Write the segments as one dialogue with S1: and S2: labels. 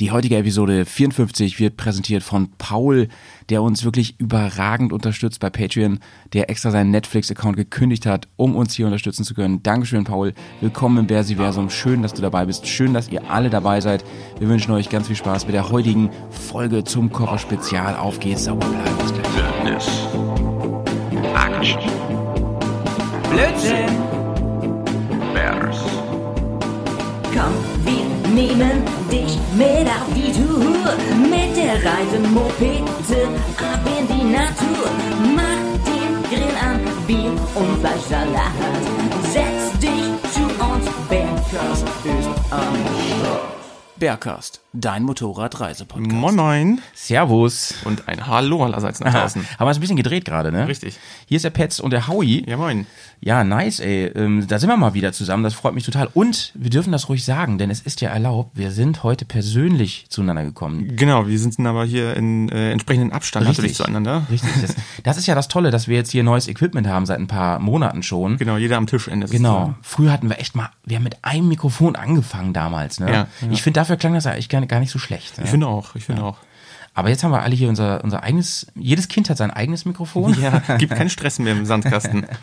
S1: Die heutige Episode 54 wird präsentiert von Paul, der uns wirklich überragend unterstützt bei Patreon, der extra seinen Netflix-Account gekündigt hat, um uns hier unterstützen zu können. Dankeschön, Paul. Willkommen im Versiversum. Schön, dass du dabei bist. Schön, dass ihr alle dabei seid. Wir wünschen euch ganz viel Spaß mit der heutigen Folge zum Koffer-Spezial. Auf geht's, sauber bleiben. Bis gleich.
S2: Blödsinn!
S3: Bears.
S2: Komm, wir nehmen dich mit auf die Tour. Mit der Reisemopete ab in die Natur. Mach den Grill an, Bier und Fleischsalat. Setz dich zu uns, Bergkast ist am.
S1: Bergcast, dein Motorradreisepodcast.
S4: Moin Moin
S1: Servus.
S4: und ein Hallo allerseits nach
S1: Aha,
S4: draußen.
S1: haben wir es ein bisschen gedreht gerade, ne?
S4: Richtig.
S1: Hier ist der Petz und der Howie.
S4: Ja, moin.
S1: Ja, nice, ey. Ähm, da sind wir mal wieder zusammen. Das freut mich total. Und wir dürfen das ruhig sagen, denn es ist ja erlaubt. Wir sind heute persönlich zueinander gekommen.
S4: Genau, wir sind aber hier in äh, entsprechenden Abstand natürlich zueinander.
S1: Richtig. Das, das ist ja das Tolle, dass wir jetzt hier neues Equipment haben seit ein paar Monaten schon.
S4: Genau, jeder am Tischende.
S1: Genau. Früher hatten wir echt mal, wir haben mit einem Mikrofon angefangen damals. Ne?
S4: Ja, ja.
S1: Ich finde, dafür klang das eigentlich gar, nicht so schlecht. Ne?
S4: Ich finde auch, ich finde auch.
S1: Aber jetzt haben wir alle hier unser, unser eigenes, jedes Kind hat sein eigenes Mikrofon.
S4: Ja, gibt keinen Stress mehr im Sandkasten.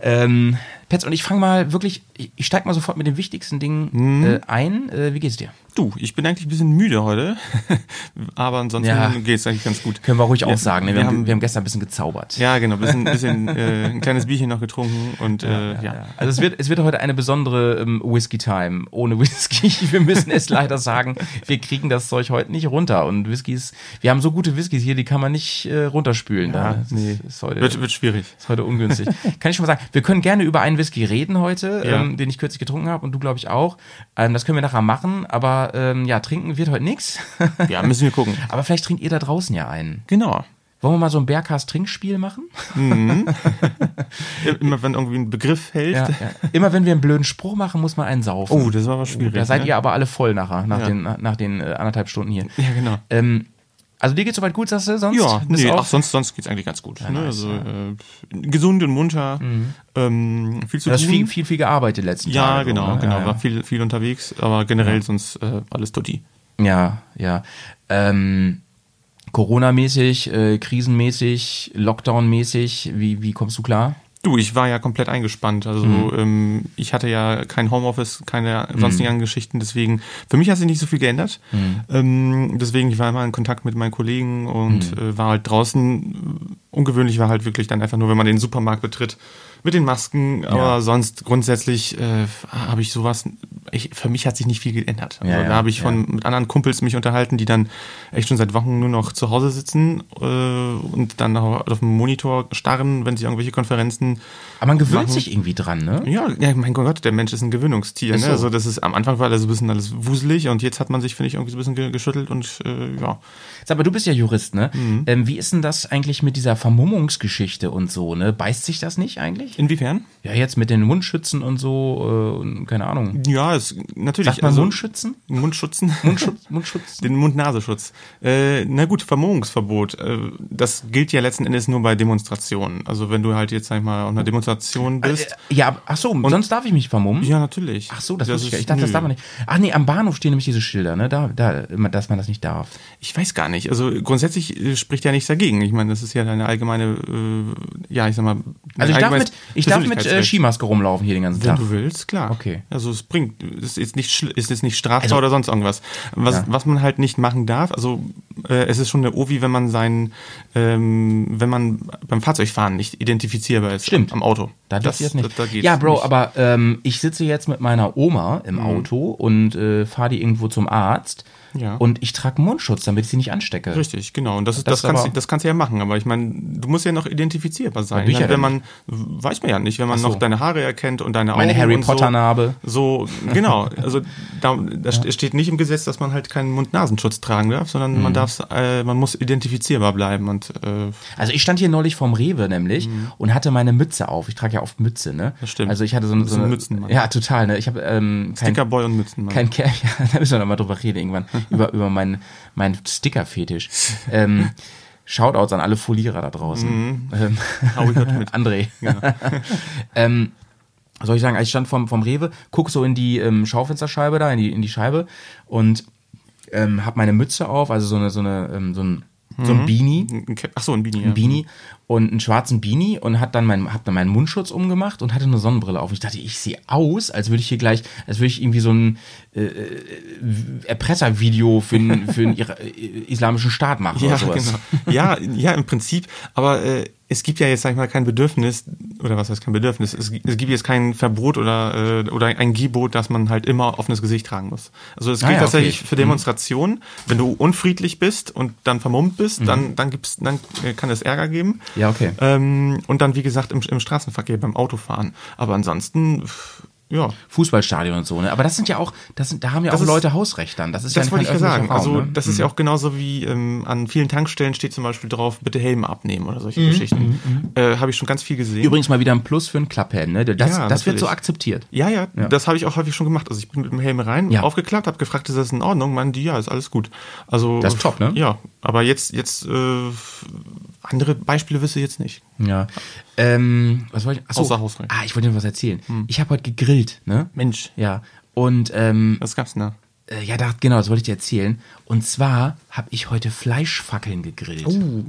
S1: Ähm, Petz, und ich fange mal wirklich, ich, ich steig mal sofort mit den wichtigsten Dingen
S4: Mhm.
S1: äh, ein. Äh, wie geht's dir?
S4: Du, ich bin eigentlich ein bisschen müde heute, aber ansonsten
S1: Ja.
S4: geht's eigentlich ganz gut.
S1: Können wir ruhig
S4: Ja,
S1: auch sagen. Ne? Wir,
S4: wir
S1: haben, wir haben gestern ein bisschen gezaubert.
S4: Ja, genau, bisschen, bisschen äh, ein kleines Bierchen noch getrunken und äh, ja.
S1: Also es wird, es wird heute eine besondere ähm, Whisky-Time ohne Whisky. Wir müssen es leider sagen, wir kriegen das Zeug heute nicht runter. Und Whiskys, wir haben so gute Whiskys hier, die kann man nicht äh, runterspülen.
S4: Ja,
S1: da. Das
S4: nee.
S1: ist, ist heute,
S4: Wird, wird schwierig.
S1: ist heute ungünstig. kann ich schon mal sagen, wir können gerne über einen Whisky reden heute,
S4: Ja.
S1: ähm, den ich kürzlich getrunken habe und du glaube ich auch. Ähm, das können wir nachher machen, aber ähm, ja, trinken wird heute nichts.
S4: Ja, müssen wir gucken.
S1: aber vielleicht trinkt ihr da draußen ja einen.
S4: Genau.
S1: Wollen wir mal so ein Berghaus-Trinkspiel machen?
S4: Immer wenn irgendwie ein Begriff hält.
S1: Ja, ja. Immer wenn wir einen blöden Spruch machen, muss man einen saufen.
S4: Oh, das war aber schwierig.
S1: Da seid
S4: ne?
S1: ihr aber alle voll nachher, nach
S4: Ja.
S1: den, nach den äh, anderthalb Stunden hier.
S4: Ja, genau.
S1: Ähm, also dir geht's soweit gut, sagst du sonst?
S4: Ja, nee, ach, sonst, sonst geht's eigentlich ganz gut. ne?
S1: nice,
S4: also äh, gesund und munter, ähm, viel zu
S1: du hast
S4: tun.
S1: viel, viel, viel gearbeitet letzten
S4: ja,
S1: Tage. so,
S4: genau,
S1: ne?
S4: genau.
S1: Ja,
S4: War viel, viel unterwegs, aber generell sonst äh, alles tutti.
S1: ja, ja. Ähm, Corona-mäßig, äh, krisenmäßig, Lockdown-mäßig, wie, wie kommst du klar?
S4: Du, ich war ja komplett eingespannt. Also
S1: Mhm.
S4: ähm, ich hatte ja kein Homeoffice, keine sonstigen Geschichten. Deswegen, für mich hat sich nicht so viel geändert.
S1: Mhm.
S4: Ähm, deswegen, ich war immer in Kontakt mit meinen Kollegen und
S1: Mhm.
S4: äh, war halt draußen. Ungewöhnlich war halt wirklich dann einfach nur, wenn man den Supermarkt betritt, mit den Masken. Aber sonst grundsätzlich äh, habe ich sowas. Ich, für mich hat sich nicht viel geändert. Also
S1: Ja,
S4: da habe ich von mit anderen Kumpels mich unterhalten, die dann echt schon seit Wochen nur noch zu Hause sitzen äh, und dann auf dem Monitor starren, wenn sie irgendwelche Konferenzen
S1: Aber man gewöhnt
S4: Machen.
S1: sich irgendwie dran, ne?
S4: ja, ja, mein Gott, der Mensch ist ein Gewöhnungstier.
S1: Ist
S4: Ne?
S1: so.
S4: Also das ist am Anfang war alles so ein bisschen alles wuselig und jetzt hat man sich, finde ich, irgendwie so ein bisschen ge- geschüttelt und äh, ja.
S1: Sag mal, du bist ja Jurist, ne?
S4: Mhm.
S1: Ähm, wie ist denn das eigentlich mit dieser Vermummungsgeschichte und so, ne? Beißt sich das nicht eigentlich?
S4: Inwiefern?
S1: Ja, jetzt mit den Mundschützen und so, äh, keine Ahnung.
S4: Ja, es natürlich.
S1: Sagt man
S4: also,
S1: Mundschützen?
S4: Mundschutzen.
S1: Mundschutz, Mundschutz?
S4: Den Mund-Nasenschutz. Äh, na gut, Vermummungsverbot. Äh, das gilt ja letzten Endes nur bei Demonstrationen. Also wenn du halt jetzt, sag ich mal, auf einer Demonstration bist.
S1: Äh, ja, ach so, sonst darf ich mich vermummen?
S4: ja, natürlich.
S1: Ach so, das, ich gar
S4: ist-
S1: nicht. Ich dachte, das
S4: nö.
S1: darf man nicht. Ach nee, am Bahnhof stehen nämlich diese Schilder, ne? Da, da, dass man das nicht darf.
S4: Ich weiß gar nicht. Also grundsätzlich äh, spricht ja nichts dagegen. Ich meine, das ist ja eine allgemeine, äh, ja, ich sag mal.
S1: Also ich darf mit, ich darf mit äh. Skimaske rumlaufen hier den ganzen
S4: Wenn
S1: Tag.
S4: du willst, klar.
S1: Okay.
S4: Also es bringt, ist jetzt nicht, ist jetzt nicht strafbar
S1: Also-
S4: oder sonst irgendwas. Was,
S1: Ja.
S4: was man halt nicht machen darf, also äh, es ist schon eine Ovi, wenn man sein, ähm, wenn man beim Fahrzeugfahren nicht identifizierbar ist
S1: Stimmt.
S4: am, am Auto.
S1: Da ich jetzt nicht.
S4: Da, da
S1: ja, Bro,
S4: nicht.
S1: aber ähm, ich sitze jetzt mit meiner Oma im
S4: Mhm.
S1: Auto und äh, fahre die irgendwo zum Arzt.
S4: Ja.
S1: Und ich trage Mundschutz, damit ich sie nicht anstecke.
S4: Richtig, genau. Und das, ist,
S1: Das
S4: das, kannst,
S1: aber-
S4: du- das kannst du ja machen. Aber ich meine, du musst ja noch identifizierbar sein.
S1: ja
S4: wenn
S1: dann
S4: man, weiß man ja nicht, wenn man
S1: so.
S4: noch deine Haare erkennt und deine
S1: Meine
S4: Augen
S1: Harry
S4: und so. So, genau. Also da, da steht nicht im Gesetz, dass man halt keinen Mund-Nasenschutz tragen darf, sondern
S1: Mhm.
S4: man darf, äh, man muss identifizierbar bleiben und äh,
S1: Also ich stand hier neulich vorm Rewe nämlich und hatte meine Mütze auf. Ich trage ja oft Mütze, ne?
S4: Mhm. Das stimmt.
S1: Also ich hatte so, eine- so eine
S4: Mützenmann.
S1: Ja, total, ne? Ich habe ähm, kein,
S4: Stickerboy und Mützenmann.
S1: kein Kerl, ja, da müssen wir noch mal drüber reden irgendwann über über meinen meinen Sticker-Fetisch. ähm, Shoutouts an alle Folierer da draußen. Ähm,
S4: heute mit.
S1: André. ähm, was soll ich sagen, ich stand vom, vom Rewe, guck so in die ähm, Schaufensterscheibe da, in die, in die Scheibe und ähm, habe meine Mütze auf, also so eine, so eine, ähm, so ein, so ein Beanie,
S4: Ein Cap- Ach so, ein Beanie. ja.
S1: ein Beanie und einen schwarzen Beanie und hat dann mein, hab dann meinen Mundschutz umgemacht und hatte eine Sonnenbrille auf. Ich dachte, ich sehe aus, als würde ich hier gleich, als würde ich irgendwie so ein äh, äh, Erpresservideo für einen, für einen äh, islamischen Staat machen
S4: Ja,
S1: oder sowas.
S4: genau. Ja, ja, im Prinzip. Aber äh, es gibt ja jetzt, sag ich mal, kein Bedürfnis, oder was heißt kein Bedürfnis? Es, es gibt jetzt kein Verbot oder, äh, oder ein Gebot, dass man halt immer offenes Gesicht tragen muss. Also es
S1: Ah
S4: gilt
S1: ja,
S4: tatsächlich
S1: okay.
S4: für Demonstrationen. Wenn du unfriedlich bist und dann vermummt bist,
S1: Mhm.
S4: dann, dann gibt's, dann äh, kann es Ärger geben.
S1: Ja, okay.
S4: Ähm, und dann, wie gesagt, im, im Straßenverkehr, beim Autofahren. Aber ansonsten, pff, ja.
S1: Fußballstadion und so, ne? Aber das sind ja auch, das sind, da haben ja
S4: Das
S1: auch
S4: ist-
S1: Leute Hausrecht dann. Das ist
S4: Das
S1: ja
S4: wollte ich ja sagen.
S1: Raum,
S4: also
S1: ne?
S4: das ist ja auch genauso wie ähm, an vielen Tankstellen steht zum Beispiel drauf, bitte Helm abnehmen oder solche Geschichten. Äh, Habe ich schon ganz viel gesehen.
S1: Übrigens mal wieder ein Plus für einen Klapphelm, ne? Das,
S4: Ja,
S1: das wird so akzeptiert.
S4: Ja, ja,
S1: Ja.
S4: das habe ich auch häufig schon gemacht. Also ich bin mit dem Helm rein,
S1: Ja.
S4: aufgeklappt, habe gefragt, ist das in Ordnung? Meinen die, ja, ist alles gut. Also
S1: Das ist top, ne?
S4: Ja, aber jetzt, jetzt äh, andere Beispiele wüsste ich jetzt nicht.
S1: Ja. Ähm, was wollte ich? Achso.
S4: Außer Hausrecht.
S1: Ah, ich wollte dir was erzählen. Ich habe heute gegrillt, ne?
S4: Mensch,
S1: Ja. Und ähm,
S4: was gab's denn da?
S1: äh, ja, da, genau, das wollte ich dir erzählen. Und zwar habe ich heute Fleischfackeln gegrillt.
S4: Oh,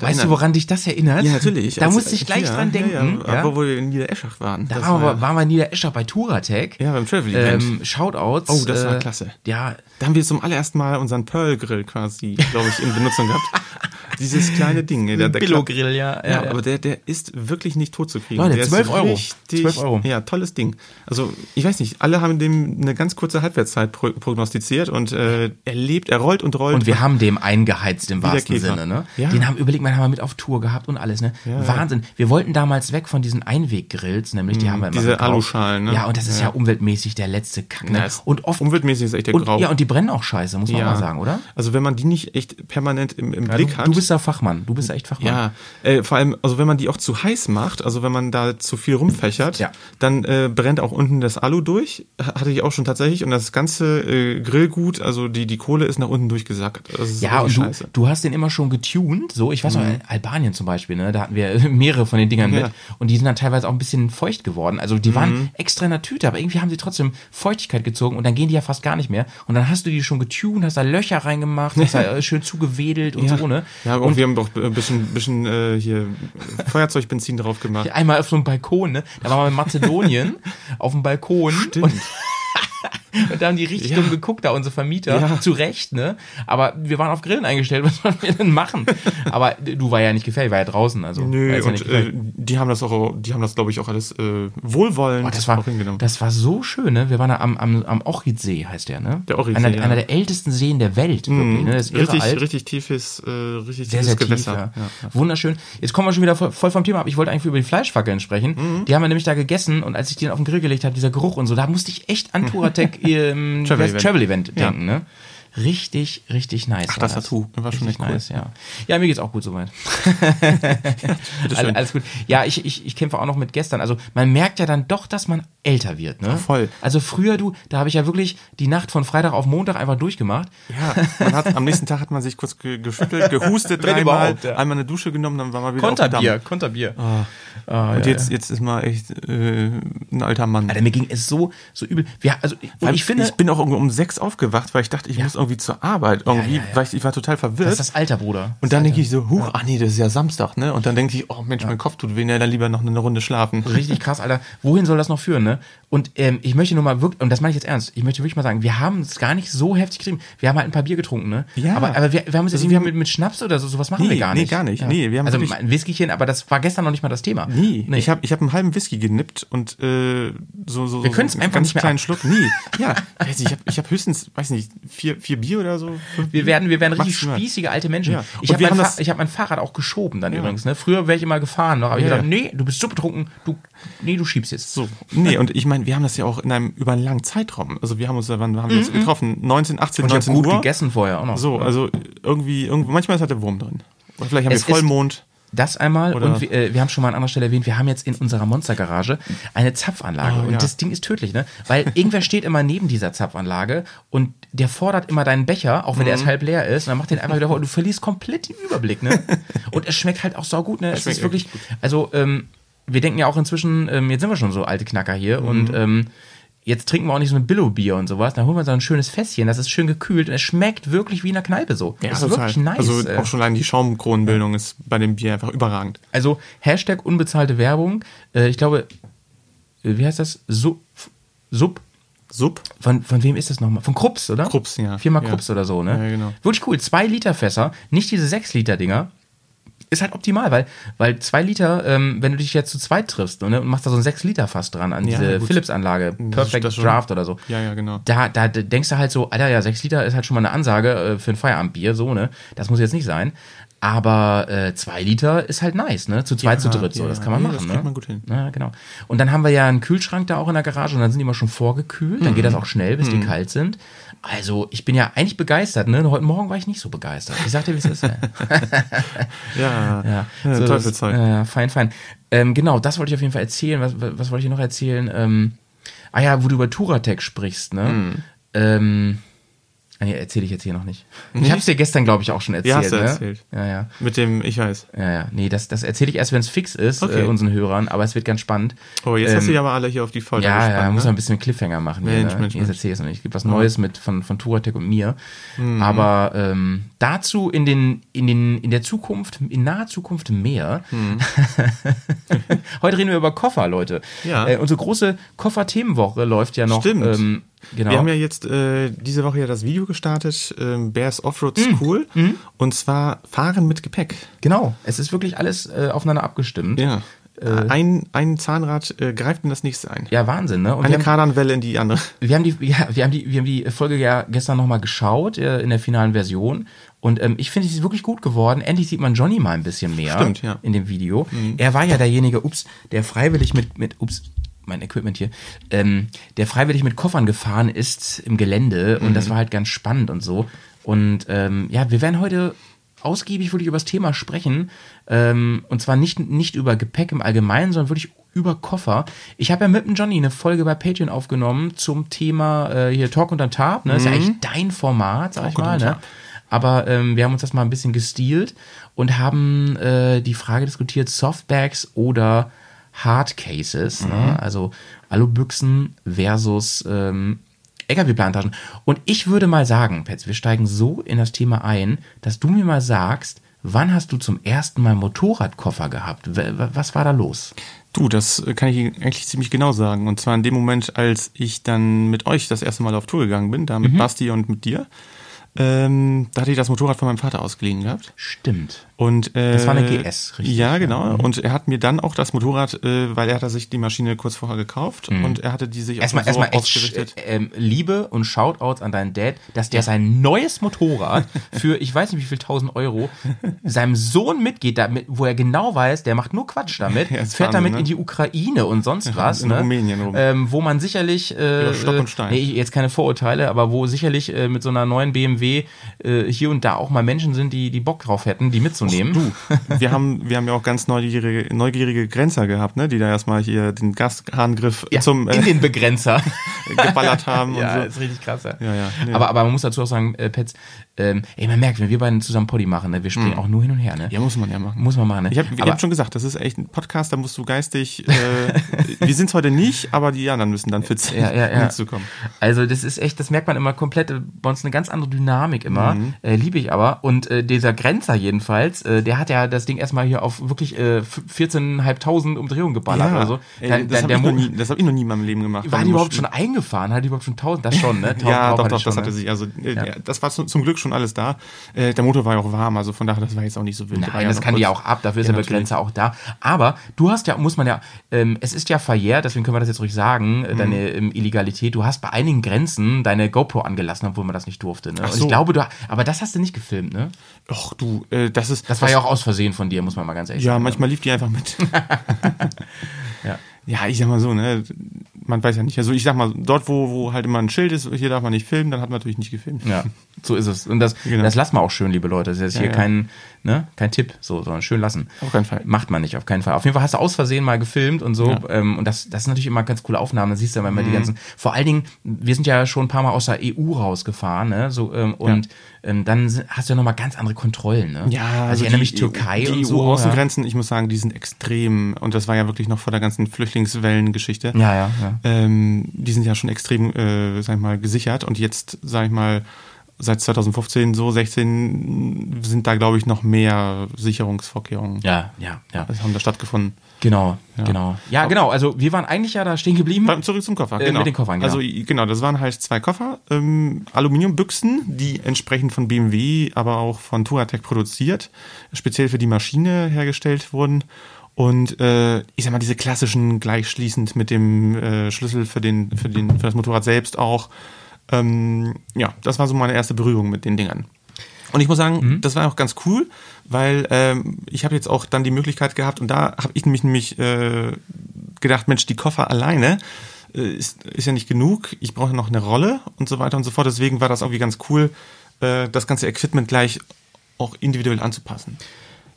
S1: weißt du, woran dich das erinnert?
S4: Ja, natürlich.
S1: Da
S4: Also,
S1: musste ich gleich
S4: ja,
S1: dran denken.
S4: Ja, ja.
S1: ja.
S4: Aber wo wir in Niedereschach waren.
S1: Da
S4: Das
S1: waren wir,
S4: war-
S1: waren wir in Niedereschach bei Turatec.
S4: Ja, beim Travel-Event.
S1: Ähm, Shoutouts.
S4: Oh, das war
S1: äh,
S4: klasse.
S1: Ja,
S4: Da haben wir zum allerersten Mal unseren Pearl-Grill quasi, glaube ich, in Benutzung gehabt. Dieses kleine Ding. ne, Der, der
S1: Billo-Grill, ja.
S4: Ja, aber der, der ist wirklich nicht tot zu kriegen.
S1: Leute,
S4: der
S1: 12
S4: ist
S1: Euro.
S4: Richtig,
S1: 12 Euro.
S4: Ja, tolles Ding. Also, ich weiß nicht, alle haben dem eine ganz kurze Halbwertszeit pro prognostiziert und äh, er lebt, er rollt und rollt.
S1: Und wir haben dem eingeheizt im wahrsten
S4: Käfer.
S1: Sinne, ne?
S4: Ja.
S1: Den haben, überlegt mal, haben wir mit auf Tour gehabt und alles, ne? Wahnsinn. Wir wollten damals weg von diesen Einweggrills, nämlich die haben wir immer
S4: diese
S1: gekauft.
S4: Aluschalen, ne?
S1: Ja, und das ist ja, umweltmäßig der letzte Kack, ne?
S4: Ja, ist-
S1: und oft,
S4: umweltmäßig ist echt der
S1: und,
S4: Grau.
S1: ja, und die brennen auch scheiße, muss man mal sagen, oder?
S4: Also, wenn man die nicht echt permanent im, im
S1: Ja,
S4: Blick
S1: du,
S4: hat.
S1: du bist da Fachmann, du bist echt Fachmann.
S4: Ja, äh, vor allem, also wenn man die auch zu heiß macht, also wenn man da zu viel rumfächert,
S1: Ja.
S4: dann äh, brennt auch unten das Alu durch. Hatte ich auch schon tatsächlich. Und das ganze äh, Grillgut, also die, die Kohle ist nach unten durchgesackt.
S1: Ja, und du.
S4: Mhm.
S1: du hast den immer schon getuned, so, ich weiß noch, Albanien zum Beispiel, ne, da hatten wir mehrere von den Dingern
S4: Ja. Mhm.
S1: mit und die sind dann teilweise auch ein bisschen feucht geworden, also die waren extra in der Tüte, aber irgendwie haben sie trotzdem Feuchtigkeit gezogen und dann gehen die ja fast gar nicht mehr und dann hast du die schon getuned, hast da Löcher reingemacht, hast da äh, schön zugewedelt und so, ne.
S4: Ja, aber auch wir haben doch ein bisschen, bisschen äh, hier Feuerzeugbenzin drauf gemacht.
S1: Einmal auf so einem Balkon, ne, da waren wir in Mazedonien auf dem Balkon und Und da haben die richtig
S4: Ja.
S1: dumm geguckt, da unsere Vermieter.
S4: Ja.
S1: Zu Recht, ne? Aber wir waren auf Grillen eingestellt, was sollen wir denn machen? Aber du war ja nicht gefährlich, war ja draußen. Also,
S4: Nö,
S1: ja
S4: und äh, die haben das auch, die haben das, glaube ich, auch alles äh, wohlwollend
S1: Boah, das war,
S4: hingenommen.
S1: das war so schön, ne? Wir waren da am, am, am Ochidsee, heißt der, ne?
S4: Der Ochidsee,
S1: einer,
S4: ja.
S1: einer der ältesten Seen der Welt, wirklich, ne? Das ist
S4: richtig,
S1: alt.
S4: richtig tiefes, äh, richtig
S1: Sehr,
S4: tiefes
S1: sehr tief,
S4: Gewässer.
S1: ja.
S4: Ja.
S1: Wunderschön. Jetzt kommen wir schon wieder voll, voll vom Thema ab. Ich wollte eigentlich über die Fleischfackeln sprechen.
S4: Mhm.
S1: Die haben wir nämlich da gegessen und als ich die dann auf den Grill gelegt habe, dieser Geruch und so, da musste ich echt an Touratec ähm,
S4: Travel
S1: Travel,
S4: Event.
S1: Travel Event
S4: Ja.
S1: denken, ne? Richtig, richtig nice.
S4: Ach, das Tattoo. War schon
S1: richtig
S4: echt cool.
S1: nice, ja. Ja, mir geht's auch gut soweit. All, alles gut. Ja, ich, ich, ich kämpfe auch noch mit gestern. Also man merkt ja dann doch, dass man älter wird, ne?
S4: voll.
S1: Also früher, du, da habe ich ja wirklich die Nacht von Freitag auf Montag einfach durchgemacht.
S4: Ja, man hat, am nächsten Tag hat man sich kurz ge geschüttelt, gehustet dreimal,
S1: überhaupt, ja.
S4: einmal eine Dusche genommen, dann war man wieder auf
S1: Konterbier,
S4: dem
S1: Konterbier.
S4: Damm.
S1: Ah,
S4: Und
S1: ja,
S4: jetzt, jetzt ist man echt äh, ein alter Mann.
S1: Alter, mir ging es so, so übel. Wir, also, ich finde,
S4: ich bin auch um sechs aufgewacht, weil ich dachte, ich muss irgendwie zur Arbeit. Irgendwie,
S1: ja, ja.
S4: weil ich, ich war total verwirrt.
S1: das ist das Alter, Bruder.
S4: und dann denke ich so, huch, ach nee, das ist ja Samstag, ne? Und dann denke ich, oh Mensch, mein Kopf tut weh, ne, dann lieber noch eine Runde schlafen.
S1: Richtig krass, Alter. Wohin soll das noch führen, ne? Und ähm, ich möchte nur mal wirklich, und das meine ich jetzt ernst, ich möchte wirklich mal sagen, wir haben es gar nicht so heftig getrieben. Wir haben halt ein paar Bier getrunken, ne?
S4: Ja.
S1: Aber, aber wir, wir haben es jetzt
S4: Also
S1: irgendwie mit, mit Schnaps oder so, sowas machen
S4: Nee,
S1: wir gar
S4: nee,
S1: nicht.
S4: gar nicht. Nee, wir haben
S1: also ein Whiskychen, aber das war gestern noch nicht mal das Thema.
S4: Nie.
S1: Nee.
S4: Ich habe ich hab einen halben Whisky genippt und äh, so so
S1: Wir
S4: so
S1: können's
S4: einen
S1: einfach
S4: ganz
S1: nicht mehr
S4: kleinen
S1: ab.
S4: Schluck. Nie. Ja, nicht, ich habe ich hab höchstens, weiß nicht, vier, vier Bier oder so.
S1: Wir werden, wir werden richtig
S4: Maximal.
S1: spießige alte Menschen.
S4: Ja.
S1: Ich habe mein, ich hab mein Fahrrad auch geschoben dann übrigens. Ne? Früher wäre ich immer gefahren noch, aber ich
S4: Ja.
S1: dachte, nee, du bist so betrunken, du, nee, du schiebst jetzt.
S4: So. Nee, und ich meine, wir haben das ja auch in einem über einen langen Zeitraum. Also wir haben uns, da- wann haben wir uns getroffen? 19, 18,
S1: Und ich habe
S4: 19
S1: gut
S4: Uhr.
S1: gegessen vorher auch noch.
S4: So, also irgendwie, irgendwie, manchmal ist halt der Wurm drin. Oder vielleicht haben
S1: Es
S4: wir Vollmond.
S1: Das einmal
S4: Oder-
S1: und wir, äh, wir haben schon mal an anderer Stelle erwähnt, wir haben jetzt in unserer Monstergarage eine Zapfanlage
S4: Oh,
S1: und
S4: ja.
S1: das Ding ist tödlich, ne? Weil irgendwer steht immer neben dieser Zapfanlage und der fordert immer deinen Becher, auch wenn der
S4: Mhm.
S1: erst halb leer ist, und dann macht den einfach wieder vor und du verlierst komplett den Überblick, ne? Und es schmeckt halt auch saugut, ne? Es
S4: schmeckt
S1: ist wirklich, also ähm, wir denken ja auch inzwischen, ähm, jetzt sind wir schon so alte Knacker hier
S4: Mhm.
S1: und ähm, jetzt trinken wir auch nicht so ein Billo-Bier und sowas, dann holen wir so ein schönes Fässchen, das ist schön gekühlt und es schmeckt wirklich wie in einer Kneipe so. das ist wirklich nice.
S4: Also auch schon allein die Schaumkronenbildung ist bei dem Bier einfach überragend.
S1: Also Hashtag unbezahlte Werbung. Äh, ich glaube, äh, wie heißt das? Sub. Sub.
S4: Sub.
S1: Von, von wem ist das nochmal? Von Krups, oder?
S4: Krups, ja.
S1: Firma
S4: Ja.
S1: Krups oder so, ne?
S4: Ja, genau.
S1: Wirklich cool. Zwei Liter Fässer, nicht diese sechs Liter Dinger. Ist halt optimal, weil, weil zwei Liter, ähm, wenn du dich jetzt zu zweit triffst ne, und machst da so ein sechs Liter Fass dran an
S4: Ja,
S1: diese. Philips-Anlage, Perfect
S4: das schon.
S1: Draft oder so.
S4: Ja, ja, genau.
S1: Da, da denkst du halt so, Alter, ja, sechs Liter ist halt schon mal eine Ansage äh, für ein Feierabendbier, so, ne? Das muss jetzt nicht sein. Aber äh, zwei Liter ist halt nice, ne? Zu zweit, zu dritt, so.
S4: ja,
S1: das kann man
S4: nee,
S1: machen,
S4: das
S1: ne?
S4: kriegt man gut hin.
S1: Ja, genau. Und dann haben wir ja einen Kühlschrank da auch in der Garage und dann sind die immer schon vorgekühlt. Dann geht
S4: Mhm.
S1: das auch schnell, bis die kalt sind. Also, ich bin ja eigentlich begeistert, ne? Heute Morgen war ich nicht so begeistert. Ich sag dir, wie es ist. Ja,
S4: Ja,
S1: ja.
S4: ja
S1: So, Ja, ja, fein, fein. Ähm, genau, das wollte ich auf jeden Fall erzählen. Was, was wollte ich noch erzählen? Ähm, ah ja, wo du über Turatec sprichst, ne?
S4: Mhm.
S1: Ähm, nee, erzähle ich jetzt hier noch nicht. Ich habe es dir gestern, glaube ich, auch schon erzählt.
S4: Ja, hast du
S1: ne?
S4: erzählt.
S1: Ja, ja.
S4: Mit dem, ich weiß.
S1: Ja, ja. Nee, das, das erzähle ich erst, wenn es fix ist,
S4: Okay.
S1: äh, unseren Hörern, aber es wird ganz spannend.
S4: Oh, jetzt
S1: Ähm,
S4: hast du ja aber alle hier auf die Folter
S1: ja,
S4: gespannt,
S1: ja, muss man
S4: ne?
S1: ein bisschen Cliffhanger machen.
S4: Mensch,
S1: hier, ne?
S4: Mensch,
S1: Jetzt
S4: Mensch.
S1: erzähl ich es noch nicht. Es gibt was Neues mit von, von Turatec und mir.
S4: Mhm.
S1: Aber ähm, dazu in den, in den, in der Zukunft, in naher Zukunft mehr. Heute reden wir über Koffer, Leute.
S4: Mhm. Ja.
S1: Äh, unsere große Koffer-Themenwoche läuft ja noch.
S4: Stimmt.
S1: Ähm, genau.
S4: Wir haben ja jetzt äh, diese Woche ja das Video gestartet, ähm, Bears Offroad
S1: Mhm.
S4: School. Und zwar Fahren mit Gepäck.
S1: genau. Es ist wirklich alles äh, aufeinander abgestimmt.
S4: Ja. ein, ein Zahnrad äh, greift in das nächste ein.
S1: Ja, Wahnsinn, ne? Und
S4: Eine Kardanwelle in die andere.
S1: Wir haben die, ja, wir haben die, wir haben die Folge ja gestern nochmal geschaut äh, in der finalen Version und ähm, ich finde, sie ist wirklich gut geworden. Endlich sieht man Johnny mal ein bisschen mehr
S4: Stimmt, ja.
S1: in dem Video. Er war ja derjenige, ups, der freiwillig mit, mit, ups, mein Equipment hier, ähm, der freiwillig mit Koffern gefahren ist im Gelände und das war halt ganz spannend und so. Und ähm, ja, wir werden heute ausgiebig wirklich über das Thema sprechen. Ähm, und zwar nicht, nicht über Gepäck im Allgemeinen, sondern wirklich über Koffer. Ich habe ja mit dem Johnny eine Folge bei Patreon aufgenommen zum Thema äh, hier Talk unter Tab. Ne? Ist ja eigentlich dein Format, sag ich
S4: Talk
S1: mal.
S4: unter
S1: Ne? Aber ähm, wir haben uns das mal ein bisschen gestealt und haben äh, die Frage diskutiert, Softbags oder Hardcases, ne? also Alubüchsen versus ähm, LKW-Plantagen. Und ich würde mal sagen, Petz, wir steigen so in das Thema ein, dass du mir mal sagst, wann hast du zum ersten Mal Motorradkoffer gehabt? Was war da los?
S4: Du, das äh, kann ich Ihnen eigentlich ziemlich genau sagen. Und zwar in dem Moment, als ich dann mit euch das erste Mal auf Tour gegangen bin, da mit
S1: Mhm.
S4: Basti und mit dir. Ähm, da hatte ich das Motorrad von meinem Vater ausgeliehen gehabt.
S1: Stimmt.
S4: Und, äh,
S1: Das war eine GS, richtig,
S4: Ja,
S1: ja.
S4: genau. Und er hat mir dann auch das Motorrad, äh, weil er hatte sich die Maschine kurz vorher gekauft und er hatte die sich
S1: Mhm. Erstmal,
S4: auch so
S1: erstmal echt
S4: ausgerichtet.
S1: äh, ähm, Liebe und Shoutouts an deinen Dad, dass der sein neues Motorrad für ich weiß nicht wie viel tausend Euro seinem Sohn mitgeht, damit, wo er genau weiß, der macht nur Quatsch damit,
S4: Ja,
S1: fährt damit
S4: ne?
S1: in die Ukraine und sonst was,
S4: in
S1: ne?
S4: Rumänien rum.
S1: Ähm, wo man sicherlich äh,
S4: Stock und Stein.
S1: Nee, jetzt keine Vorurteile, aber wo sicherlich äh, mit so einer neuen BMW äh, hier und da auch mal Menschen sind, die die Bock drauf hätten, die mitzunehmen.
S4: Du, wir haben, wir haben ja auch ganz neugierige, neugierige Grenzer gehabt, ne, die da erstmal hier den Gasharngriff
S1: ja,
S4: zum
S1: in
S4: äh,
S1: den Begrenzer.
S4: geballert haben
S1: ja,
S4: und so.
S1: ist richtig krass. Ja,
S4: Ja, ja, nee.
S1: Aber, aber man muss dazu auch sagen, äh, Pets, ähm, ey, man merkt, wenn wir beiden zusammen Poddy machen, ne, wir springen auch nur hin und her, ne?
S4: Ja, muss man ja machen.
S1: Muss man machen, ne?
S4: Ich habe hab schon gesagt, das ist echt ein Podcast, da musst du geistig, äh, wir sind heute nicht, aber die anderen müssen dann fit sein,
S1: ja, ja, ja.
S4: mitzukommen.
S1: Also das ist echt, das merkt man immer komplett, äh, bei uns eine ganz andere Dynamik immer,
S4: Mhm.
S1: äh, liebe ich aber. Und äh, dieser Grenzer jedenfalls, äh, der hat ja das Ding erstmal hier auf wirklich äh, 14.500 Umdrehungen geballert oder so.
S4: ey,
S1: Dann-
S4: das habe ich, noch nie- das hab ich noch nie in meinem Leben gemacht.
S1: war die überhaupt schon eingefahren? Hat die überhaupt schon 1000? Das schon, ne? 1000
S4: Ja, doch, doch, das hatte
S1: ne?
S4: sich, also äh,
S1: Ja.
S4: ja. das war zum, zum Glück schon alles da. Äh, der Motor war ja auch warm, also von daher, das war jetzt auch nicht so wild.
S1: Nein,
S4: ja
S1: das kann die ja
S4: kurz-
S1: auch ab, dafür ist
S4: Ja,
S1: der
S4: natürlich.
S1: Begrenzer auch da. Aber du hast ja, muss man ja, ähm, es ist ja verjährt, deswegen können wir das jetzt ruhig sagen,
S4: Mhm.
S1: äh, deine ähm, Illegalität. Du hast bei einigen Grenzen deine GoPro angelassen, obwohl man das nicht durfte. Ne? Und
S4: so.
S1: ich glaube, du, aber das hast du nicht gefilmt, ne?
S4: Och, du, äh, das ist.
S1: Das war ja auch aus Versehen von dir, muss man mal ganz ehrlich
S4: Ja,
S1: sagen.
S4: manchmal lief die einfach mit.
S1: Ja.
S4: Ja, ich sag mal so, ne, man weiß ja nicht. Also ich sag mal, dort, wo, wo halt immer ein Schild ist, hier darf man nicht filmen, dann hat man natürlich nicht gefilmt.
S1: Ja, so ist es. Und das,
S4: Genau.
S1: das lassen wir auch schön, liebe Leute. Das ist jetzt hier
S4: ja.
S1: kein, ne? Kein Tipp, so, sondern schön lassen.
S4: Auf keinen Fall.
S1: Macht man nicht, auf keinen Fall. Auf jeden Fall hast du aus Versehen mal gefilmt und so.
S4: Ja.
S1: Ähm, und das, das ist natürlich immer ganz coole Aufnahmen. Da siehst du, wenn
S4: Mhm.
S1: man die ganzen. Vor allen Dingen, wir sind ja schon ein paar Mal aus der EU rausgefahren, ne? So, ähm, und ähm, dann sind- hast du ja nochmal ganz andere Kontrollen, ne? also, ich erinnere mich Türkei
S4: die
S1: und so.
S4: EU-Außengrenzen, ich muss sagen, die sind extrem. Und das war ja wirklich noch vor der ganzen Flüchtlingswellengeschichte.
S1: Ja, ja, ja.
S4: Ähm, die sind ja schon extrem, äh, sag ich mal, gesichert. Und jetzt, sag ich mal, seit 2015, so 16, sind da, glaube ich, noch mehr Sicherungsvorkehrungen.
S1: Ja, ja, ja.
S4: Das haben da stattgefunden.
S1: Genau, genau. Ja, genau. Also wir waren eigentlich ja da stehen geblieben.
S4: Zurück zum Koffer,
S1: Äh,
S4: genau.
S1: mit den Koffern, genau.
S4: Also genau, das waren halt zwei Koffer, ähm, Aluminiumbüchsen, die entsprechend von BMW, aber auch von Touratec produziert, speziell für die Maschine hergestellt wurden. Und äh, ich sag mal, diese klassischen gleichschließend mit dem äh, Schlüssel für, den, für, den, für das Motorrad selbst auch. Ähm, ja, das war so meine erste Berührung mit den Dingern. Und ich muss sagen,
S1: Mhm.
S4: das war auch ganz cool, weil ähm, ich habe jetzt auch dann die Möglichkeit gehabt und da habe ich nämlich, nämlich äh, gedacht, Mensch, die Koffer alleine äh, ist, ist ja nicht genug. Ich brauche noch eine Rolle und so weiter und so fort. Deswegen war das irgendwie ganz cool, äh, das ganze Equipment gleich auch individuell anzupassen.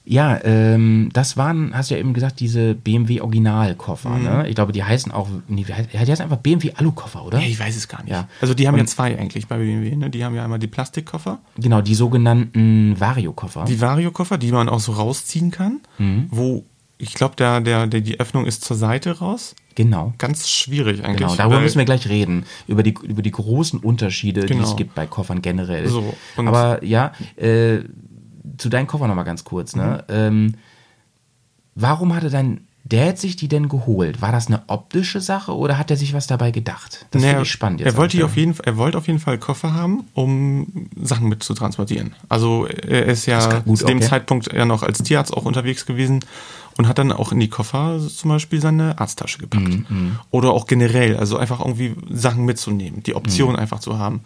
S1: Ja, ähm, das waren, hast du ja eben gesagt, diese BMW Originalkoffer,
S4: Mhm.
S1: ne? Ich glaube, die heißen auch, nee, ja, die heißen einfach BMW Alukoffer, oder?
S4: Ja, ich weiß es gar nicht.
S1: Ja.
S4: Also die haben ja
S1: Und-
S4: zwei eigentlich bei BMW. Ne? Die haben ja einmal die Plastikkoffer,
S1: Genau, die sogenannten Vario-Koffer.
S4: die Vario-Koffer, die man auch so rausziehen kann,
S1: Mhm.
S4: wo ich glaube, der, der, der, die Öffnung ist zur Seite raus.
S1: Genau.
S4: Ganz schwierig eigentlich.
S1: Genau, darüber müssen wir gleich reden. Über die, über die großen Unterschiede, die
S4: Genau.
S1: es gibt bei Koffern generell.
S4: So,
S1: Aber ja, äh, zu deinen Koffern nochmal ganz kurz. Ne?
S4: Mhm.
S1: Ähm, warum hatte dein Dad sich die denn geholt? War das eine optische Sache oder hat er sich was dabei gedacht? Das
S4: Naja,
S1: finde ich spannend jetzt.
S4: Er wollte, auf jeden, er wollte auf jeden Fall Koffer haben, um Sachen mit zu transportieren. Also er ist ja
S1: gut,
S4: zu dem
S1: okay.
S4: Zeitpunkt ja noch als Tierarzt auch unterwegs gewesen und hat dann auch in die Koffer zum Beispiel seine Arzttasche gepackt.
S1: Mhm,
S4: Oder auch generell, also einfach irgendwie Sachen mitzunehmen, die
S1: Mhm.
S4: Option einfach zu haben.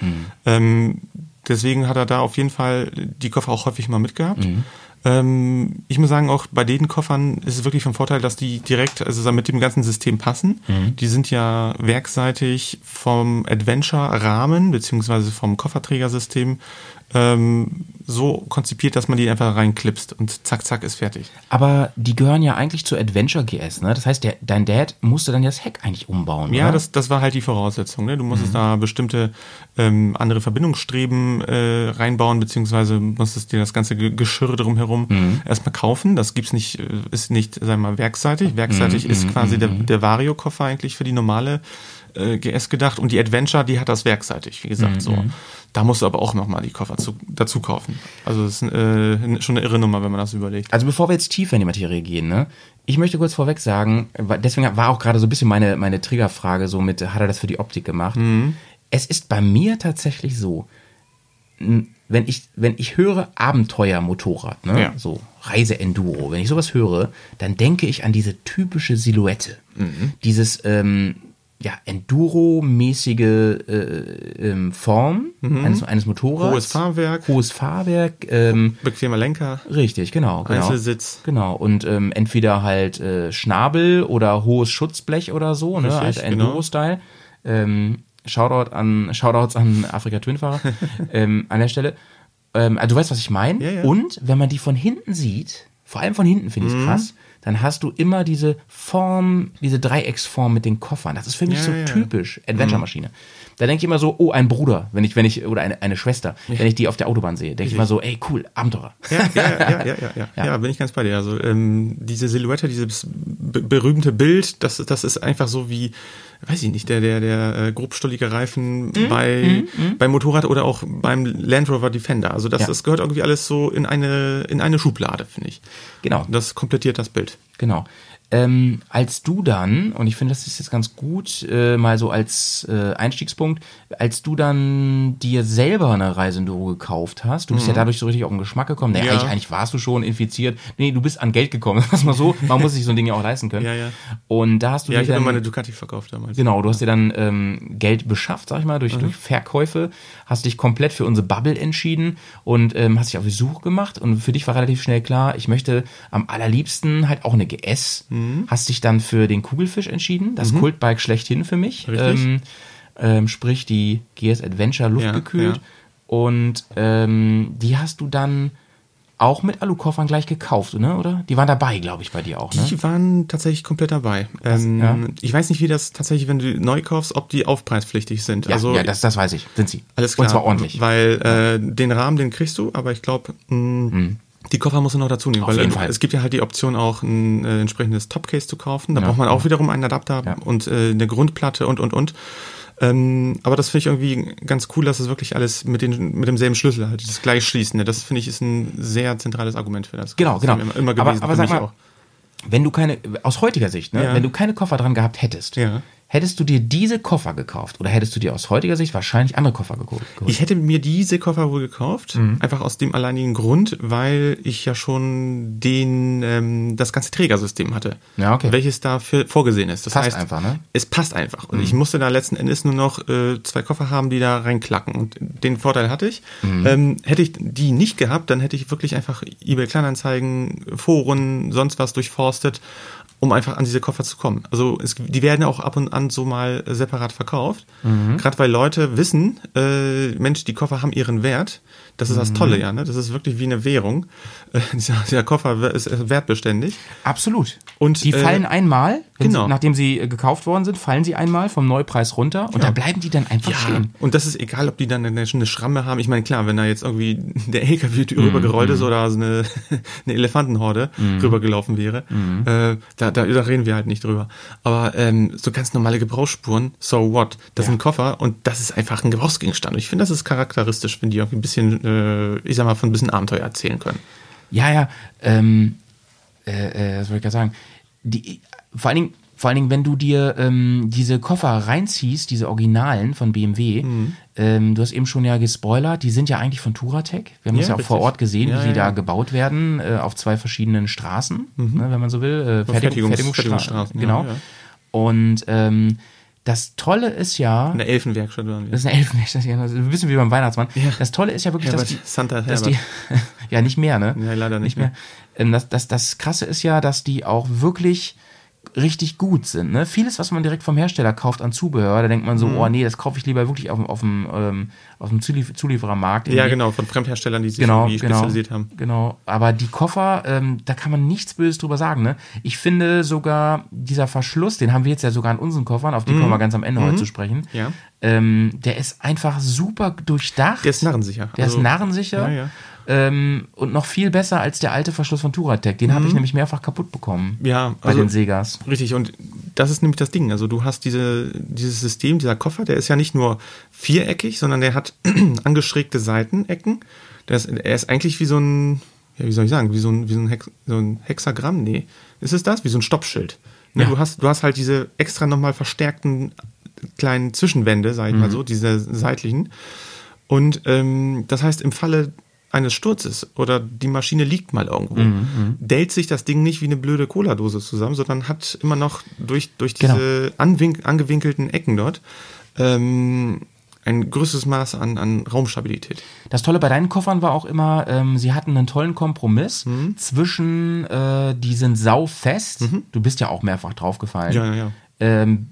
S4: Ähm, deswegen hat er da auf jeden Fall die Koffer auch häufig mal mitgehabt.
S1: Mhm.
S4: Ähm, ich muss sagen, auch bei den Koffern ist es wirklich vom Vorteil, dass die direkt, also mit dem ganzen System passen.
S1: Mhm.
S4: Die sind ja werkseitig vom Adventure-Rahmen beziehungsweise vom Kofferträgersystem ähm, so konzipiert, dass man die einfach reinklipst und zack, zack ist fertig.
S1: Aber die gehören ja eigentlich zur Adventure GS, ne? Das heißt, der, dein Dad musste dann ja das Heck eigentlich umbauen,
S4: Ja,
S1: oder?
S4: das, das war halt die Voraussetzung. Ne? Du musstest da bestimmte ähm, andere Verbindungsstreben äh, reinbauen, beziehungsweise musstest dir das ganze Ge- Geschirr drumherum erstmal kaufen. Das gibt's nicht, äh, ist nicht, sagen wir mal, werkseitig. Werkseitig ist quasi der, der Vario-Koffer eigentlich für die normale äh, GS gedacht und die Adventure, die hat das werkseitig, wie gesagt. so. Da musst du aber auch nochmal die Koffer zu, dazu kaufen. Also das ist äh, schon eine irre Nummer, wenn man das überlegt.
S1: Also bevor wir jetzt tiefer in die Materie gehen, ne? Ich möchte kurz vorweg sagen, deswegen war auch gerade so ein bisschen meine, meine Triggerfrage so mit, hat er das für die Optik gemacht? Es ist bei mir tatsächlich so, wenn ich, wenn ich höre Abenteuermotorrad, ne?
S4: Ja.
S1: so Reise-Enduro, wenn ich sowas höre, dann denke ich an diese typische Silhouette. Dieses, ähm, ja, Enduro-mäßige äh, ähm, Form eines, eines Motorrads.
S4: Hohes Fahrwerk.
S1: Hohes Fahrwerk, ähm,
S4: Bequemer Lenker.
S1: Richtig, genau. genau.
S4: Einzelsitz.
S1: Genau. Und ähm, entweder halt äh, Schnabel oder hohes Schutzblech oder so, ne?
S4: Richtig,
S1: Als
S4: genau.
S1: Enduro-Style. Ähm, Shoutout an, Shoutouts an Afrika Twin-Fahrer ähm, an der Stelle. Ähm, also du weißt, was ich meine.
S4: Ja, ja.
S1: Und wenn man die von hinten sieht, vor allem von hinten finde ich
S4: Mhm.
S1: es krass, dann hast du immer diese Form, diese Dreiecksform mit den Koffern. Das ist für mich
S4: Ja,
S1: so
S4: ja,
S1: typisch Adventure-Maschine. Da denke ich immer so, oh, ein Bruder, wenn ich, wenn ich, oder eine, eine Schwester, wenn ich die auf der Autobahn sehe, denke ich immer so, ey, cool, Abenteurer.
S4: Ja, ja, ja, ja, ja, ja, ja. ja bin ich ganz bei dir. Also ähm, diese Silhouette, dieses be berühmte Bild, das, das ist einfach so wie, weiß ich nicht, der, der, der äh, grobstollige Reifen
S1: Mhm,
S4: bei, beim Motorrad oder auch beim Land Rover Defender. Also das,
S1: Ja.
S4: das gehört irgendwie alles so in eine, in eine Schublade, finde ich.
S1: Genau.
S4: Das komplettiert das Bild.
S1: Genau. Ähm, als du dann, und ich finde, das ist jetzt ganz gut, äh, mal so als äh, Einstiegspunkt, als du dann dir selber eine Reisenduro gekauft hast, du bist ja dadurch so richtig auf den Geschmack gekommen. Nee,
S4: Mhm. Ja.
S1: eigentlich, eigentlich warst du schon infiziert. Nee, du bist an Geld gekommen. Sag mal so, man muss sich so ein Ding ja auch leisten können.
S4: Ja, ja.
S1: Und da hast du
S4: Ja, ich habe
S1: dann,
S4: meine Ducati verkauft damals.
S1: Genau, du hast dir dann ähm, Geld beschafft, sag ich mal,
S4: Mhm.
S1: durch, durch Verkäufe, hast dich komplett für unsere Bubble entschieden und ähm, hast dich auf die Suche gemacht und für dich war relativ schnell klar, ich möchte am allerliebsten halt auch eine GS.
S4: Mhm.
S1: Hast dich dann für den Kugelfisch entschieden, das Kultbike schlechthin für mich. Ähm, ähm, sprich die GS Adventure luftgekühlt.
S4: ja.
S1: Und ähm, die hast du dann auch mit Alukoffern gleich gekauft, ne? oder? Die waren dabei, glaube ich, bei dir auch, ne?
S4: Die waren tatsächlich komplett dabei. Ähm,
S1: ja.
S4: Ich weiß nicht, wie das tatsächlich, wenn du neu kaufst, ob die aufpreispflichtig sind.
S1: Ja,
S4: also
S1: ja das, das weiß ich. Sind sie.
S4: alles klar.
S1: Und zwar ordentlich.
S4: Weil äh, den Rahmen, den kriegst du, aber ich glaube, die Koffer musst du noch dazu nehmen.
S1: Hm. Auf
S4: weil
S1: jeden Fall.
S4: es gibt ja halt die Option, auch ein äh, entsprechendes Topcase zu kaufen. Da
S1: Ja.
S4: braucht man auch wiederum einen Adapter
S1: Ja.
S4: und äh, eine Grundplatte und, und, und. Ähm, aber das finde ich irgendwie ganz cool, dass es wirklich alles mit, den, mit demselben Schlüssel halt, das gleich schließen. Das finde ich ist ein sehr zentrales Argument für das.
S1: Genau,
S4: das
S1: genau.
S4: Immer, immer
S1: Aber-
S4: gewesen
S1: aber
S4: für
S1: sag mal,
S4: auch.
S1: Wenn du keine, aus heutiger Sicht, ne,
S4: Ja.
S1: wenn du keine Koffer dran gehabt hättest,
S4: Ja.
S1: Hättest du dir diese Koffer gekauft oder hättest du dir aus heutiger Sicht wahrscheinlich andere Koffer geholt?
S4: Ich hätte mir diese Koffer wohl gekauft,
S1: Mhm.
S4: einfach aus dem alleinigen Grund, weil ich ja schon den ähm, das ganze Trägersystem hatte,
S1: Ja, okay.
S4: welches dafür vorgesehen ist. Das
S1: Passt
S4: heißt,
S1: einfach, ne?
S4: Es passt einfach. Und ich musste da letzten Endes nur noch äh, zwei Koffer haben, die da reinklacken. Und den Vorteil hatte ich.
S1: Mhm.
S4: Ähm, hätte ich die nicht gehabt, dann hätte ich wirklich einfach eBay Kleinanzeigen, Foren, sonst was durchforstet, um einfach an diese Koffer zu kommen. Also es, die werden ja auch ab und an so mal äh, separat verkauft.
S1: Mhm.
S4: Gerade weil Leute wissen, äh, Mensch, die Koffer haben ihren Wert. Das ist das
S1: Mhm.
S4: Tolle, ja. Ne? Das ist wirklich wie eine Währung. Äh, dieser, dieser Koffer ist wertbeständig.
S1: Absolut.
S4: Und,
S1: die
S4: äh,
S1: fallen einmal,
S4: genau.
S1: sie, nachdem sie äh, gekauft worden sind, fallen sie einmal vom Neupreis runter und da bleiben die dann einfach stehen.
S4: Und das ist egal, ob die dann eine, eine Schramme haben. Ich meine, klar, wenn da jetzt irgendwie der LKW
S1: Mhm,
S4: rübergerollt ist oder so eine, eine Elefantenhorde rübergelaufen wäre,
S1: Mhm.
S4: äh, da, da, da reden wir halt nicht drüber. Aber ähm, so ganz normale Gebrauchsspuren, so what? Das
S1: Ja.
S4: sind Koffer und das ist einfach ein Gebrauchsgegenstand. Und ich finde, das ist charakteristisch, wenn die irgendwie ein bisschen, äh, ich sag mal, von ein bisschen Abenteuer erzählen können.
S1: Ja, ja, ähm, äh, äh, was wollte ich gerade sagen? Die, vor allen Dingen, vor allen Dingen, wenn du dir ähm, diese Koffer reinziehst, diese Originalen von BMW,
S4: Mhm.
S1: ähm, du hast eben schon ja gespoilert, die sind ja eigentlich von Turatec. Wir haben
S4: Ja,
S1: das ja auch vor
S4: richtig.
S1: Ort gesehen,
S4: Ja,
S1: wie die
S4: ja.
S1: da gebaut werden, äh, auf zwei verschiedenen Straßen, ne, wenn man so will. Äh, Fertigung,
S4: Fertigungs-
S1: Fertigungsstra-
S4: Fertigungsstraßen, ja,
S1: Genau. Und ähm, das Tolle ist ja,
S4: In der Elfenwerkstatt waren wir.
S1: das ist eine Elfenwerkstatt, ja, das ein bisschen wie beim Weihnachtsmann.
S4: Ja.
S1: Das Tolle ist ja wirklich, dass
S4: Herbert,
S1: die,
S4: Santa
S1: dass die, ja nicht mehr, ne?
S4: Ja, leider nicht
S1: mehr. Ähm, Das, das, das Krasse ist ja, dass die auch wirklich richtig gut sind. Ne? Vieles, was man direkt vom Hersteller kauft an Zubehör, da denkt man
S4: Mhm.
S1: so, oh nee, das kaufe ich lieber wirklich auf, dem- auf dem, ähm, auf dem Zuliefer Zulieferermarkt.
S4: Ja,
S1: irgendwie.
S4: genau, von Fremdherstellern, die sich
S1: Genau,
S4: irgendwie
S1: genau,
S4: spezialisiert haben.
S1: genau. Aber die Koffer, ähm, da kann man nichts Böses drüber sagen. Ne? Ich finde sogar dieser Verschluss, den haben wir jetzt ja sogar an unseren Koffern, auf die kommen wir ganz am Ende heute zu sprechen.
S4: Mhm. Ja.
S1: Ähm, der ist einfach super durchdacht.
S4: Der ist narrensicher.
S1: Der
S4: Also-
S1: ist narrensicher.
S4: Ja, ja.
S1: Ähm, und noch viel besser als der alte Verschluss von Turatec. Den habe ich nämlich mehrfach kaputt bekommen.
S4: Mhm. Ja,
S1: Bei
S4: also-
S1: den Segas.
S4: Richtig, und das ist nämlich das Ding. Also du hast diese, dieses System, dieser Koffer, der ist ja nicht nur viereckig, sondern der hat angeschrägte Seitenecken. Ist, er ist eigentlich wie so ein, ja, wie soll ich sagen, wie so ein, wie so ein, Hex, so ein Hexagramm, nee. Ist es das? Wie so ein Stoppschild. Ne,
S1: Ja.
S4: du, hast, du hast halt diese extra nochmal verstärkten kleinen Zwischenwände, sag ich
S1: Mhm.
S4: mal so, diese seitlichen. Und ähm, das heißt, im Falle eines Sturzes oder die Maschine liegt mal irgendwo,
S1: Mhm,
S4: dellt sich das Ding nicht wie eine blöde Cola-Dose zusammen, sondern hat immer noch durch, durch
S1: Genau.
S4: diese anwink angewinkelten Ecken dort ähm, ein größeres Maß an, an Raumstabilität.
S1: Das Tolle bei deinen Koffern war auch immer, ähm, sie hatten einen tollen Kompromiss
S4: Mhm.
S1: zwischen, äh, die sind saufest. Du bist ja auch mehrfach draufgefallen.
S4: Ja, ja, ja.
S1: Ähm,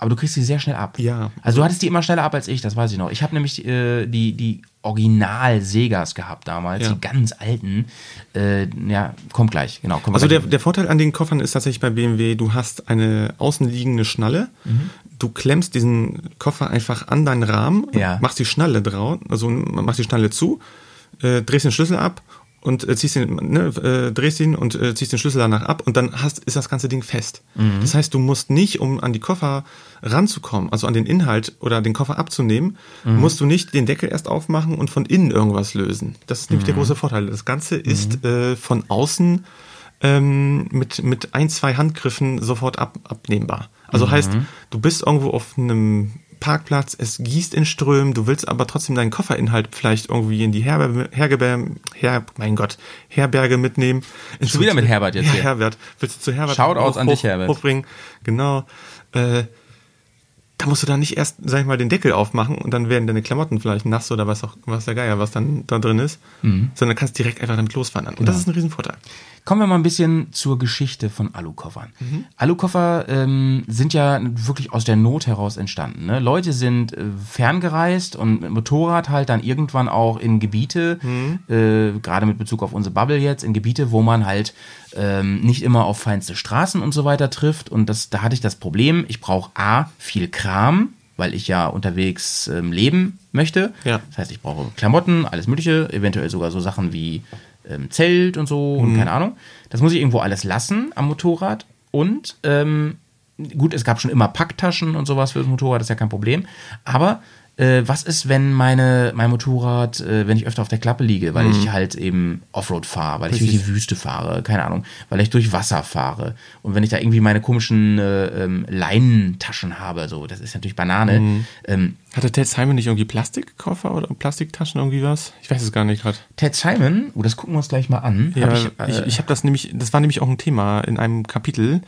S1: aber du kriegst sie sehr schnell ab.
S4: Ja.
S1: Also du hattest die immer schneller ab als ich, das weiß ich noch. Ich habe nämlich äh, die, die Original-Segas gehabt damals,
S4: Ja.
S1: die ganz alten. Äh, ja, kommt gleich, genau. wir
S4: Also der,
S1: gleich.
S4: der Vorteil an den Koffern ist tatsächlich bei BMW, du hast eine außenliegende Schnalle.
S1: Mhm.
S4: Du klemmst diesen Koffer einfach an deinen Rahmen,
S1: Ja.
S4: machst die Schnalle drauf, also machst die Schnalle zu, äh, drehst den Schlüssel ab und äh, ziehst den, ne, äh, drehst ihn und äh, ziehst den Schlüssel danach ab und dann hast, ist das ganze Ding fest.
S1: Mhm.
S4: Das heißt, du musst nicht, um an die Koffer ranzukommen, also an den Inhalt oder den Koffer abzunehmen,
S1: Mhm.
S4: musst du nicht den Deckel erst aufmachen und von innen irgendwas lösen. Das ist nämlich
S1: Mhm.
S4: der große Vorteil. Das Ganze ist äh, von außen ähm, mit, mit ein, zwei Handgriffen sofort ab, abnehmbar. Also
S1: Mhm.
S4: heißt, du bist irgendwo auf einem Parkplatz, es gießt in Strömen, du willst aber trotzdem deinen Kofferinhalt vielleicht irgendwie in die Herberge, Herberge, Her, mein Gott, Herberge mitnehmen.
S1: Schon wieder mit Herbert jetzt
S4: Ja,
S1: hier.
S4: Herbert. Willst du zu Herbert
S1: Shoutouts an dich, Herbert.
S4: hochbringen? Genau. Äh, da musst du dann nicht erst, sag ich mal, den Deckel aufmachen und dann werden deine Klamotten vielleicht nass oder was auch, was der Geier, was dann da drin ist,
S1: Mhm.
S4: sondern kannst direkt einfach damit losfahren. Und das ist ein Riesenvorteil.
S1: Kommen wir mal ein bisschen zur Geschichte von Alukoffern. Alukoffer ähm, sind ja wirklich aus der Not heraus entstanden. Ne? Leute sind äh, ferngereist und mit Motorrad halt dann irgendwann auch in Gebiete, äh, gerade mit Bezug auf unsere Bubble jetzt, in Gebiete, wo man halt ähm, nicht immer auf feinste Straßen und so weiter trifft. Und das, da hatte ich das Problem, ich brauche A, viel Kram, weil ich ja unterwegs ähm, leben möchte.
S4: Ja.
S1: Das heißt, ich brauche Klamotten, alles Mögliche, eventuell sogar so Sachen wie ähm, Zelt und so und keine Ahnung. Das muss ich irgendwo alles lassen am Motorrad. Und ähm, gut, es gab schon immer Packtaschen und sowas für das Motorrad, das ist ja kein Problem. Aber äh, was ist, wenn meine, mein Motorrad, äh, wenn ich öfter auf der Klappe liege, weil ich halt eben Offroad fahre, weil ich durch die Wüste fahre, keine Ahnung, weil ich durch Wasser fahre und wenn ich da irgendwie meine komischen äh, ähm, Leinentaschen habe, so, das ist natürlich Banane. Ähm,
S4: Hatte Ted Simon nicht irgendwie Plastikkoffer oder Plastiktaschen irgendwie was? Ich weiß es gar nicht gerade.
S1: Ted Simon, oh, das gucken wir uns gleich mal an.
S4: Ja,
S1: Hab
S4: ich,
S1: äh,
S4: ich, ich habe das nämlich, das war nämlich auch ein Thema in einem Kapitel,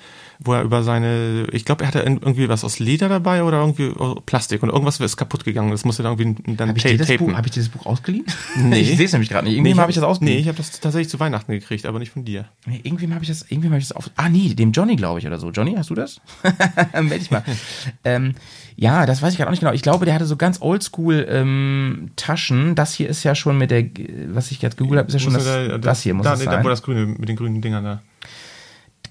S4: wo er über seine, ich glaube, er hatte irgendwie was aus Leder dabei oder irgendwie Plastik und irgendwas ist kaputt gegangen. Das musste dann irgendwie dann
S1: Habe ich, das
S4: tapen.
S1: Buch- hab ich dir das Buch ausgeliehen?
S4: Nee.
S1: ich sehe es nämlich gerade nicht. Irgendwem habe ich das
S4: Nee,
S1: ausgeliehen.
S4: ich habe das tatsächlich zu Weihnachten gekriegt, aber nicht von dir.
S1: Nee, irgendwem habe ich das, irgendwem habe ich das auf. Ah, nee, dem Johnny, glaube ich, oder so. Johnny, hast du das? Meld dich mal. ähm, ja, das weiß ich gerade auch nicht genau. Ich glaube, der hatte so ganz oldschool ähm, Taschen. Das hier ist ja schon mit der, was ich jetzt gegoogelt habe, ist ja schon das,
S4: da-
S1: das hier muss
S4: da,
S1: es
S4: nee,
S1: sein.
S4: Da, wo das grüne, mit den grünen Dingern da.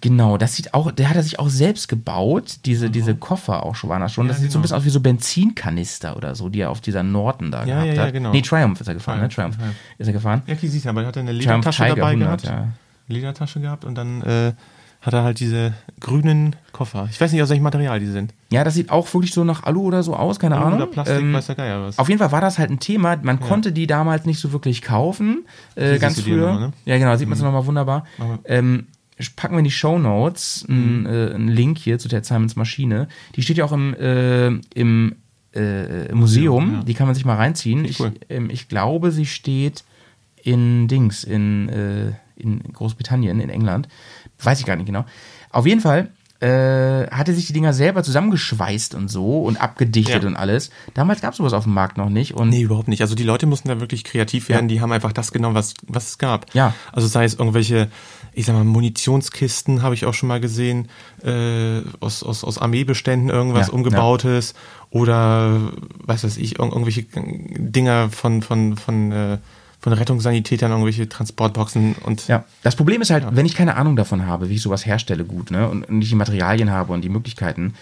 S1: Genau, das sieht auch, der hat er sich auch selbst gebaut, diese, diese Koffer auch schon waren das schon. das
S4: Ja,
S1: sieht so ein
S4: genau.
S1: bisschen aus wie so Benzinkanister oder so, die er auf dieser Norton da
S4: Ja,
S1: gehabt
S4: ja, ja,
S1: hat.
S4: genau.
S1: Nee, Triumph ist er gefahren,
S4: Triumph,
S1: ne? Triumph
S4: Triumph.
S1: ist er gefahren.
S4: Ja, okay, siehst du, aber er hatte eine Ledertasche dabei
S1: 100,
S4: gehabt.
S1: ja.
S4: Ledertasche gehabt und dann äh, hat er halt diese grünen Koffer. Ich weiß nicht, aus welchem Material die sind.
S1: Ja, das sieht auch wirklich so nach Alu oder so aus, keine Ahnung.
S4: Oder Plastik,
S1: Ähm,
S4: weiß der Geier was.
S1: Auf jeden Fall war das halt ein Thema. Man konnte die damals nicht so wirklich kaufen. Äh, ganz früher.
S4: nochmal, ne?
S1: Ja, genau, sieht man es nochmal wunderbar. Ähm, packen wir in die Show Notes einen, äh, einen Link hier zu der Simons Maschine. Die steht ja auch im, äh, im äh, Museum.
S4: ja.
S1: Die kann man sich mal reinziehen.
S4: Richtig cool.
S1: Ich, ähm, ich glaube, sie steht in Dings, in, äh, in Großbritannien, in England. Weiß ich gar nicht genau. Auf jeden Fall äh, hatte sich die Dinger selber zusammengeschweißt und so und abgedichtet
S4: Ja.
S1: und alles. Damals gab es sowas auf dem Markt noch nicht. Und
S4: Nee, überhaupt nicht. Also die Leute mussten da wirklich kreativ werden. Die haben einfach das genommen, was, was es gab.
S1: Ja.
S4: Also sei es irgendwelche, ich sag mal, Munitionskisten habe ich auch schon mal gesehen, äh, aus, aus, aus Armeebeständen irgendwas
S1: Ja,
S4: umgebautes oder was weiß ich, irg irgendwelche Dinger von, von, von, äh, von Rettungssanitätern, irgendwelche Transportboxen und
S1: Ja, das Problem ist halt, wenn ich keine Ahnung davon habe, wie ich sowas herstelle gut, ne, und, und nicht die Materialien habe und die Möglichkeiten,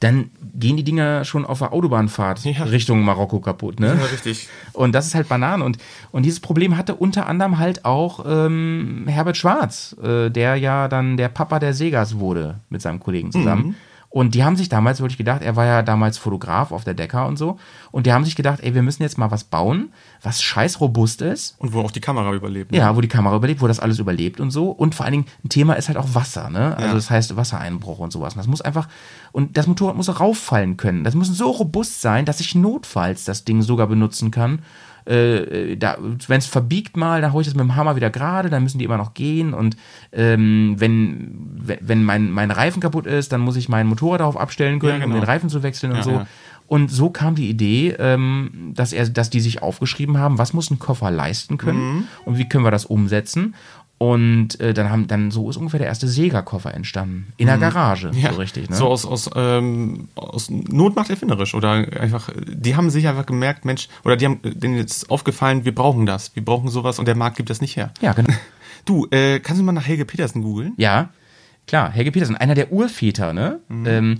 S1: dann gehen die Dinger schon auf der Autobahnfahrt
S4: Ja.
S1: Richtung Marokko kaputt, ne?
S4: Ja, richtig.
S1: Und das ist halt Bananen. Und, und dieses Problem hatte unter anderem halt auch ähm, Herbert Schwarz, äh, der ja dann der Papa der Segas wurde mit seinem Kollegen zusammen.
S4: Mhm.
S1: Und die haben sich damals wirklich gedacht, er war ja damals Fotograf auf der Decker und so. Und die haben sich gedacht, ey, wir müssen jetzt mal was bauen, was scheiß robust ist.
S4: Und wo auch die Kamera überlebt. ne?
S1: Ja, wo die Kamera überlebt, wo das alles überlebt und so. Und vor allen Dingen, ein Thema ist halt auch Wasser, ne? Also
S4: Ja.
S1: das heißt Wassereinbruch und sowas. Und das muss einfach, und das Motorrad muss auch rauffallen können. Das muss so robust sein, dass ich notfalls das Ding sogar benutzen kann. Äh, da, wenn es verbiegt mal, dann hole ich das mit dem Hammer wieder gerade, dann müssen die immer noch gehen. Und ähm, wenn, wenn mein, mein Reifen kaputt ist, dann muss ich mein Motorrad darauf abstellen können,
S4: Ja,
S1: um
S4: genau.
S1: den Reifen zu wechseln und
S4: Ja,
S1: so.
S4: ja.
S1: Und so kam die Idee, ähm, dass, er, dass die sich aufgeschrieben haben, was muss ein Koffer leisten können
S4: Mhm.
S1: und wie können wir das umsetzen. Und äh, dann haben dann so ist ungefähr der erste Sega-Koffer entstanden. In der Garage,
S4: Mhm. Ja,
S1: so richtig. Ne?
S4: So aus, aus, ähm, aus Not macht erfinderisch. Oder einfach, die haben sich einfach gemerkt, Mensch, oder die haben denen jetzt aufgefallen, wir brauchen das, wir brauchen sowas und der Markt gibt das nicht her.
S1: ja, genau.
S4: Du, äh, kannst du mal nach Helge Petersen googeln?
S1: Ja, klar, Helge Petersen, einer der Urväter, ne?
S4: Mhm.
S1: Ähm,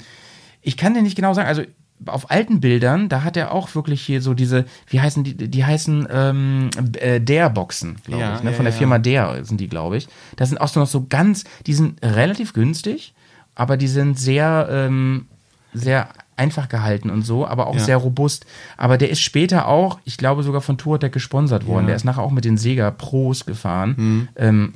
S1: ich kann dir nicht genau sagen, also auf alten Bildern, da hat er auch wirklich hier so diese, wie heißen die, die heißen ähm, äh, Dare-Boxen, glaube
S4: Ja,
S1: ich, ne?
S4: ja,
S1: Von der. Firma Dare sind die, glaube ich. Das sind auch so noch so ganz, die sind relativ günstig, aber die sind sehr, ähm, sehr einfach gehalten und so, aber auch
S4: Ja.
S1: sehr robust. Aber der ist später auch, ich glaube sogar von Tourtec gesponsert worden.
S4: Ja. Mhm.
S1: Der ist nachher auch mit den Sega Pros gefahren. Ähm,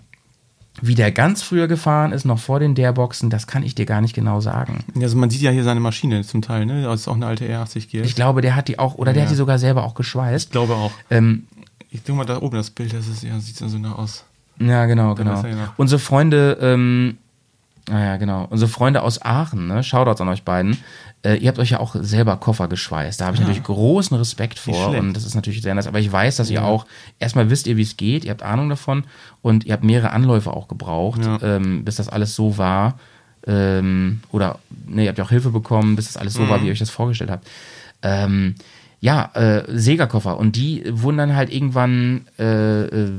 S1: wie der ganz früher gefahren ist, noch vor den Dareboxen, das kann ich dir gar nicht genau sagen.
S4: Also man sieht ja hier seine Maschine zum Teil, ne? Das ist auch eine alte R80 GS.
S1: Ich glaube, der hat die auch, oder der
S4: Ja.
S1: hat die sogar selber auch geschweißt.
S4: glaube auch.
S1: Ähm,
S4: Ich denke mal da oben das Bild, das ist ja, sieht so nach aus.
S1: ja, genau, genau.
S4: ja
S1: Unsere Freunde ähm, Ah ja, genau. Unsere Freunde aus Aachen, ne? Shoutouts an euch beiden. Äh, ihr habt euch ja auch selber Koffer geschweißt. Da habe ich natürlich großen Respekt vor und das ist natürlich sehr nice. Aber ich weiß, dass ihr auch, erstmal wisst ihr, wie es geht, ihr habt Ahnung davon und ihr habt mehrere Anläufe auch gebraucht,
S4: Ja.
S1: ähm, bis das alles so war. Ähm, oder, ne, ihr habt ja auch Hilfe bekommen, bis das alles so war, wie ihr euch das vorgestellt habt. Ähm, ja, äh, Sega-Koffer. Und die wurden dann halt irgendwann äh, äh,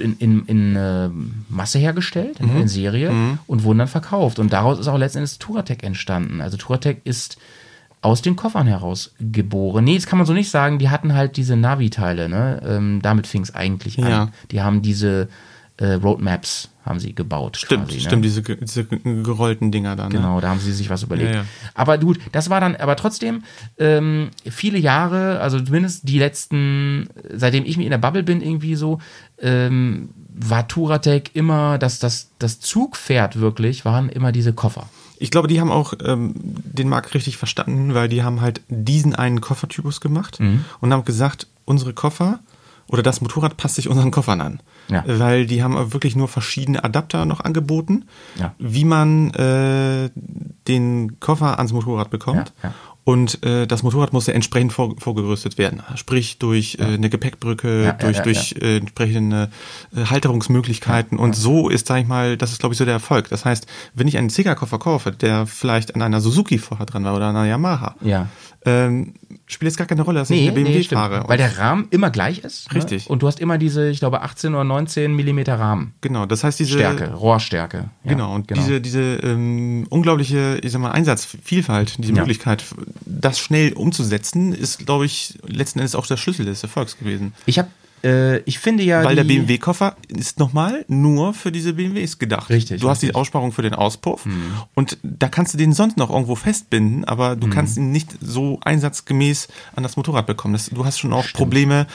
S1: in, in, in äh, Masse hergestellt, in, in Serie, und wurden dann verkauft. Und daraus ist auch letztendlich Turatec entstanden. Also Turatec ist aus den Koffern heraus geboren. Nee, das kann man so nicht sagen. Die hatten halt diese Navi-Teile. Ne? Ähm, damit fing es eigentlich an.
S4: Ja.
S1: Die haben diese äh, Roadmaps haben sie gebaut.
S4: Stimmt,
S1: quasi,
S4: stimmt,
S1: ne?
S4: diese, diese ge- gerollten Dinger da. Ne?
S1: Genau, da haben sie sich was überlegt.
S4: Ja, ja.
S1: Aber gut, das war dann, aber trotzdem ähm, viele Jahre, also zumindest die letzten, seitdem ich mir in der Bubble bin, irgendwie so, ähm, war Turatec immer, dass das, das Zugpferd wirklich waren immer diese Koffer.
S4: Ich glaube, die haben auch ähm, den Markt richtig verstanden, weil die haben halt diesen einen Koffertypus gemacht
S1: Mhm.
S4: und haben gesagt, unsere Koffer oder das Motorrad passt sich unseren Koffern an.
S1: Ja.
S4: Weil die haben wirklich nur verschiedene Adapter noch angeboten,
S1: Ja.
S4: wie man äh, den Koffer ans Motorrad bekommt.
S1: Ja.
S4: Und äh, das Motorrad muss ja entsprechend vor, vorgerüstet werden. Sprich durch äh, eine Gepäckbrücke,
S1: Ja, ja,
S4: durch,
S1: ja,
S4: durch Äh, entsprechende äh, Halterungsmöglichkeiten. Und so ist, sag ich mal, das ist, glaube ich, so der Erfolg. Das heißt, wenn ich einen Sega-Koffer kaufe, der vielleicht an einer Suzuki vorher dran war oder an einer Yamaha,
S1: Ja.
S4: ähm, spielt jetzt gar keine Rolle, dass ich eine BMW
S1: stimmt.
S4: fahre.
S1: Weil der Rahmen immer gleich ist.
S4: Richtig.
S1: Ne? Und du hast immer diese, ich glaube, 18 oder 19 Millimeter Rahmen.
S4: genau, das heißt, diese
S1: Stärke, Rohrstärke. Ja,
S4: Genau, und diese, diese ähm, unglaubliche, ich sag mal, Einsatzvielfalt, diese
S1: Ja.
S4: Möglichkeit, das schnell umzusetzen, ist, glaube ich, letzten Endes auch der Schlüssel des Erfolgs gewesen.
S1: Ich habe, äh, ich finde ja.
S4: Weil der BMW-Koffer ist nochmal nur für diese BMWs gedacht.
S1: Richtig,
S4: Du hast die
S1: richtig. Mhm.
S4: Aussparung für den Auspuff und da kannst du den sonst noch irgendwo festbinden, aber du kannst ihn nicht so einsatzgemäß an das Motorrad bekommen. Das, du hast schon auch Probleme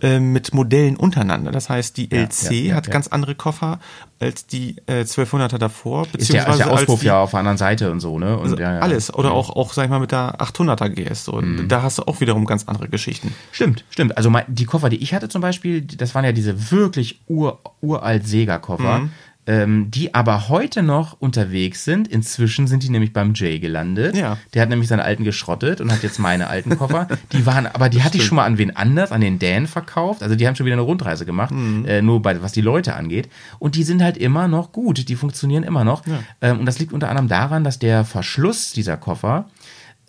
S4: äh, mit Modellen untereinander. Das heißt, die LC
S1: ja, ja,
S4: hat
S1: ja.
S4: ganz andere Koffer als die äh, 1200er davor,
S1: ist der, ist
S4: beziehungsweise
S1: der Auspuff
S4: die,
S1: ja auf der anderen Seite und so, ne? Und,
S4: also
S1: ja, ja.
S4: alles. Oder auch, auch, sag ich mal, mit der 800er GS. So.
S1: Mhm.
S4: Da hast du auch wiederum ganz andere Geschichten.
S1: Stimmt, stimmt. Also die Koffer, die ich hatte zum Beispiel, das waren ja diese wirklich ur, uralt Sega-Koffer,
S4: Mhm.
S1: ähm, die aber heute noch unterwegs sind. Inzwischen sind die nämlich beim Jay gelandet.
S4: Ja.
S1: Der hat nämlich seine alten geschrottet und hat jetzt meine alten Koffer. Die waren, aber die hatte ich schon mal an wen anders, an den Dan verkauft. Also die haben schon wieder eine Rundreise gemacht,
S4: Mhm.
S1: äh, nur bei, was die Leute angeht. Und die sind halt immer noch gut. Die funktionieren immer noch. Ähm, und das liegt unter anderem daran, dass der Verschluss dieser Koffer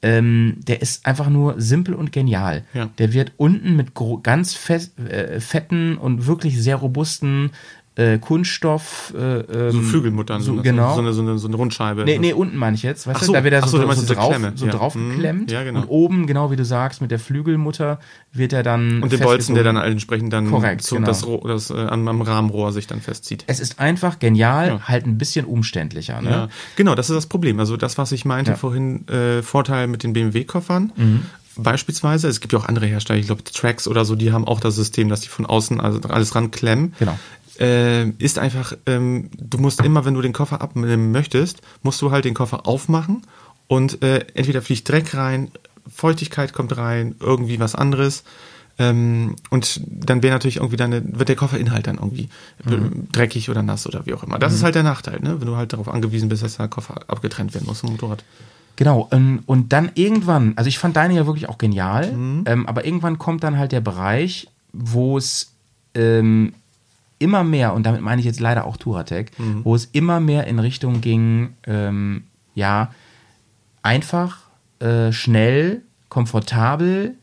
S1: ähm, der ist einfach nur simpel und genial.
S4: Ja.
S1: Der wird unten mit ganz fest, äh, fetten und wirklich sehr robusten äh, Kunststoff. Äh, ähm,
S4: So Flügelmuttern,
S1: so,
S4: so,
S1: genau.
S4: so, eine, so, eine, so eine Rundscheibe.
S1: Nee, nee, unten meine ich jetzt. Weißt
S4: Ach
S1: du,
S4: so,
S1: da wird er so,
S4: so,
S1: so, so, drauf,
S4: Klemme,
S1: so
S4: ja.
S1: draufgeklemmt.
S4: Mhm, ja, genau.
S1: Und oben, genau wie du sagst, mit der Flügelmutter wird er dann.
S4: Und den Bolzen, der dann entsprechend dann
S1: Korrekt,
S4: zu,
S1: genau.
S4: das, das äh, am, am Rahmenrohr sich dann festzieht.
S1: Es ist einfach genial,
S4: Ja.
S1: halt ein bisschen umständlicher. Ne?
S4: Ja, genau, das ist das Problem. Also das, was ich meinte.
S1: Mhm.
S4: vorhin, äh, Vorteil mit den BMW-Koffern. Beispielsweise, es gibt ja auch andere Hersteller, ich glaube Tracks oder so, die haben auch das System, dass die von außen also alles ranklemmen.
S1: Genau.
S4: Äh, ist einfach, ähm, du musst immer, wenn du den Koffer abnehmen möchtest, musst du halt den Koffer aufmachen und äh, entweder fliegt Dreck rein, Feuchtigkeit kommt rein, irgendwie was anderes. Ähm, und dann wäre natürlich irgendwie deine, wird der Kofferinhalt dann irgendwie äh, dreckig oder nass oder wie auch immer. Das ist halt der Nachteil, ne? wenn du halt darauf angewiesen bist, dass der Koffer abgetrennt werden muss vom Motorrad.
S1: Genau, ähm, und dann irgendwann, also ich fand deine ja wirklich auch genial,
S4: Mhm.
S1: ähm, aber irgendwann kommt dann halt der Bereich, wo es ähm, immer mehr, und damit meine ich jetzt leider auch Turatec,
S4: Mhm.
S1: wo es immer mehr in Richtung ging, ähm, ja, einfach, äh, schnell, komfortabel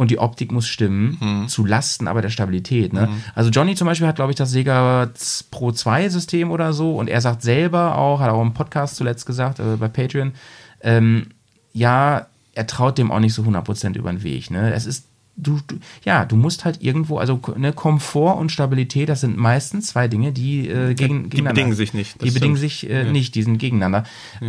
S1: und die Optik muss stimmen,
S4: Mhm.
S1: zu Lasten aber der Stabilität. Ne? Also Johnny zum Beispiel hat, glaube ich, das Sega Pro 2 System oder so und er sagt selber auch, hat auch im Podcast zuletzt gesagt, äh, bei Patreon, ähm, ja, er traut dem auch nicht so 100% über den Weg. Ne? Es ist, du, du, ja, du musst halt irgendwo, also ne, Komfort und Stabilität, das sind meistens zwei Dinge, die äh, gegen,
S4: die
S1: gegeneinander-
S4: bedingen sich nicht,
S1: Die bedingen
S4: stimmt.
S1: sich äh, nicht, die sind gegeneinander.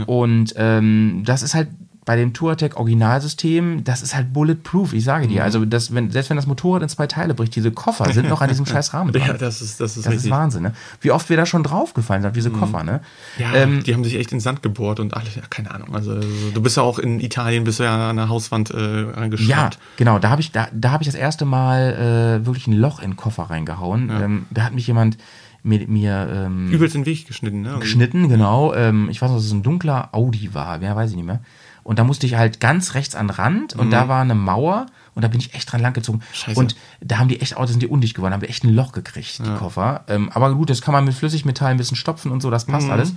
S1: Und ähm, das ist halt bei dem Touratec Originalsystem, das ist halt bulletproof, ich sage
S4: Mhm.
S1: dir. Also das, wenn, selbst wenn das Motorrad in zwei Teile bricht, diese Koffer sind noch an diesem scheiß Rahmen dran.
S4: Ja, das ist, das ist
S1: das ist Wahnsinn, ne? Wie oft wir da schon draufgefallen sind, diese Koffer, ne?
S4: Ja,
S1: Ähm,
S4: die haben sich echt in den Sand gebohrt und alle, ja, keine Ahnung. Also du bist ja auch in Italien, bist ja an der Hauswand äh,
S1: Ja, genau. Da habe ich, da, da habe ich das erste Mal äh, wirklich ein Loch in den Koffer reingehauen. Ähm, da hat mich jemand mit mir ähm,
S4: Übelst den Weg geschnitten, ne?
S1: geschnitten, genau. Ähm, ich weiß noch, dass es ein dunkler Audi war, ja, weiß ich nicht mehr. Und da musste ich halt ganz rechts an den Rand und da war eine Mauer und da bin ich echt dran langgezogen.
S4: Scheiße.
S1: Und da haben die echt, oh, da sind die undicht geworden, haben wir echt ein Loch gekriegt, die Koffer. Ähm, aber gut, das kann man mit Flüssigmetall ein bisschen stopfen und so, das passt alles.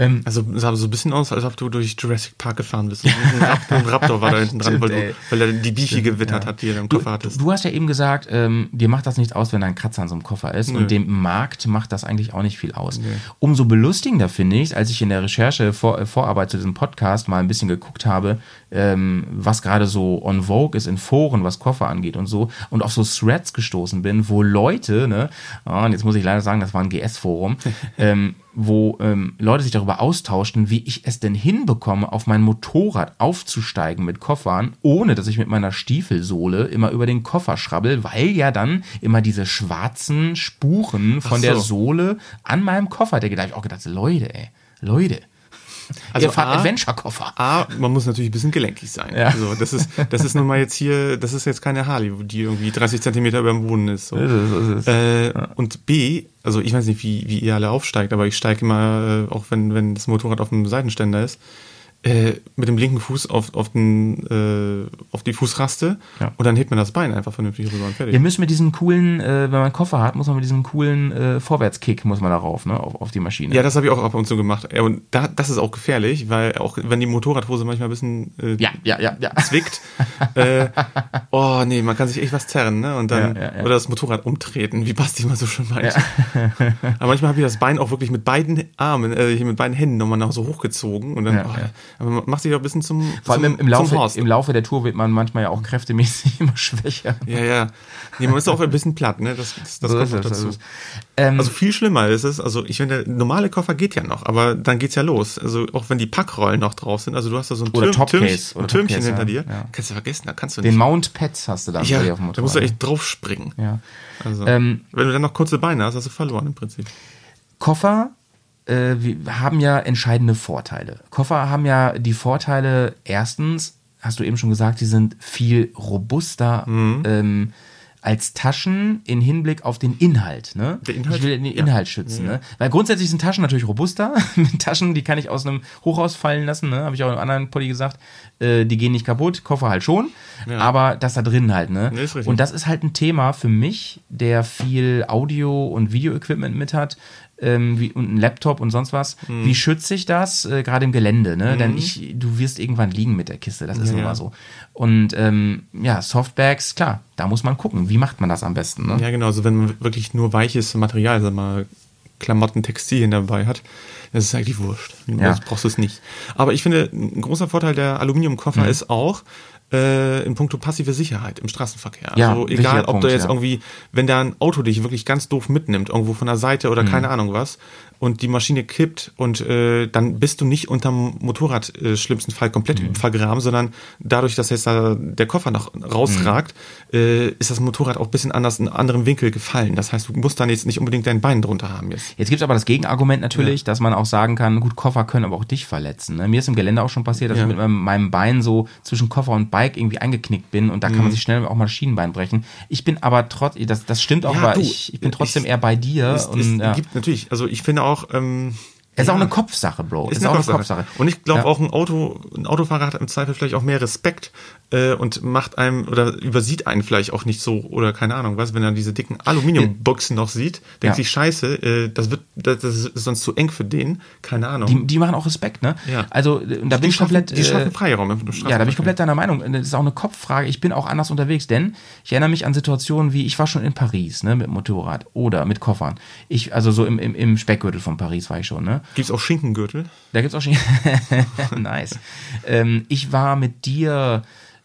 S1: Ähm,
S4: Also sah so ein bisschen aus, als ob du durch Jurassic Park gefahren bist. Ein Raptor, war da hinten dran,
S1: Stimmt,
S4: weil, du, weil er die Bifi gewittert hat, die er im
S1: Du,
S4: Koffer hattest.
S1: du hast ja eben gesagt, ähm, dir macht das nichts aus, wenn da ein Kratzer an so einem Koffer ist. Und dem Markt macht das eigentlich auch nicht viel aus. Umso belustigender finde ich, als ich in der Recherche, vor, äh, Vorarbeit zu diesem Podcast mal ein bisschen geguckt habe, ähm, was gerade so on Vogue ist in Foren, was Koffer angeht und so, und auf so Threads gestoßen bin, wo Leute, ne, ah, und jetzt muss ich leider sagen, das war ein GS-Forum, ähm, wo ähm, Leute sich darüber austauschten, wie ich es denn hinbekomme, auf mein Motorrad aufzusteigen mit Koffern, ohne dass ich mit meiner Stiefelsohle immer über den Koffer schrabbel, weil ja dann immer diese schwarzen Spuren von
S4: Ach
S1: der
S4: so.
S1: Sohle an meinem Kofferdeckel. Da habe ich auch gedacht, Leute, ey, Leute.
S4: Also
S1: ihr fahrt Adventure-Koffer.
S4: A, man muss natürlich ein bisschen gelenkig sein.
S1: Ja.
S4: Also das ist, das ist nun mal jetzt hier, das ist jetzt keine Harley, die irgendwie 30 Zentimeter über dem Boden ist. So. Äh, Und B, also ich weiß nicht, wie, wie ihr alle aufsteigt, aber ich steige immer, äh, auch wenn, wenn das Motorrad auf dem Seitenständer ist, äh, mit dem linken Fuß auf, auf, den, äh, auf die Fußraste
S1: Ja.
S4: und dann hebt man das Bein einfach vernünftig rüber und fertig.
S1: Ihr müsst mit diesem coolen, äh, wenn man einen Koffer hat, muss man mit diesem coolen äh, Vorwärtskick, muss man darauf, ne, auf, auf die Maschine.
S4: Ja, das habe ich auch ab und zu gemacht. Ja, und da, das ist auch gefährlich, weil auch wenn die Motorradhose manchmal ein bisschen äh,
S1: ja, ja, ja. ja.
S4: zwickt, oh nee, man kann sich echt was zerren, ne? Und dann
S1: Ja,
S4: oder das Motorrad umtreten, wie Basti mal so schon meint. Aber manchmal habe ich das Bein auch wirklich mit beiden Armen, äh, hier mit beiden Händen nochmal nach so hochgezogen und dann, oh. Aber man macht sich auch ein bisschen zum,
S1: Vor allem
S4: zum,
S1: im, Laufe, im Laufe der Tour wird man manchmal ja auch kräftemäßig immer schwächer.
S4: ja, ja. Nee, man ist auch ein bisschen platt, ne? Das, das, das
S1: So
S4: kommt
S1: es,
S4: dazu.
S1: so ist es. Ähm,
S4: Also viel schlimmer ist es, also ich finde, der normale Koffer geht ja noch, aber dann geht's ja los. Also auch wenn die Packrollen noch drauf sind, also du hast da so ein, Türm,
S1: Topcase,
S4: Türmchen,
S1: oder
S4: ein Türmchen hinter dir,
S1: ja.
S4: kannst du vergessen, da kannst du
S1: den
S4: nicht.
S1: Mount Pads hast du dann
S4: ja,
S1: auf dem Motorrad.
S4: da musst du echt drauf springen.
S1: ja.
S4: Also,
S1: Ähm,
S4: wenn du dann noch kurze Beine hast, hast du verloren im Prinzip.
S1: Koffer äh, wir haben ja entscheidende Vorteile. Koffer haben ja die Vorteile, erstens, hast du eben schon gesagt, die sind viel robuster
S4: Mhm.
S1: ähm, als Taschen in Hinblick auf den Inhalt. Ne?
S4: Der Inhalt?
S1: Ich will den
S4: Ja.
S1: Inhalt schützen. Ne? Weil grundsätzlich sind Taschen natürlich robuster. Taschen, die kann ich aus einem Hochhaus fallen lassen, ne? habe ich auch in einem anderen Poddy gesagt. Äh, die gehen nicht kaputt, Koffer halt schon.
S4: Ja.
S1: Aber das da drin halt. Ne?
S4: Richtig.
S1: Und das ist halt ein Thema für mich, der viel Audio- und Videoequipment mit hat. Ähm, wie, und ein Laptop und sonst was.
S4: Mhm.
S1: Wie schütze ich das? Äh, Gerade im Gelände, ne? Denn ich, du wirst irgendwann liegen mit der Kiste, das ist
S4: Ja,
S1: nun
S4: ja.
S1: mal so. Und ähm, ja, Softbags, klar, da muss man gucken, wie macht man das am besten, ne?
S4: Ja, genau, also wenn man wirklich nur weiches Material, sag mal, Klamotten, Textilien dabei hat, das ist eigentlich wurscht.
S1: Ja.
S4: Das brauchst du es nicht. Aber ich finde, ein großer Vorteil der Aluminiumkoffer
S1: Mhm.
S4: ist auch, äh, in puncto passive Sicherheit im Straßenverkehr.
S1: Ja,
S4: also egal, ob
S1: Punkt,
S4: du jetzt
S1: ja.
S4: irgendwie, wenn da ein Auto dich wirklich ganz doof mitnimmt, irgendwo von der Seite oder
S1: Mhm.
S4: keine Ahnung was, und die Maschine kippt und äh, dann bist du nicht unterm Motorrad äh, schlimmsten Fall komplett
S1: Mhm.
S4: vergraben, sondern dadurch, dass jetzt da der Koffer noch rausragt,
S1: Mhm.
S4: äh, ist das Motorrad auch ein bisschen anders in einem anderen Winkel gefallen. Das heißt, du musst dann jetzt nicht unbedingt dein Bein drunter haben jetzt.
S1: Jetzt gibt's aber das Gegenargument natürlich, dass man auch sagen kann, gut, Koffer können aber auch dich verletzen. Ne? Mir ist im Gelände auch schon passiert, dass
S4: Ja.
S1: ich mit meinem, meinem Bein so zwischen Koffer und Bike irgendwie eingeknickt bin und da kann
S4: Mhm.
S1: man sich schnell auch mal Schienenbein brechen. Ich bin aber trotz, das, das stimmt auch,
S4: Ja,
S1: aber
S4: du,
S1: ich, ich bin
S4: ich-
S1: trotzdem eher bei dir.
S4: Es,
S1: und,
S4: es
S1: ja.
S4: gibt natürlich, also ich finde auch, ähm,
S1: Es ist
S4: ja,
S1: auch eine Kopfsache, Bro.
S4: Ist,
S1: Ist,
S4: eine
S1: auch
S4: Kopfsache.
S1: eine Kopfsache.
S4: Und ich glaube
S1: Ja.
S4: auch ein Auto, ein Autofahrer hat im Zweifel vielleicht auch mehr Respekt äh, und macht einem oder übersieht einen vielleicht auch nicht so oder keine Ahnung was, wenn er diese dicken Aluminiumboxen noch sieht, denkt
S1: Ja.
S4: sich Scheiße, äh, das wird, das, das ist sonst zu eng für den, keine Ahnung.
S1: Die, die machen auch Respekt, ne?
S4: Ja.
S1: Also, äh, da bin ich komplett.
S4: die schaffen
S1: äh,
S4: Freiraum im
S1: Ja, da bin ich komplett deiner Meinung. Das ist auch eine Kopffrage. Ich bin auch anders unterwegs, denn ich erinnere mich an Situationen wie, ich war schon in Paris, ne, mit Motorrad oder mit Koffern. Ich, also so im, im, im Speckgürtel von Paris war ich schon, ne?
S4: Gibt's auch Schinkengürtel?
S1: Da gibt's auch schon. nice. Ähm, ich war mit dir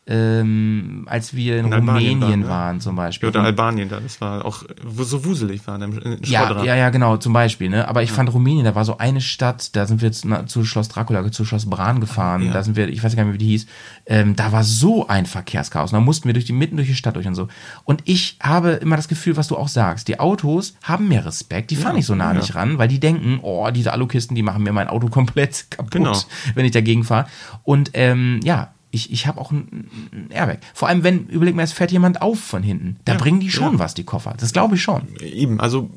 S1: ähm, als wir in,
S4: In
S1: Rumänien
S4: dann, ja.
S1: waren zum Beispiel.
S4: Oder Albanien da, das war auch so wuselig war, im, im
S1: Ja, ja, ja, genau, zum Beispiel. Ne? Aber ich fand Rumänien, da war so eine Stadt, da sind wir jetzt na, zu Schloss Dracula, zu Schloss Bran gefahren.
S4: Ja.
S1: Da sind wir, ich weiß gar nicht mehr, wie die hieß. Ähm, da war so ein Verkehrschaos. Und da mussten wir durch die mitten durch die Stadt durch und so. Und ich habe immer das Gefühl, was du auch sagst. Die Autos haben mehr Respekt. Die fahren nicht so nah
S4: ja.
S1: nicht ran, weil die denken, oh, diese Alukisten, die machen mir mein Auto komplett kaputt,
S4: Genau.
S1: wenn ich dagegen fahre. Und ähm, ja. Ich, ich habe auch ein, ein Airbag. Vor allem, wenn, überleg mal, es fährt jemand auf von hinten. Da
S4: Ja,
S1: bringen die schon
S4: ja.
S1: was, die Koffer. Das glaube ich schon.
S4: Eben, also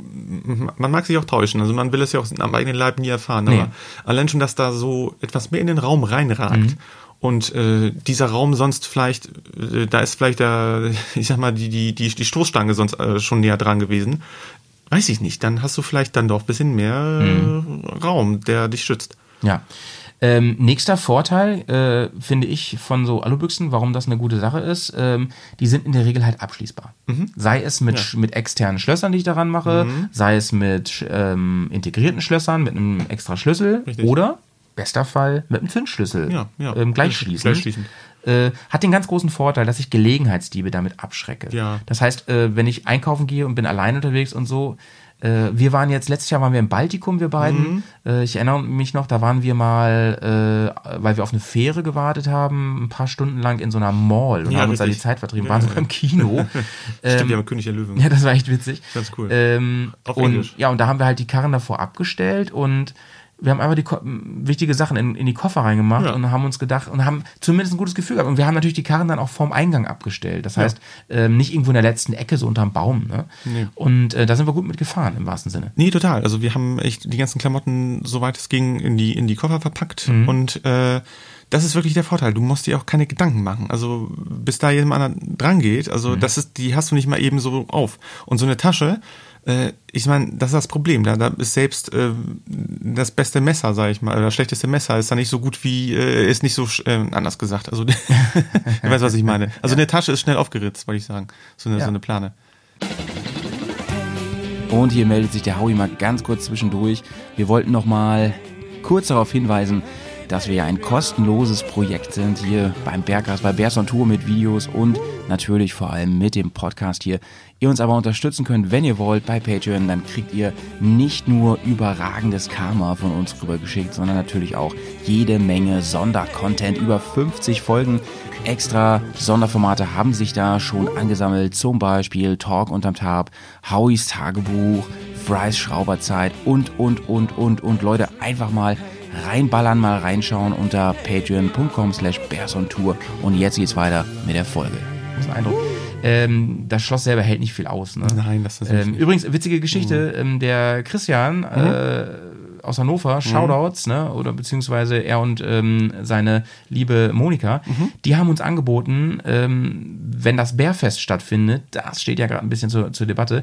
S4: man mag sich auch täuschen, also man will es ja auch am eigenen Leib nie erfahren, aber
S1: Nee.
S4: allein schon, dass da so etwas mehr in den Raum reinragt
S1: Mhm.
S4: und äh, dieser Raum sonst vielleicht, äh, da ist vielleicht der, ich sag mal, die, die, die, die Stoßstange sonst äh, schon näher dran gewesen, weiß ich nicht, dann hast du vielleicht dann doch ein bisschen mehr
S1: Mhm.
S4: Raum, der dich schützt.
S1: Ja. Ähm, nächster Vorteil, äh, finde ich, von so Alubüchsen, warum das eine gute Sache ist, ähm, die sind in der Regel halt abschließbar.
S4: Mhm.
S1: Sei es mit, sch- mit externen Schlössern, die ich daran mache, sei es mit ähm, integrierten Schlössern, mit einem extra Schlüssel
S4: Richtig.
S1: oder, bester Fall, mit einem Zündschlüssel
S4: Ja, ja.
S1: ähm, gleichschließend.
S4: Gleichschließend.
S1: Äh, hat den ganz großen Vorteil, dass ich Gelegenheitsdiebe damit abschrecke.
S4: Ja.
S1: Das heißt, äh, wenn ich einkaufen gehe und bin allein unterwegs und so, äh, wir waren jetzt, letztes Jahr waren wir im Baltikum, wir beiden.
S4: Mhm.
S1: Äh, ich erinnere mich noch, da waren wir mal, äh, weil wir auf eine Fähre gewartet haben, ein paar Stunden lang in so einer Mall und
S4: Ja,
S1: haben uns da die
S4: richtig.
S1: Zeit vertrieben,
S4: Ja,
S1: waren
S4: ja,
S1: sogar im. Kino.
S4: Stimmt,
S1: Ähm,
S4: ja, mit König der Löwen.
S1: ja, das war echt witzig.
S4: Ganz cool.
S1: Ähm,
S4: Auf
S1: und,
S4: Englisch.
S1: ja, und da haben wir halt die Karren davor abgestellt und wir haben einfach die wichtige Sachen in, in die Koffer reingemacht
S4: Ja.
S1: und haben uns gedacht und haben zumindest ein gutes Gefühl gehabt. Und wir haben natürlich die Karren dann auch vorm Eingang abgestellt. Das heißt, ähm, nicht irgendwo in der letzten Ecke, so unterm Baum. Ne?
S4: Nee.
S1: Und äh, da sind wir gut mit gefahren, im wahrsten Sinne.
S4: Nee, total. Also wir haben echt die ganzen Klamotten, soweit es ging, in die, in die Koffer verpackt.
S1: Mhm.
S4: Und äh, das ist wirklich der Vorteil. Du musst dir auch keine Gedanken machen. Also bis da jemand dran geht, also
S1: Mhm.
S4: das ist, die hast du nicht mal eben so auf. Und so eine Tasche, äh, ich meine, das ist das Problem. Da, da ist selbst äh, das beste Messer, sage ich mal, oder das schlechteste Messer ist da nicht so gut wie, äh, ist nicht so äh, anders gesagt. Also du weißt, was ich meine. Also eine Tasche ist schnell aufgeritzt, wollte ich sagen. So eine,
S1: Ja.
S4: so eine Plane.
S1: Und hier meldet sich der Howie mal ganz kurz zwischendurch. Wir wollten noch mal kurz darauf hinweisen, dass wir ja ein kostenloses Projekt sind hier beim Berghaus, bei Bears on Tour mit Videos und natürlich vor allem mit dem Podcast hier. Ihr uns aber unterstützen könnt, wenn ihr wollt, bei Patreon, dann kriegt ihr nicht nur überragendes Karma von uns rübergeschickt, sondern natürlich auch jede Menge Sondercontent, über 50 Folgen. Extra Sonderformate haben sich da schon angesammelt, zum Beispiel Talk unterm Tab, Howies Tagebuch, Fry's Schrauberzeit und, und, und, und, und. Leute, einfach mal reinballern, mal reinschauen unter patreon.com slash Tour. Und jetzt geht's weiter mit der Folge. Das ist ein Eindruck. Ähm, das Schloss selber hält nicht viel aus. Ne?
S4: Nein, das ist
S1: ähm,
S4: nicht.
S1: Übrigens, witzige Geschichte, ähm, der Christian äh, aus Hannover, Shoutouts, ne, oder beziehungsweise er und ähm, seine liebe Monika, die haben uns angeboten, ähm, wenn das Bärfest stattfindet, das steht ja gerade ein bisschen zur, zur Debatte,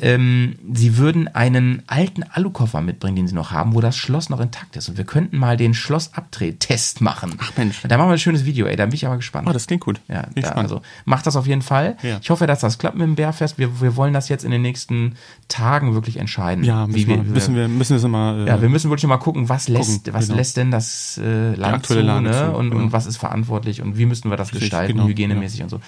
S1: ähm, sie würden einen alten Alukoffer mitbringen, den sie noch haben, wo das Schloss noch intakt ist. Und wir könnten mal den Schlossabdrehtest machen. Ach
S4: Mensch.
S1: Da machen wir ein schönes Video, ey, da bin ich aber gespannt.
S4: Oh, das klingt gut.
S1: Ja, da, also macht das auf jeden Fall.
S4: Ja.
S1: Ich hoffe, dass das klappt mit dem Bärfest. Wir, wir wollen das jetzt in den nächsten Tagen wirklich entscheiden.
S4: Ja, müssen,
S1: wie
S4: wir, müssen wir müssen wir mal. Äh,
S1: ja, wir müssen wirklich mal gucken, was lässt,
S4: Gucken,
S1: was
S4: genau.
S1: lässt denn das äh, Land zu,
S4: Lage
S1: ne?
S4: zu,
S1: und,
S4: genau.
S1: und was ist verantwortlich und wie müssten wir das
S4: Richtig,
S1: gestalten,
S4: genau,
S1: hygienemäßig und so.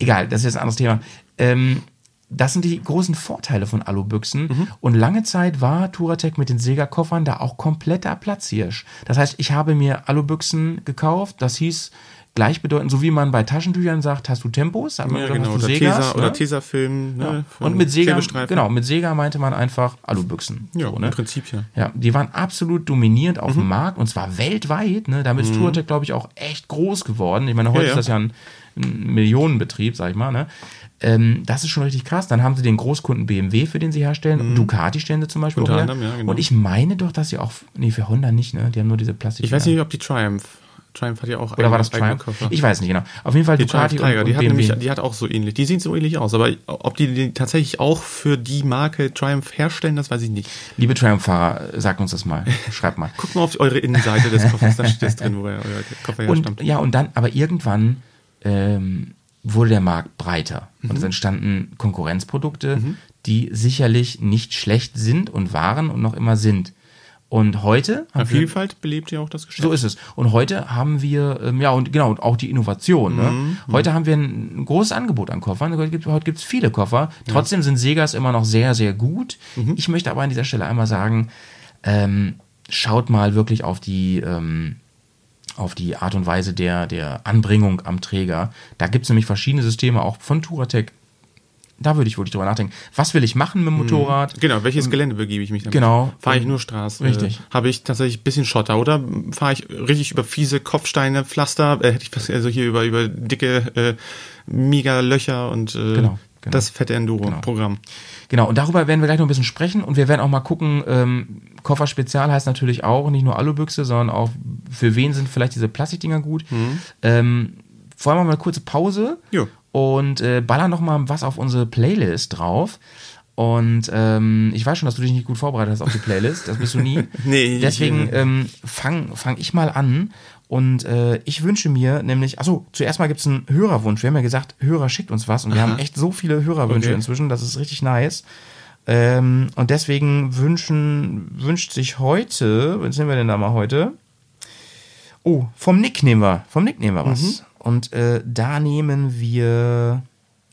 S1: Egal, das ist jetzt ein anderes Thema. Ähm, das sind die großen Vorteile von Alubüchsen.
S4: Mhm.
S1: Und lange Zeit war Touratec mit den Sega-Koffern da auch kompletter Platzhirsch. Das heißt, ich habe mir Alubüchsen gekauft. Das hieß gleichbedeutend, so wie man bei Taschentüchern sagt, hast du Tempos, hat man
S4: ja,
S1: gesagt,
S4: genau.
S1: hast du
S4: Oder,
S1: Segas,
S4: Tesa,
S1: ne?
S4: oder Tesafilm. Ne,
S1: Ja. Und mit Sega, genau, mit Sega meinte man einfach Alubüchsen.
S4: Ja,
S1: so, ne?
S4: im Prinzip ja.
S1: Ja, die waren absolut dominierend auf
S4: Mhm.
S1: dem Markt und zwar weltweit. Ne? Damit ist Touratec, glaube ich, auch echt groß geworden. Ich meine, heute
S4: Ja, ja.
S1: ist das ja ein, ein Millionenbetrieb, sag ich mal. Ne? Ähm, das ist schon richtig krass. Dann haben sie den Großkunden BMW, für den sie herstellen. Ducati stellen sie zum Beispiel
S4: Mhm. Unter anderem, ja, genau.
S1: Und ich meine doch, dass sie auch, nee, für Honda nicht, ne? Die haben nur diese Plastik.
S4: Ich weiß nicht, ob die Triumph. Triumph hat ja auch
S1: Oder war das Triumph?
S4: Koffer.
S1: Ich weiß nicht genau. Auf jeden Fall
S4: die
S1: Ducati
S4: Tiger,
S1: und,
S4: die
S1: und
S4: hat
S1: BMW.
S4: nämlich, die hat auch so ähnlich. Die sehen so ähnlich aus, aber ob die, die tatsächlich auch für die Marke Triumph herstellen, das weiß ich nicht.
S1: Liebe Triumph-Fahrer, sagt uns das mal. Schreibt mal.
S4: Guckt mal auf eure Innenseite des Koffers, da steht das drin, wo euer Koffer herstammt.
S1: Und ja, und dann, aber irgendwann ähm, wurde der Markt breiter und
S4: Mhm.
S1: es entstanden Konkurrenzprodukte, die sicherlich nicht schlecht sind und waren und noch immer sind. Und heute
S4: Ja,
S1: haben wir,
S4: Vielfalt belebt ja auch das Geschäft.
S1: so ist es. Und heute haben wir, ähm, ja, und genau, und auch die Innovation. Ne? Heute haben wir ein, ein großes Angebot an Koffern. Heute gibt gibt's viele Koffer. Trotzdem sind Segas immer noch sehr, sehr gut. Ich möchte aber an dieser Stelle einmal sagen, ähm, schaut mal wirklich auf die, ähm, auf die Art und Weise der, der Anbringung am Träger. Da gibt es nämlich verschiedene Systeme, auch von Touratec. Da würde ich wirklich drüber nachdenken. Was will ich machen mit dem Motorrad?
S4: Genau, welches Gelände begebe ich mich damit?
S1: Genau.
S4: Fahre ich nur Straße?
S1: Richtig.
S4: Habe ich tatsächlich ein bisschen Schotter oder fahre ich richtig über fiese Kopfsteine, Pflaster, äh, hätte ich fast, also hier über, über dicke äh, mega Löcher und äh,
S1: Genau, genau.
S4: das fette Enduro-Programm.
S1: Genau, und darüber werden wir gleich noch ein bisschen sprechen und wir werden auch mal gucken, ähm, Koffer Spezial heißt natürlich auch nicht nur Alubüchse, sondern auch für wen sind vielleicht diese Plastikdinger gut. Ähm, vorher machen wir eine kurze Pause
S4: Jo.
S1: Und äh, ballern noch mal was auf unsere Playlist drauf. Und ähm, ich weiß schon, dass du dich nicht gut vorbereitet hast auf die Playlist. Das bist du nie.
S4: Nee,
S1: Deswegen ähm, fang, fang ich mal an. Und äh, ich wünsche mir nämlich, achso, zuerst mal gibt es einen Hörerwunsch. Wir haben ja gesagt, Hörer schickt uns was und wir haben echt so viele Hörerwünsche
S4: Okay.
S1: inzwischen, das ist richtig nice. Ähm, und deswegen wünschen, wünscht sich heute, was nehmen wir denn da mal heute? Oh, vom Nick nehmen wir, vom Nick nehmen wir was. Und äh, da nehmen wir,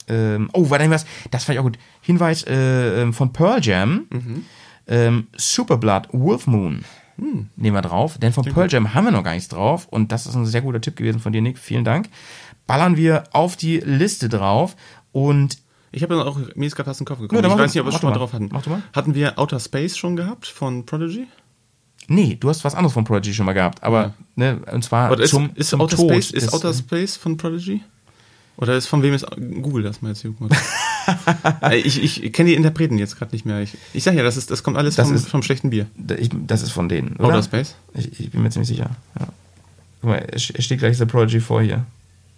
S1: ähm, oh, war da was? Das fand ich auch gut. Hinweis äh, ähm, von Pearl Jam, ähm, Superblood Wolf Moon. Nehmen wir drauf, denn von Pearl Jam haben wir noch gar nichts drauf und das ist ein sehr guter Tipp gewesen von dir, Nick. Vielen Dank. Ballern wir auf die Liste drauf und
S4: Ich habe dann auch, mir ist gerade fast ein Kopf
S1: Ja,
S4: gekommen.
S1: dann
S4: ich weiß nicht, ob wir es schon mal
S1: mal.
S4: drauf hatten.
S1: Mach du mal.
S4: Hatten wir Outer Space schon gehabt von Prodigy?
S1: Nee, du hast was anderes von Prodigy schon mal gehabt, aber ne, und zwar
S4: ist,
S1: zum,
S4: ist,
S1: zum
S4: Outer,
S1: Tod
S4: Space, ist Outer Space von Prodigy? Oder ist von wem ist Google das mal jetzt hier? Äh, ich ich kenne die Interpreten jetzt gerade nicht mehr. Ich, ich sag ja, das, ist, das kommt alles
S1: Das
S4: vom,
S1: ist-
S4: vom schlechten Bier.
S1: Ich, das ist von denen, oder?
S4: Outer Space?
S1: Ich, ich bin mir ziemlich sicher. Ja. Guck mal, es steht gleich The Prodigy vor hier.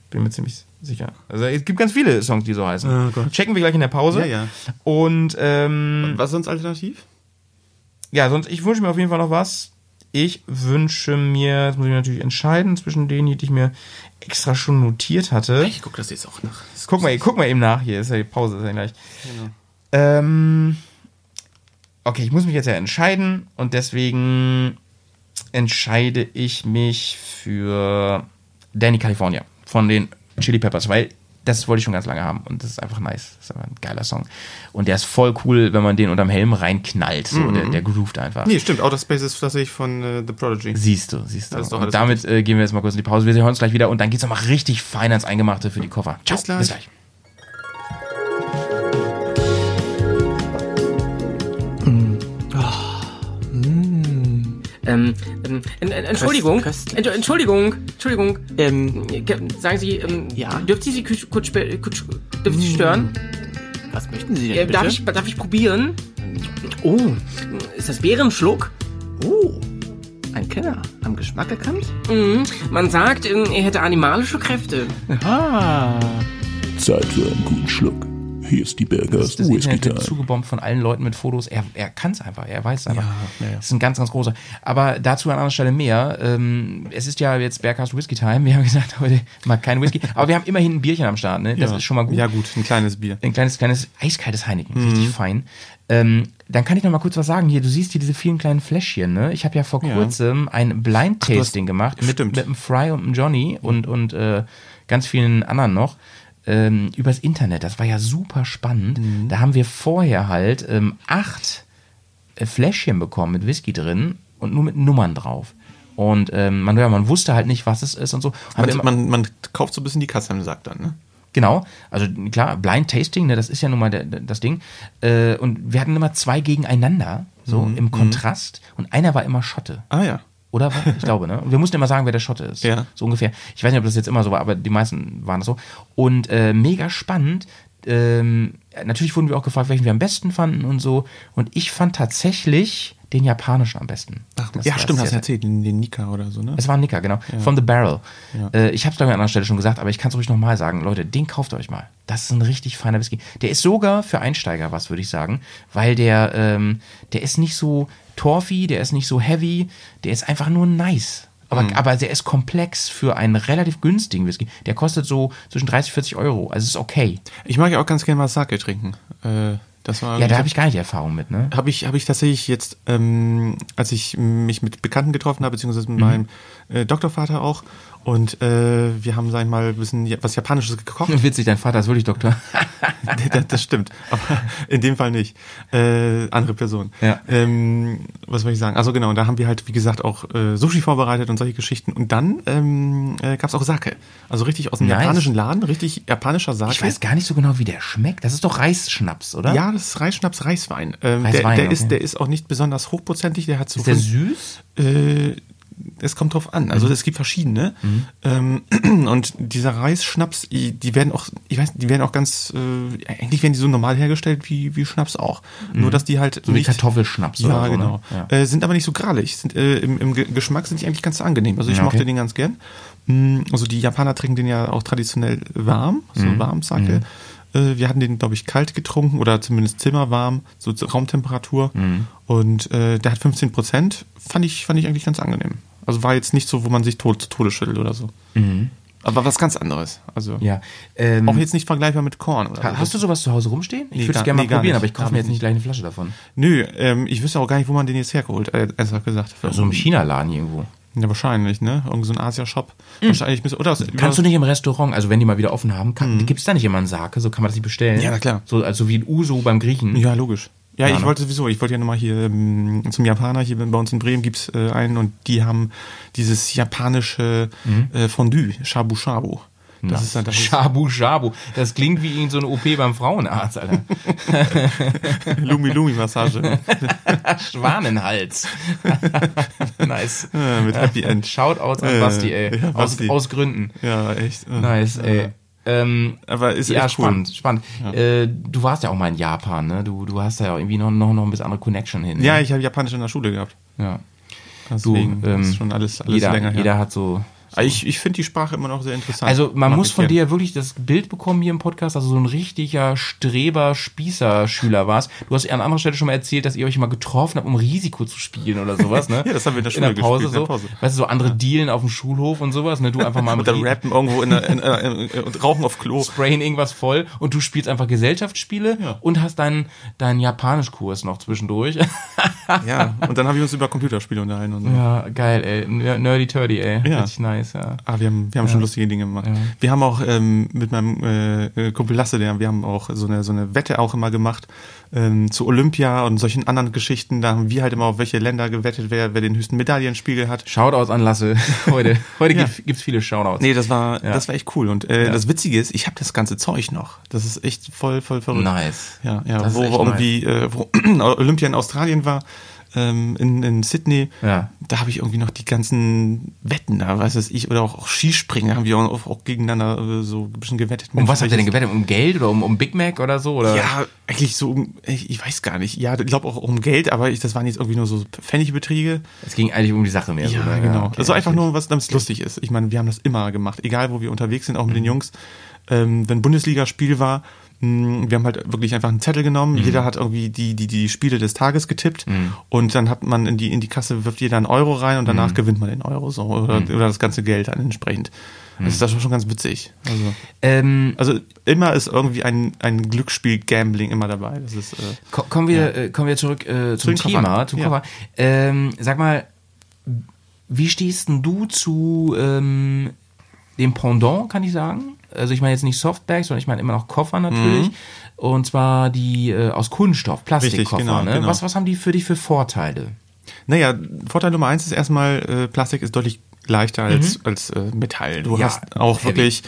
S1: Bin mir ziemlich sicher. Also es gibt ganz viele Songs, die so heißen.
S4: Oh.
S1: Checken wir gleich in der Pause.
S4: Ja, ja.
S1: Und ähm,
S4: Was ist sonst alternativ?
S1: Ja, sonst, ich wünsche mir auf jeden Fall noch was. Ich wünsche mir, jetzt muss ich natürlich entscheiden zwischen denen, die ich mir extra schon notiert hatte.
S4: Ich gucke das jetzt auch nach.
S1: Guck mal, guck mal eben nach hier. Ist ja die Pause, ist ja gleich.
S4: Genau.
S1: Ähm, okay, ich muss mich jetzt ja entscheiden und deswegen entscheide ich mich für Danny California von den Chili Peppers, weil das wollte ich schon ganz lange haben und das ist einfach nice. Das ist einfach ein geiler Song. Und der ist voll cool, wenn man den unterm Helm reinknallt. So, der, der groovt einfach.
S4: Nee, stimmt. Outer Space ist tatsächlich von äh, The Prodigy.
S1: Siehst du, siehst du.
S4: Das ist doch
S1: und damit äh, gehen wir jetzt mal kurz in die Pause. Wir hören uns gleich wieder und dann geht's nochmal richtig fein ans Eingemachte für die Koffer. Ciao,
S4: Bis gleich.
S1: Bis gleich.
S5: Ähm, ähm, en- en- Entschuldigung,
S6: Köstlich.
S5: Entsch- Entschuldigung, Entschuldigung.
S6: Ähm,
S5: Ge- Sagen Sie, ähm,
S6: Ja?
S5: dürfte ich Sie kurz, kurz, dürfte Sie stören?
S6: was möchten Sie denn
S5: Äh,
S6: bitte?
S5: darf, ich, darf ich probieren?
S6: Oh,
S5: Ist das Bärenschluck?
S6: oh, ein Kenner. Am Geschmack erkannt?
S5: Mhm. Man sagt, ähm, er hätte animalische Kräfte.
S6: Ah,
S7: Zeit für einen guten Schluck. Hier ist die Bergers
S1: Das
S7: Whisky
S1: Internet wird
S7: Time.
S1: zugebombt von allen Leuten mit Fotos. Er, er kann es einfach, er weiß es einfach.
S6: Ja, ja, ja.
S1: Das ist ein ganz, ganz großer. Aber dazu an anderer Stelle mehr. Ähm, es ist ja jetzt Berghast Whisky Time. Wir haben gesagt, heute mal kein Whisky. Aber wir haben immerhin ein Bierchen am Start. Ne? Das ist schon mal gut.
S4: Ja, gut, ein kleines Bier.
S1: Ein kleines, kleines, eiskaltes Heineken.
S4: Mhm.
S1: Richtig fein. Ähm, dann kann ich noch mal kurz was sagen. Hier, du siehst hier diese vielen kleinen Fläschchen. Ne? Ich habe ja vor
S4: Ja.
S1: kurzem ein Blind
S4: hast-
S1: Tasting gemacht mit,
S4: Stimmt.
S1: mit einem Fry und einem Johnny und, und äh, ganz vielen anderen noch. Ähm, übers Internet. Das war ja super spannend.
S4: Mhm.
S1: Da haben wir vorher halt ähm, acht äh, Fläschchen bekommen mit Whisky drin und nur mit Nummern drauf. Und ähm, man, ja, man wusste halt nicht, was es ist und so.
S4: Man,
S1: immer-
S4: man, man kauft so ein bisschen die Katze im Sack dann, ne?
S1: Genau, also klar, Blind Tasting, ne, das ist ja nun mal der, der, das Ding. Äh, und wir hatten immer zwei gegeneinander, so
S4: Mhm,
S1: im Kontrast. Und einer war immer Schotte.
S4: Ah ja.
S1: Oder? Ich glaube, ne? Wir mussten immer sagen, wer der Schotte ist.
S4: Ja.
S1: So ungefähr. Ich weiß nicht, ob das jetzt immer so war, aber die meisten waren das so. Und äh, mega spannend. Ähm, natürlich wurden wir auch gefragt, welchen wir am besten fanden und so. Und ich fand tatsächlich den japanischen am besten.
S4: Ach,
S1: Das
S4: ja, stimmt, hast du erzählt, den, den Nika oder so, ne?
S1: es war ein Nicker, genau. Von The Barrel. Äh, ich habe es, glaube ich, an anderer Stelle schon gesagt, aber ich kann es ruhig nochmal sagen. Leute, den kauft euch mal. Das ist ein richtig feiner Whisky. Der ist sogar für Einsteiger was, würde ich sagen. Weil der, ähm, der ist nicht so torfy, der ist nicht so heavy, der ist einfach nur nice. Aber, aber der ist komplex für einen relativ günstigen Whisky. Der kostet so zwischen 30 und 40 Euro. Also ist okay.
S4: Ich mag ja auch ganz gerne mal Sake trinken. Äh, Das war
S1: Ja, da habe ich gar nicht Erfahrung mit, ne?
S4: habe ich, hab ich tatsächlich jetzt, ähm, als ich mich mit Bekannten getroffen habe, beziehungsweise mit meinem äh, Doktorvater auch, und äh, wir haben, sag ich mal, ein bisschen was Japanisches gekocht.
S1: Witzig, dein Vater ist wirklich Doktor.
S4: das, das stimmt, aber in dem Fall nicht. Äh, andere Person.
S1: Ja.
S4: Ähm, was soll ich sagen? Also genau, da haben wir halt, wie gesagt, auch äh, Sushi vorbereitet und solche Geschichten. Und dann ähm, äh, gab es auch Sake. Also richtig aus dem
S1: Nice.
S4: japanischen Laden, richtig japanischer Sake.
S1: Ich weiß gar nicht so genau, wie der schmeckt. Das ist doch Reisschnaps, oder?
S4: Ja, das ist Reisschnaps, Reiswein. Ähm,
S1: Reiswein,
S4: der, der,
S1: okay.
S4: ist, der ist auch nicht besonders hochprozentig, der hat so
S1: Ist der süß?
S4: Äh, es kommt drauf an. Also es gibt verschiedene. Ähm, und dieser Reisschnaps, die werden auch, ich weiß, die werden auch ganz, äh, eigentlich werden die so normal hergestellt wie, wie Schnaps auch. Nur dass die halt
S1: So wie
S4: nicht,
S1: Kartoffelschnaps
S4: ja,
S1: oder so,
S4: genau.
S1: Ne? Ja.
S4: Äh, sind aber nicht so gralig. Sind, äh, im, Im Ge- Geschmack sind die eigentlich ganz angenehm. Also ich
S1: Ja, okay.
S4: mochte den ganz gern. Mm, Also die Japaner trinken den ja auch traditionell warm, so
S1: Mhm.
S4: warm Sake. Äh, Wir hatten den, glaube ich, kalt getrunken oder zumindest zimmerwarm, so zur Raumtemperatur.
S1: Mhm.
S4: Und äh, der hat 15 Prozent. Fand ich, fand ich eigentlich ganz angenehm. Also war jetzt nicht so, wo man sich tot, zu Tode schüttelt oder so. Aber was ganz anderes. Also
S1: Mhm. Ja. Ähm,
S4: auch jetzt nicht vergleichbar mit Korn. Oder
S1: ha-
S4: so.
S1: hast du sowas zu Hause rumstehen? Ich
S4: Nee,
S1: würde es gerne mal
S4: nee, gar
S1: probieren, aber ich kaufe mir jetzt nicht gleich eine Flasche davon.
S4: Nö, ähm, ich wüsste auch gar nicht, wo man den jetzt hergeholt, äh, ehrlich gesagt.
S1: So im China-Laden irgendwo.
S4: Ja, wahrscheinlich, ne? Irgend so ein Asia-Shop. Wahrscheinlich müssen, oder aus,
S1: Mhm. Kannst du nicht im Restaurant, also wenn die mal wieder offen haben, kann, gibt's da nicht immer einen Sake? So kann man das nicht bestellen?
S4: Mhm. Ja, na klar.
S1: So, also wie ein Uso beim Griechen.
S4: Ja, logisch. Ja,
S1: Ja,
S4: ich
S1: ne?
S4: wollte sowieso, ich wollte ja nochmal hier ähm, zum Japaner, hier bei uns in Bremen gibt's äh, einen und die haben dieses japanische äh, Fondue, Shabu Shabu. Das ist dann das
S1: Shabu Shabu. Das klingt wie irgend so eine OP beim Frauenarzt, Alter.
S4: Lumi Lumi Massage
S1: Schwanenhals. nice.
S4: äh, mit Happy End.
S1: Shoutouts an Basti, ey.
S4: ja,
S1: aus,
S4: Basti.
S1: aus Gründen.
S4: Ja, echt.
S1: Nice, ey. Ähm,
S4: Aber ist
S1: ja,
S4: echt cool.
S1: spannend, spannend. Äh, du warst ja auch mal in Japan, ne? Du, du hast da ja irgendwie noch, noch, noch ein bisschen andere Connection hin. Ne?
S4: Ja, ich habe Japanisch in der Schule gehabt.
S1: ja.
S4: Deswegen
S1: ähm,
S4: ist schon alles, alles
S1: Jeder,
S4: länger her.
S1: jeder hat so.
S4: Aber ich ich finde die Sprache immer noch sehr interessant.
S1: Also man
S4: Mag
S1: muss von
S4: gern.
S1: dir wirklich das Bild bekommen hier im Podcast, dass du so ein richtiger Streber, Spießer Schüler warst. Du hast an anderer Stelle schon mal erzählt, dass ihr euch mal getroffen habt, um Risiko zu spielen oder sowas, ne?
S4: Ja, das haben wir in der
S1: in der
S4: Schule
S1: Pause
S4: gespielt, in
S1: so.
S4: der Pause.
S1: Weißt du, so andere Dealen auf dem Schulhof und sowas, ne? Du einfach mal Ri-
S4: rappen irgendwo in der, in, äh, in, und rauchen auf Klo.
S1: sprayen irgendwas voll und du spielst einfach Gesellschaftsspiele
S4: Ja.
S1: und hast deinen deinen Japanischkurs noch zwischendurch.
S4: Ja, und dann haben wir uns über Computerspiele unterhalten und so.
S1: ja, geil, ey. Ner- Nerdy Turdy, ey.
S4: Ja.
S1: Richtig nice, ja.
S4: Ah, wir haben, wir haben schon lustige Dinge gemacht. Wir haben auch ähm, mit meinem äh, Kumpel Lasse, der, wir haben auch so eine, so eine Wette auch immer gemacht ähm, zu Olympia und solchen anderen Geschichten. Da haben wir halt immer auf welche Länder gewettet, wer, wer den höchsten Medaillenspiegel hat.
S1: Shoutouts an Lasse. Heute, heute
S4: Ja.
S1: gibt, gibt's viele Shoutouts.
S4: Nee, das war,
S1: Ja.
S4: das war echt cool. Und äh,
S1: Ja.
S4: das Witzige ist, ich habe das ganze Zeug noch. Das ist echt voll, voll verrückt.
S1: Nice.
S4: Ja, ja, wo irgendwie, äh, wo Olympia in Australien war, ähm, in, in Sydney,
S1: Ja.
S4: da habe ich irgendwie noch die ganzen Wetten da, weiß es ich, oder auch, auch Skispringen, da haben wir auch, auch gegeneinander äh, so ein bisschen gewettet.
S1: Um was habt ihr denn gewettet? Um Geld oder um, um Big Mac oder so? Oder?
S4: Ja, eigentlich so, um, ich, ich weiß gar nicht. Ja, ich glaube auch um Geld, aber ich, das waren jetzt irgendwie nur so Pfennigbeträge.
S1: Es ging eigentlich um die Sache mehr.
S4: Ja,
S1: so, ne?
S4: genau.
S1: okay,
S4: also einfach nur, was damit lustig ist. Ich meine, wir haben das immer gemacht, egal wo wir unterwegs sind, auch mit den Jungs. Ähm, wenn Bundesligaspiel war, wir haben halt wirklich einfach einen Zettel genommen. Jeder hat irgendwie die, die, die Spiele des Tages getippt und dann hat man in die, in die Kasse wirft jeder einen Euro rein und danach gewinnt man den Euro so oder, oder das ganze Geld dann entsprechend. Also das war schon ganz witzig. Also,
S1: Ähm,
S4: also immer ist irgendwie ein, ein Glücksspiel Gambling immer dabei. Das ist äh,
S1: ko- kommen wir, äh, kommen wir zurück äh, zum
S4: den
S1: Thema,
S4: Koffern.
S1: zum
S4: Ja.
S1: Koffer. Ähm, sag mal, wie stehst denn du zu ähm, dem Pendant, kann ich sagen? Also ich meine jetzt nicht Softbags, sondern ich meine immer noch Koffer natürlich. Und zwar die äh, aus Kunststoff, Plastikkoffer.
S4: genau,
S1: ne?
S4: genau.
S1: Was, was haben die für dich für Vorteile?
S4: Naja, Vorteil Nummer eins ist erstmal, äh, Plastik ist deutlich leichter als, als äh, Metall. Du
S1: Ja,
S4: hast auch
S1: heavy.
S4: wirklich,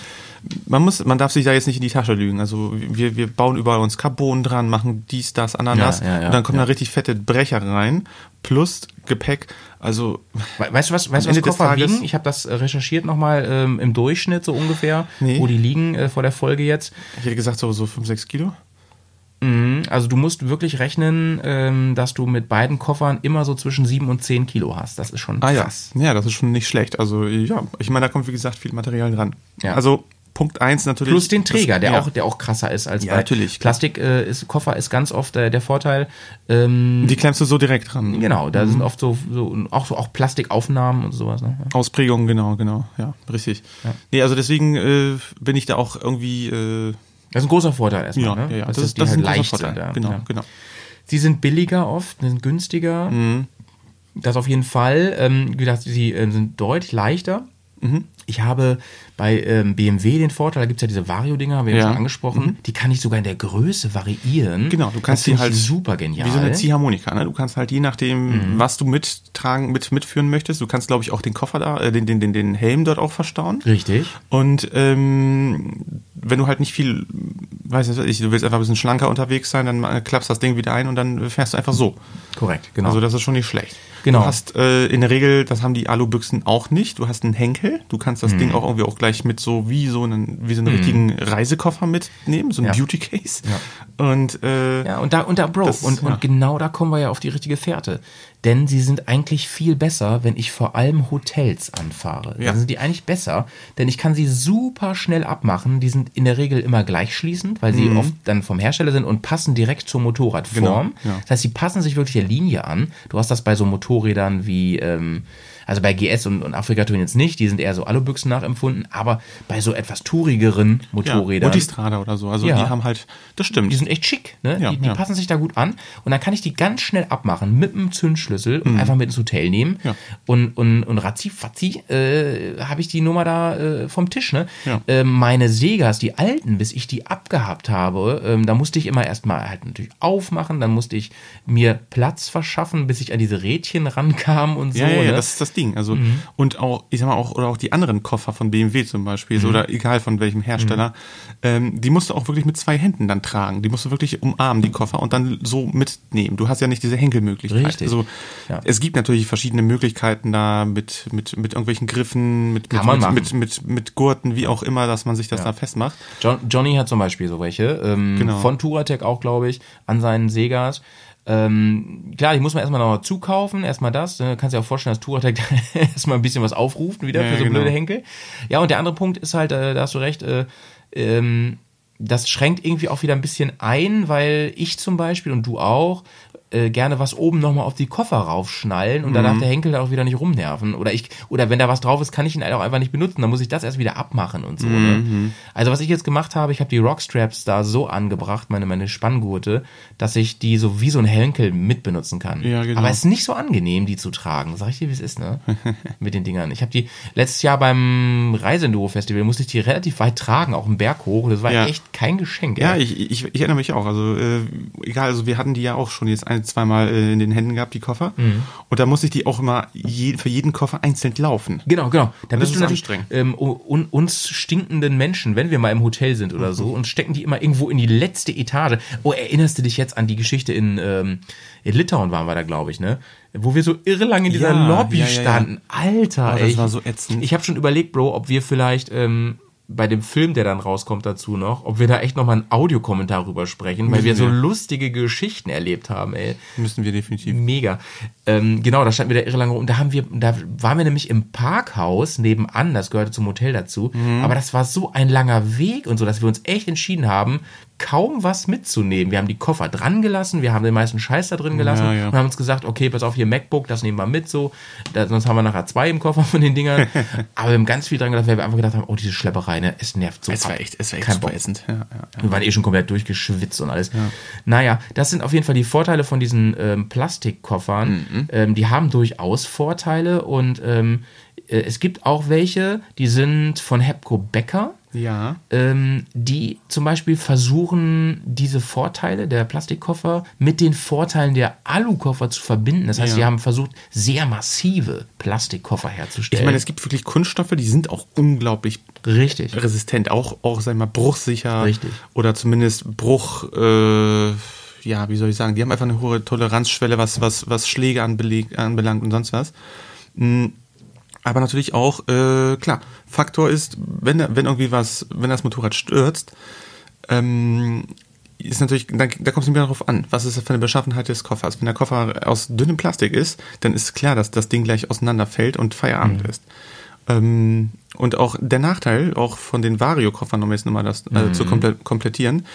S4: man muss, man darf sich da jetzt nicht in die Tasche lügen. Also wir, wir bauen überall uns Carbon dran, machen dies, das, Ananas
S1: Ja, ja, ja,
S4: und dann kommen da richtig fette Brecher rein, plus Gepäck. Also
S1: We- Weißt du was, weißt du, was Koffer
S4: Tages-
S1: wiegen? Ich habe das äh, recherchiert nochmal ähm, im Durchschnitt so ungefähr,
S4: Nee.
S1: wo die liegen äh, vor der Folge jetzt.
S4: ich hätte gesagt so, so 5, 6 Kilo.
S1: Mhm, Also du musst wirklich rechnen, ähm, dass du mit beiden Koffern immer so zwischen 7 und 10 Kilo hast. Das ist schon
S4: Ah ja.
S1: krass.
S4: Ja, das ist schon nicht schlecht. Also ja, ich meine, da kommt wie gesagt viel Material dran.
S1: Ja.
S4: Also Punkt eins natürlich.
S1: Plus den Träger, der
S4: ja.
S1: auch, der auch krasser ist als
S4: Ja,
S1: bei
S4: natürlich.
S1: Plastik. Äh, ist, Koffer ist ganz oft äh, der Vorteil. Ähm,
S4: Die klemmst du so direkt dran.
S1: genau, da sind oft so, so auch so auch Plastikaufnahmen und sowas. Ne? Ja.
S4: Ausprägungen, genau, genau, ja, richtig. Nee, also deswegen äh, bin ich da auch irgendwie, äh,
S1: Das ist ein großer Vorteil erstmal,
S4: Ja,
S1: ne?
S4: ja, ja.
S1: Dass
S4: Das, ist,
S1: die
S4: das ist
S1: halt
S4: ein großer
S1: leicht
S4: Vorteil.
S1: sind. Ja.
S4: Genau,
S1: ja.
S4: genau.
S1: Sie sind billiger oft, sind günstiger.
S4: Mhm.
S1: Das auf jeden Fall. Ähm, wie gesagt, sie äh, sind deutlich leichter.
S4: Mhm.
S1: Ich habe bei ähm, BMW den Vorteil, da gibt es ja diese Vario-Dinger, haben wir ja.
S4: Mhm.
S1: schon angesprochen, die kann ich sogar in der Größe variieren.
S4: Genau, du kannst die halt
S1: super genial.
S4: Wie so eine Ziehharmonika, ne? Du kannst halt je nachdem,
S1: Mhm.
S4: was du mittragen, mit mitführen möchtest, du kannst, glaube ich, auch den Koffer da, äh, den, den, den, den Helm dort auch verstauen.
S1: Richtig.
S4: Und ähm, wenn du halt nicht viel, weiß nicht, du willst einfach ein bisschen schlanker unterwegs sein, dann äh, klappst das Ding wieder ein und dann fährst du einfach so.
S1: Korrekt, genau.
S4: Also das ist schon nicht schlecht.
S1: Genau.
S4: Du hast äh, in der Regel, das haben die Alubüchsen auch nicht. Du hast einen Henkel. Du kannst das
S1: Mhm.
S4: Ding auch irgendwie auch gleich mit so wie so einen wie so einen richtigen Reisekoffer mitnehmen, so einen
S1: Ja.
S4: Beauty Case. Und äh,
S1: Ja, und da, und da, Bro,
S4: Das-
S1: und,
S4: ja.
S1: und genau da kommen wir ja auf die richtige Fährte. Denn sie sind eigentlich viel besser, wenn ich vor allem Hotels anfahre.
S4: Ja.
S1: Dann sind die eigentlich besser, denn ich kann sie super schnell abmachen. Die sind in der Regel immer gleichschließend, weil sie oft dann vom Hersteller sind und passen direkt zur Motorradform.
S4: Genau, ja.
S1: Das heißt, sie passen sich wirklich der Linie an. Du hast das bei so Motorrädern wie, ähm, also bei GS und, und Afrika-Touren jetzt nicht, die sind eher so Alubüchsen nachempfunden, aber bei so etwas tourigeren
S4: ja,
S1: Motorrädern.
S4: Multistrada oder so. Also
S1: Ja.
S4: die haben halt, das stimmt.
S1: Die sind echt schick, ne?
S4: Ja,
S1: die die
S4: ja.
S1: passen sich da gut an. Und dann kann ich die ganz schnell abmachen mit einem Zündschlüssel und einfach mit ins Hotel nehmen.
S4: Mhm. Ja.
S1: Und, und, und ratzi fatzi äh, habe ich die Nummer da äh, vom Tisch, ne?
S4: Ja.
S1: Äh, meine Segas, die alten, bis ich die abgehabt habe, ähm, da musste ich immer erstmal halt natürlich aufmachen, dann musste ich mir Platz verschaffen, bis ich an diese Rädchen rankam und so.
S4: ja, ja, ja,
S1: ne?
S4: das das Ding. Also und auch, ich sag mal auch oder auch die anderen Koffer von BMW zum Beispiel, so, oder egal von welchem Hersteller, ähm, die musst du auch wirklich mit zwei Händen dann tragen. Die musst du wirklich umarmen die Koffer und dann so mitnehmen. Du hast ja nicht diese Henkelmöglichkeit.
S1: Richtig.
S4: Also
S1: Ja.
S4: es gibt natürlich verschiedene Möglichkeiten da mit mit mit irgendwelchen Griffen, mit mit, mit, mit mit mit Gurten, wie auch immer, dass man sich das da festmacht.
S1: John, Johnny hat zum Beispiel so welche, ähm,
S4: Genau.
S1: von Touratec auch, glaube ich, an seinen Segas. Ähm, klar, die muss man erstmal noch zukaufen, erstmal das. Äh, kannst dir auch vorstellen, dass Touratec erstmal ein bisschen was aufruft, wieder
S4: Ja,
S1: für so
S4: genau.
S1: blöde Henkel. Ja, und der andere Punkt ist halt, äh, da hast du recht, äh, ähm, das schränkt irgendwie auch wieder ein bisschen ein, weil ich zum Beispiel und du auch äh, gerne was oben nochmal auf die Koffer raufschnallen und da
S4: Mhm.
S1: darf der Henkel da auch wieder nicht rumnerven. Oder ich, oder wenn da was drauf ist, kann ich ihn halt auch einfach nicht benutzen. Dann muss ich das erst wieder abmachen und so.
S4: Mhm.
S1: Ne? Also was ich jetzt gemacht habe, ich habe die Rockstraps da so angebracht, meine, meine Spanngurte, dass ich die so wie so ein Henkel mitbenutzen kann.
S4: Ja, genau.
S1: Aber es ist nicht so angenehm, die zu tragen. Sag ich dir, wie es ist, ne? Mit den Dingern. Ich habe die letztes Jahr beim Reiseenduro-Festival musste ich die relativ weit tragen, auch einen Berg hoch. Das war
S4: Ja.
S1: echt kein Geschenk.
S4: Ja, ich, ich, ich erinnere mich auch. Also äh, egal, also wir hatten die ja auch schon jetzt ein, zweimal äh, in den Händen gehabt, die Koffer.
S1: Mhm.
S4: Und da musste ich die auch immer je, für jeden Koffer einzeln laufen.
S1: Genau, genau. Da
S4: Das
S1: bist du natürlich ähm, un, uns stinkenden Menschen, wenn wir mal im Hotel sind oder
S4: Mhm.
S1: so, und stecken die immer irgendwo in die letzte Etage. Oh, erinnerst du dich jetzt an die Geschichte in, ähm, in Litauen waren wir da, glaube ich, ne? Wo wir so irre lang in dieser
S4: Ja,
S1: Lobby
S4: ja, ja,
S1: standen. Alter,
S4: Oh, das
S1: ey.
S4: war so ätzend.
S1: Ich habe schon überlegt, Bro, ob wir vielleicht ähm, bei dem Film, der dann rauskommt dazu noch, ob wir da echt nochmal einen Audiokommentar rüber sprechen, weil wir so
S4: wir.
S1: lustige Geschichten erlebt haben, ey.
S4: Müssen wir definitiv.
S1: Mega. Ähm, genau, da standen wir da irre lange rum. Da haben wir, da waren wir nämlich im Parkhaus nebenan, das gehörte zum Hotel dazu.
S4: Mhm.
S1: Aber das war so ein langer Weg und so, dass wir uns echt entschieden haben, kaum was mitzunehmen. Wir haben die Koffer dran gelassen, wir haben den meisten Scheiß da drin gelassen
S4: Ja, ja.
S1: und haben uns gesagt, okay, pass auf, hier MacBook, das nehmen wir mit so. Da, sonst haben wir nachher zwei im Koffer von den Dingern. Aber wir haben ganz viel dran gelassen, weil wir einfach gedacht haben, oh, diese Schlepperei, ne, es nervt so.
S4: Es war echt, es war echt
S1: Kein
S4: super ätzend. Ja, ja, ja.
S1: Wir waren eh schon komplett durchgeschwitzt und alles. Naja, das sind auf jeden Fall die Vorteile von diesen ähm, Plastikkoffern.
S4: Mhm.
S1: Ähm, die haben durchaus Vorteile und ähm, äh, es gibt auch welche, die sind von Hepco Becker.
S4: Ja.
S1: Ähm, die zum Beispiel versuchen, diese Vorteile der Plastikkoffer mit den Vorteilen der Alukoffer zu verbinden. Das heißt,
S4: Ja.
S1: sie haben versucht, sehr massive Plastikkoffer herzustellen.
S4: Ich meine, es gibt wirklich Kunststoffe, die sind auch unglaublich
S1: Richtig.
S4: resistent, auch, auch sag ich mal, bruchsicher.
S1: Richtig.
S4: Oder zumindest Bruch, äh, ja, wie soll ich sagen, die haben einfach eine hohe Toleranzschwelle, was, was, was Schläge anbelangt und sonst was. Aber natürlich auch, äh, klar, Faktor ist, wenn, wenn irgendwie was, wenn das Motorrad stürzt, ähm, ist natürlich, da, da kommt es wieder darauf an, was ist das für eine Beschaffenheit des Koffers. Wenn der Koffer aus dünnem Plastik ist, dann ist klar, dass das Ding gleich auseinanderfällt und Feierabend ist. Ähm, und auch der Nachteil, auch von den Vario-Koffern, um jetzt nochmal das äh, zu komple komplettieren,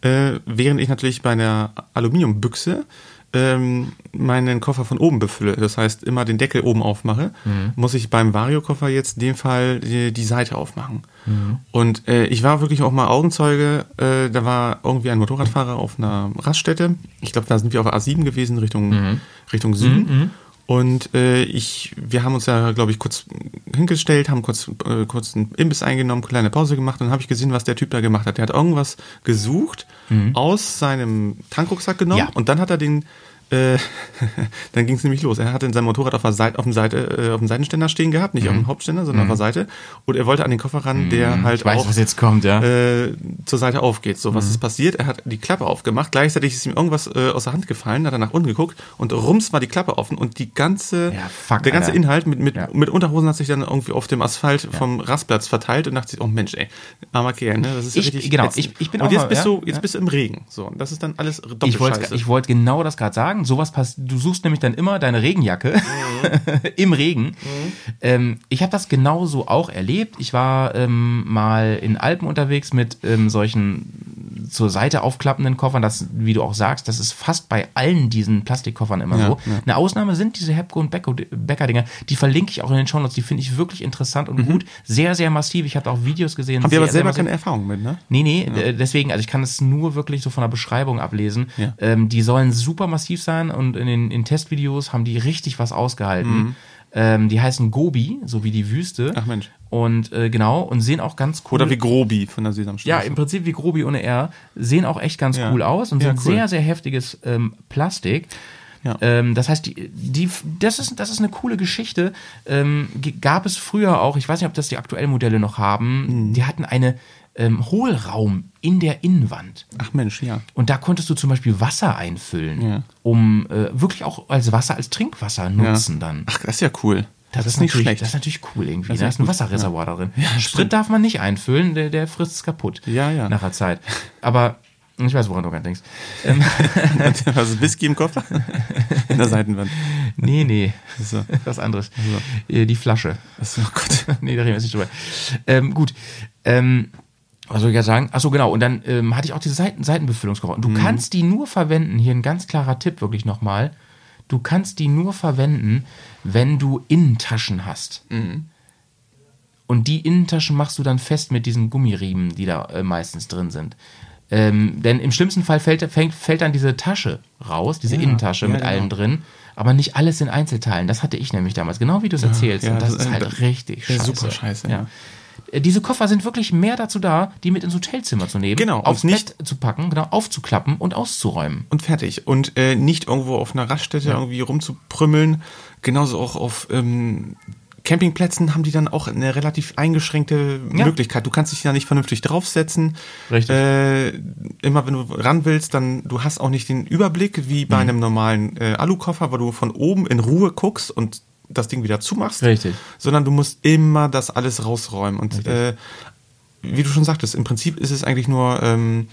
S4: äh, während ich natürlich bei einer Aluminiumbüchse ähm, meinen Koffer von oben befülle, das heißt immer den Deckel oben aufmache, muss ich beim Vario-Koffer jetzt in dem Fall die, die Seite aufmachen. Und äh, ich war wirklich auch mal Augenzeuge, äh, da war irgendwie ein Motorradfahrer auf einer Raststätte. Ich glaube, da sind wir auf der A7 gewesen, Richtung, Richtung Süden. Und äh, ich, wir haben uns ja, glaube ich, kurz hingestellt, haben kurz, äh, kurz einen Imbiss eingenommen, kleine Pause gemacht und dann habe ich gesehen, was der Typ da gemacht hat. Der hat irgendwas gesucht, aus seinem Tankrucksack genommen
S1: Ja.
S4: und dann hat er den, äh, dann ging es nämlich los. Er hatte sein Motorrad auf, der Seite, auf, dem Seite, äh, auf dem Seitenständer stehen gehabt, nicht auf dem Hauptständer, sondern auf der Seite. Und er wollte an den Koffer ran, der halt
S1: Ich weiß,
S4: auch
S1: was jetzt kommt, ja.
S4: äh, zur Seite aufgeht. So, was ist passiert? Er hat die Klappe aufgemacht. Gleichzeitig ist ihm irgendwas äh, aus der Hand gefallen, hat er nach unten geguckt und rums war die Klappe offen und die ganze,
S1: Ja, fuck,
S4: der ganze
S1: Alter.
S4: Inhalt mit, mit,
S1: Ja.
S4: mit Unterhosen hat sich dann irgendwie auf dem Asphalt vom Rastplatz verteilt und dachte sich, oh Mensch, ey, armer Kerl, ne? Das ist ja
S1: Ich-
S4: richtig.
S1: genau,
S4: ätzend.
S1: ich- ich bin
S4: und
S1: auch
S4: jetzt
S1: mal-
S4: bist
S1: ja,
S4: du, jetzt
S1: ja.
S4: bist du im Regen. So, und das ist dann alles doppelt
S1: ich wollte genau das gerade sagen. Sowas passt. Du suchst nämlich dann immer deine Regenjacke im Regen. Ähm, ich habe das genauso auch erlebt. Ich war ähm, mal in Alpen unterwegs mit ähm, solchen zur Seite aufklappenden Koffern. Das, wie du auch sagst, das ist fast bei allen diesen Plastikkoffern immer
S4: Ja,
S1: so.
S4: ja.
S1: Eine Ausnahme sind diese Hepco und Becker- Becker-Dinger. Die verlinke ich auch in den Shownotes. Die finde ich wirklich interessant und gut. Sehr, sehr massiv. Ich habe auch Videos gesehen.
S4: Haben wir aber selber keine Erfahrung mit, ne?
S1: Nee, nee, äh, deswegen, also ich kann es nur wirklich so von der Beschreibung ablesen.
S4: Ja.
S1: Ähm, die sollen super massiv sein und in den in Testvideos haben die richtig was ausgehalten. Ähm, die heißen Gobi, so wie die Wüste.
S4: Ach Mensch.
S1: Und äh, genau, und sehen auch ganz cool.
S4: Oder wie Grobi von der
S1: ja,
S4: Sesamstraße.
S1: im Prinzip wie Grobi ohne R. Sehen auch echt ganz
S4: Ja.
S1: cool aus und
S4: Ja,
S1: sind
S4: cool.
S1: sehr, sehr heftiges ähm, Plastik.
S4: Ja.
S1: Ähm, das heißt, die, die, das, ist, das ist eine coole Geschichte. Ähm, gab es früher auch, ich weiß nicht, ob das die aktuellen Modelle noch haben,
S4: Mhm.
S1: die hatten eine ähm, Hohlraum in der Innenwand.
S4: Ach Mensch, ja.
S1: Und da konntest du zum Beispiel Wasser einfüllen,
S4: Ja.
S1: um äh, wirklich auch als Wasser, als Trinkwasser nutzen dann.
S4: Ach, das ist ja cool. Das, ist nicht
S1: natürlich,
S4: schlecht.
S1: Das ist natürlich cool irgendwie.
S4: Das
S1: da
S4: ja
S1: ist ein
S4: gut.
S1: Wasserreservoir darin. Sprit darf man nicht einfüllen, der, der frisst es kaputt.
S4: Ja, ja.
S1: Nach der Zeit. Aber ich weiß, woran du gerade denkst. Ähm,
S4: Was ist Whisky im Koffer? In der Seitenwand.
S1: nee, nee.
S4: So.
S1: Was anderes. Äh, Die Flasche.
S4: Oh Gott.
S1: nee, da reden wir jetzt nicht drüber. Ähm, gut. Ähm, was soll ich ja sagen? Achso, genau. Und dann ähm, hatte ich auch diese Seiten, Seitenbefüllungskoffer. Und du kannst die nur verwenden, hier ein ganz klarer Tipp wirklich nochmal. Du kannst die nur verwenden, wenn du Innentaschen hast. Und die Innentaschen machst du dann fest mit diesen Gummiriemen, die da äh, meistens drin sind. Ähm, denn im schlimmsten Fall fällt, fällt, fällt dann diese Tasche raus, diese Innentasche
S4: ja,
S1: mit
S4: genau.
S1: allem drin, aber nicht alles in Einzelteilen. Das hatte ich nämlich damals, genau wie du es erzählst.
S4: ja,
S1: und das,
S4: das
S1: ist halt
S4: das-
S1: richtig scheiße.
S4: super scheiße,
S1: Ja. Diese Koffer sind wirklich mehr dazu da, die mit ins Hotelzimmer zu nehmen,
S4: Genau,
S1: aufs
S4: nicht-
S1: Bett zu packen, genau, aufzuklappen und auszuräumen.
S4: Und fertig. Und äh, nicht irgendwo auf einer Raststätte irgendwie rumzuprümmeln. Genauso auch auf ähm, Campingplätzen haben die dann auch eine relativ eingeschränkte
S1: Ja.
S4: Möglichkeit. Du kannst dich da nicht vernünftig draufsetzen.
S1: Richtig.
S4: Äh, immer wenn du ran willst, dann du hast auch nicht den Überblick wie
S1: Mhm.
S4: bei einem normalen äh, Alukoffer, wo du von oben in Ruhe guckst und das Ding wieder zumachst.
S1: Richtig.
S4: Sondern du musst immer das alles rausräumen. Und äh, wie du schon sagtest, im Prinzip ist es eigentlich nur ähm,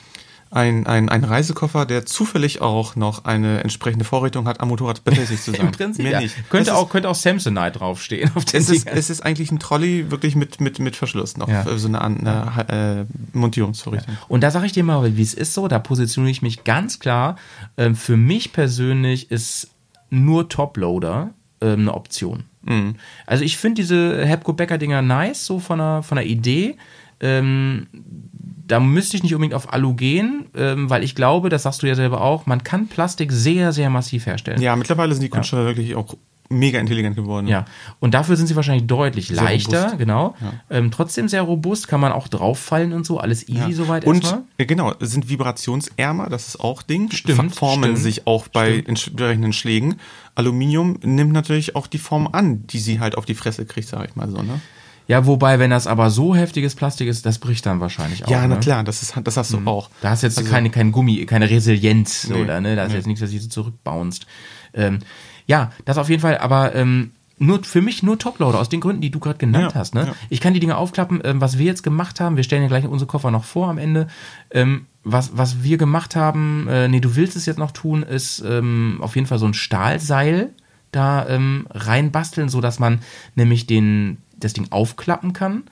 S4: ein, ein, ein Reisekoffer, der zufällig auch noch eine entsprechende Vorrichtung hat, am Motorrad befestigt zu sein.
S1: Im Prinzip,
S4: Mehr
S1: ja.
S4: nicht.
S1: Könnte auch, könnte auch Samsonite draufstehen. Auf den
S4: Ist, es, ist, es ist eigentlich ein Trolley, wirklich mit, mit, mit Verschluss noch.
S1: Ja.
S4: So eine, eine äh, Montierungsvorrichtung.
S1: Und da sage ich dir mal, wie es ist so, da positioniere ich mich ganz klar. Ähm, für mich persönlich ist nur Toploader ähm, eine Option. Also ich finde diese Hepco Becker Dinger nice, so von der, von der Idee. Ähm, da müsste ich nicht unbedingt auf Alu gehen, ähm, weil ich glaube, das sagst du ja selber auch, man kann Plastik sehr, sehr massiv herstellen.
S4: Ja, mittlerweile sind die Kunststoffe wirklich auch mega intelligent geworden.
S1: Ja, und dafür sind sie wahrscheinlich deutlich leichter,
S4: robust.
S1: genau. Ähm, trotzdem sehr robust, kann man auch drauffallen und so, alles easy
S4: Ja.
S1: soweit
S4: Und
S1: erstmal.
S4: äh, genau, sind vibrationsärmer, das ist auch Ding.
S1: Stimmt,
S4: Formen
S1: stimmt,
S4: sich auch bei entsprechenden Schlägen. Aluminium nimmt natürlich auch die Form an, die sie halt auf die Fresse kriegt, sag ich mal so, ne?
S1: Ja, wobei, wenn das aber so heftiges Plastik ist, das bricht dann wahrscheinlich auch.
S4: Ja, na
S1: ne?
S4: klar, das ist das hast du auch.
S1: Da hast du jetzt
S4: Also-
S1: keine, kein Gummi, keine Resilienz,
S4: Nee,
S1: oder, ne? Da ist
S4: nee.
S1: jetzt nichts, das sich so zurückbounced. Ähm, ja, das auf jeden Fall, aber ähm, nur für mich nur Toploader, aus den Gründen, die du gerade genannt
S4: Ja,
S1: hast. Ne?
S4: ja.
S1: Ich kann die Dinge aufklappen, ähm, was wir jetzt gemacht haben, wir stellen ja gleich unsere Koffer noch vor am Ende. Ähm, was, was wir gemacht haben, äh, nee, du willst es jetzt noch tun, ist ähm, auf jeden Fall so ein Stahlseil da ähm, reinbasteln, so dass man nämlich den, das Ding aufklappen kann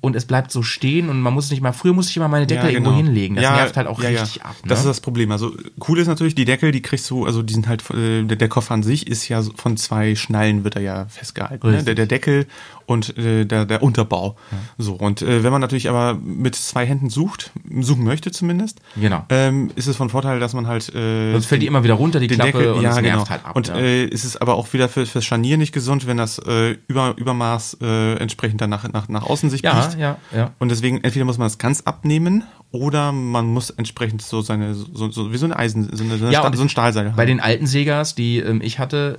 S1: und es bleibt so stehen und man muss nicht mal, früher musste ich immer meine Deckel irgendwo hinlegen. Das nervt halt auch
S4: ja, ja.
S1: richtig ab. Ne?
S4: Das ist das Problem. Also cool ist natürlich, die Deckel, die kriegst du, also die sind halt, äh, der, der Koffer an sich ist ja von zwei Schnallen wird er ja festgehalten. Ne? Der, der Deckel und äh, der, der Unterbau. So, und äh, wenn man natürlich aber mit zwei Händen sucht, suchen möchte zumindest,
S1: Genau.
S4: ähm, ist es von Vorteil, dass man halt äh,
S1: Sonst fällt die immer wieder runter, die Klappe,
S4: Deckel,
S1: und
S4: ja, genau.
S1: halt ab.
S4: und
S1: ja.
S4: äh, ist es aber auch wieder für, fürs Scharnier nicht gesund, wenn das äh, über, Übermaß äh, entsprechend dann nach, nach, nach außen sich
S1: ja,
S4: biegt.
S1: ja, ja.
S4: Und deswegen, entweder muss man das ganz abnehmen oder man muss entsprechend so seine, so, so wie so eine Eisen, so, eine, so, eine
S1: Ja,
S4: Sta-
S1: und
S4: so ein Stahlseil
S1: Bei
S4: haben.
S1: den alten Segas, die ähm, ich hatte,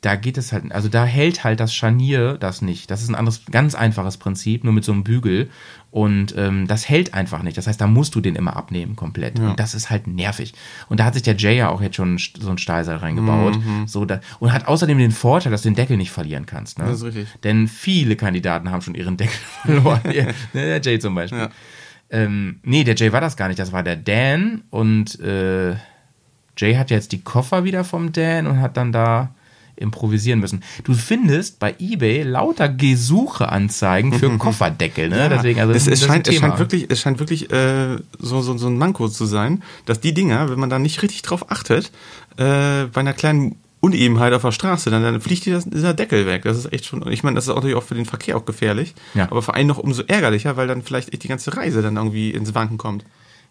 S1: da geht es halt, also da hält halt das Scharnier das nicht. Das ist ein anderes, ganz einfaches Prinzip, nur mit so einem Bügel. Und ähm, das hält einfach nicht. Das heißt, da musst du den immer abnehmen komplett. Und das ist halt nervig. Und da hat sich der Jay ja auch jetzt schon so ein Stahlseil reingebaut.
S4: Mhm.
S1: So da, und hat außerdem den Vorteil, dass du den Deckel nicht verlieren kannst. Ne?
S4: Das ist richtig.
S1: Denn viele Kandidaten haben schon ihren Deckel verloren. Ja, ne, der Jay zum Beispiel.
S4: Ja.
S1: Ähm, nee, der Jay war das gar nicht. Das war der Dan. Und äh, Jay hat jetzt die Koffer wieder vom Dan und hat dann da improvisieren müssen. Du findest bei eBay lauter Gesucheanzeigen für Kofferdeckel, ne? Deswegen, also
S4: es,
S1: das ist ein
S4: scheint, es scheint wirklich, es scheint wirklich äh, so, so, so ein Manko zu sein, dass die Dinger, wenn man da nicht richtig drauf achtet, äh, bei einer kleinen Unebenheit auf der Straße, dann, dann fliegt das, dieser Deckel weg. Das ist echt schon, ich meine, das ist auch natürlich auch für den Verkehr auch gefährlich,
S1: Ja.
S4: aber vor allem noch umso ärgerlicher, weil dann vielleicht echt die ganze Reise dann irgendwie ins Wanken kommt.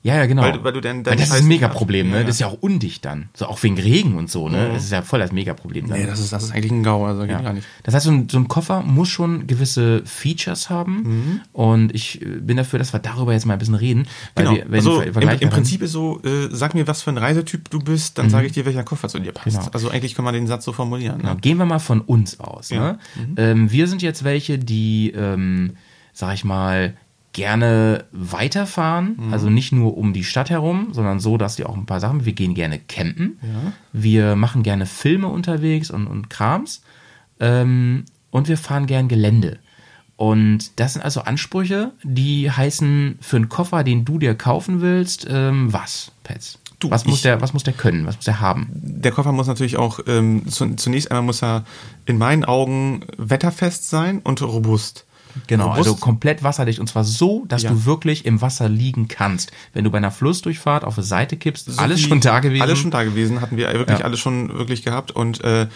S1: Ja, ja, genau.
S4: Weil- weil du dann-
S1: Weil
S4: deinen
S1: das ist ein Megaproblem, ne?
S4: Ja,
S1: Das ist ja auch undicht dann. So auch wegen Regen und so, ne?
S4: Mhm.
S1: Das ist ja voll das Megaproblem dann.
S4: Nee, das ist, das ist eigentlich ein GAU, also geht
S1: Ja.
S4: gar nicht.
S1: Das heißt, so ein, so ein Koffer muss schon gewisse Features haben.
S4: Mhm.
S1: Und ich äh, bin dafür, dass wir darüber jetzt mal ein bisschen reden. Weil
S4: Genau.
S1: wir, wenn
S4: also im,
S1: Vergleich
S4: im Prinzip ist so, äh, sag mir, was für ein Reisetyp du bist, dann sage ich dir, welcher Koffer zu dir passt.
S1: Genau.
S4: Also eigentlich kann man den Satz so formulieren.
S1: Genau,
S4: Ne?
S1: gehen wir mal von uns aus.
S4: Ja.
S1: Ne? Ähm, wir sind jetzt welche, die, ähm, sag ich mal, gerne weiterfahren. Also nicht nur um die Stadt herum, sondern so, dass wir auch ein paar Sachen. Wir gehen gerne campen. Wir machen gerne Filme unterwegs und, und Krams. Ähm, und wir fahren gern Gelände. Und das sind also Ansprüche, die heißen für einen Koffer, den du dir kaufen willst, ähm, was, Pets?
S4: Du,
S1: was, muss
S4: ich-
S1: der, was muss der können? Was muss der haben?
S4: Der Koffer muss natürlich auch, ähm, zu, zunächst einmal muss er in meinen Augen wetterfest sein und robust.
S1: Genau, also komplett wasserdicht und zwar so, dass
S4: Ja.
S1: du wirklich im Wasser liegen kannst. Wenn du bei einer Flussdurchfahrt auf die Seite kippst,
S4: So
S1: alles schon da gewesen.
S4: Alles schon da gewesen, hatten wir wirklich
S1: Ja.
S4: alles schon wirklich gehabt und äh,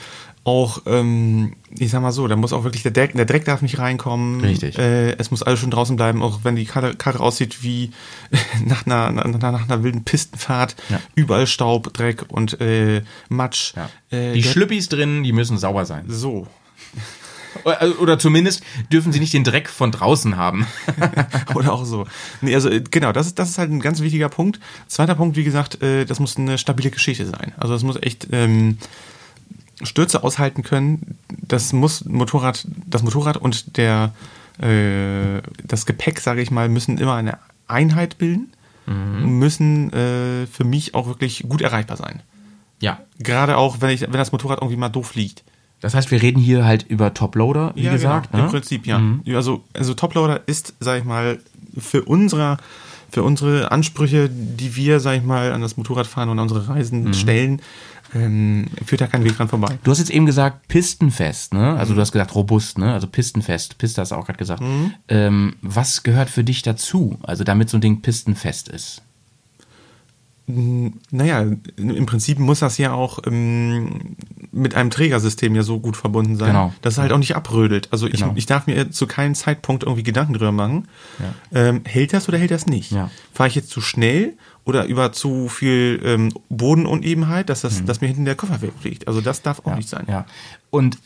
S4: auch, ähm, ich sag mal so, da muss auch wirklich der Dreck, der Dreck darf nicht reinkommen.
S1: Richtig.
S4: Äh, es muss alles schon draußen bleiben, auch wenn die Karre, Karre aussieht wie nach einer, nach, nach einer wilden Pistenfahrt.
S1: Ja.
S4: Überall Staub, Dreck und äh, Matsch.
S1: Ja.
S4: Äh,
S1: die Schlüppis drin, die müssen sauber sein.
S4: So.
S1: Oder, oder zumindest dürfen sie nicht den Dreck von draußen haben.
S4: Oder auch so. Nee, also äh, genau, das ist, das ist halt ein ganz wichtiger Punkt. Zweiter Punkt, wie gesagt, äh, das muss eine stabile Geschichte sein. Also das muss echt ähm, Stürze aushalten können. Das muss Motorrad, das Motorrad und der äh, das Gepäck, sage ich mal, müssen immer eine Einheit bilden. Müssen äh, für mich auch wirklich gut erreichbar sein.
S1: ja.
S4: Gerade auch, wenn ich, wenn das Motorrad irgendwie mal doof liegt.
S1: Das heißt, wir reden hier halt über Toploader, wie gesagt.
S4: Genau.
S1: Ne?
S4: Im Prinzip, ja. Also, also Toploader ist, sag ich mal, für unsere, für unsere Ansprüche, die wir, sag ich mal, an das Motorradfahren und an unsere Reisen
S1: Mhm.
S4: stellen, ähm, führt da kein Weg dran vorbei.
S1: Du hast jetzt eben gesagt pistenfest, ne? Also du hast gesagt robust, ne? Also pistenfest. Piste hast du auch gerade gesagt. Ähm, was gehört für dich dazu? Also damit so ein Ding pistenfest ist.
S4: Naja, im Prinzip muss das ja auch ähm, mit einem Trägersystem ja so gut verbunden sein,
S1: Genau.
S4: dass es halt auch nicht abrödelt. Also ich,
S1: Genau.
S4: ich darf mir zu keinem Zeitpunkt irgendwie Gedanken drüber machen. Ähm, hält das oder hält das nicht?
S1: Ja.
S4: Fahre ich jetzt zu schnell oder über zu viel ähm, Bodenunebenheit, dass, das, dass mir hinten der Koffer wegfliegt? Also das darf auch
S1: Mhm. ja,
S4: nicht sein.
S1: Ja. Und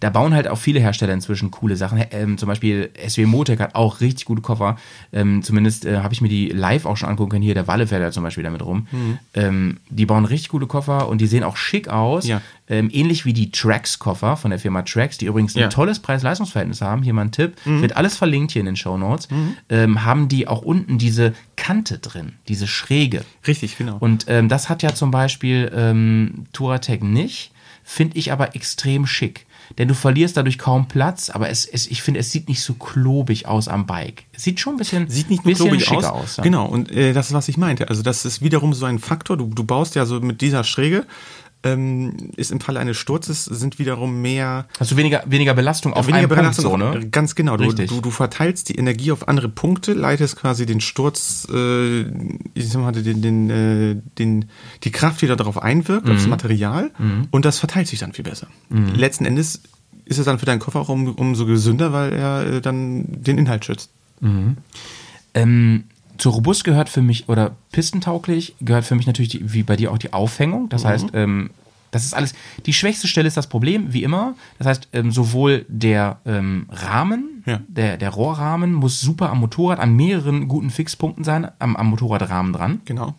S1: da bauen halt auch viele Hersteller inzwischen coole Sachen. Ähm, zum Beispiel SW Motec hat auch richtig gute Koffer. Ähm, zumindest äh, habe ich mir die live auch schon angucken können. Hier der Walle fährt ja zum Beispiel damit rum. Ähm, die bauen richtig gute Koffer und die sehen auch schick aus.
S4: Ja.
S1: Ähm, ähnlich wie die Trax-Koffer von der Firma Trax, die übrigens ein
S4: Ja.
S1: tolles Preis-Leistungs-Verhältnis haben. Hier mal ein Tipp. Wird alles verlinkt hier in den Show Notes. Ähm, haben die auch unten diese Kante drin, diese Schräge.
S4: Richtig, genau.
S1: Und ähm, das hat ja zum Beispiel Touratec nicht, finde ich aber extrem schick. Denn du verlierst dadurch kaum Platz, aber es, es, ich finde, es sieht nicht so klobig aus am Bike. Es sieht schon ein bisschen,
S4: Sieht nicht nur
S1: bisschen
S4: klobig
S1: schicker
S4: aus.
S1: aus. ja.
S4: Genau, und äh, das ist, was ich meinte. Also das ist wiederum so ein Faktor. Du, du baust ja so mit dieser Schräge, ähm, ist im Falle eines Sturzes sind wiederum mehr
S1: Hast du weniger, weniger Belastung auf
S4: weniger
S1: einen
S4: Belastung.
S1: Punkt, so, ne?
S4: Ganz genau. Du, du, du verteilst die Energie auf andere Punkte, leitest quasi den Sturz, äh, ich sag mal, den, den, äh, den, die Kraft, die da drauf einwirkt, aufs
S1: Mhm.
S4: Material, und das verteilt sich dann viel besser. Letzten Endes ist es dann für deinen Koffer auch um, umso gesünder, weil er äh, dann den Inhalt schützt.
S1: Ähm, zu robust gehört für mich, oder pistentauglich, gehört für mich natürlich, die, wie bei dir auch die Aufhängung. Das heißt, ähm, das ist alles, die schwächste Stelle ist das Problem, wie immer. Das heißt, ähm, sowohl der ähm, Rahmen,
S4: Ja.
S1: der, der Rohrrahmen muss super am Motorrad, an mehreren guten Fixpunkten sein, am, am Motorradrahmen dran.
S4: Genau.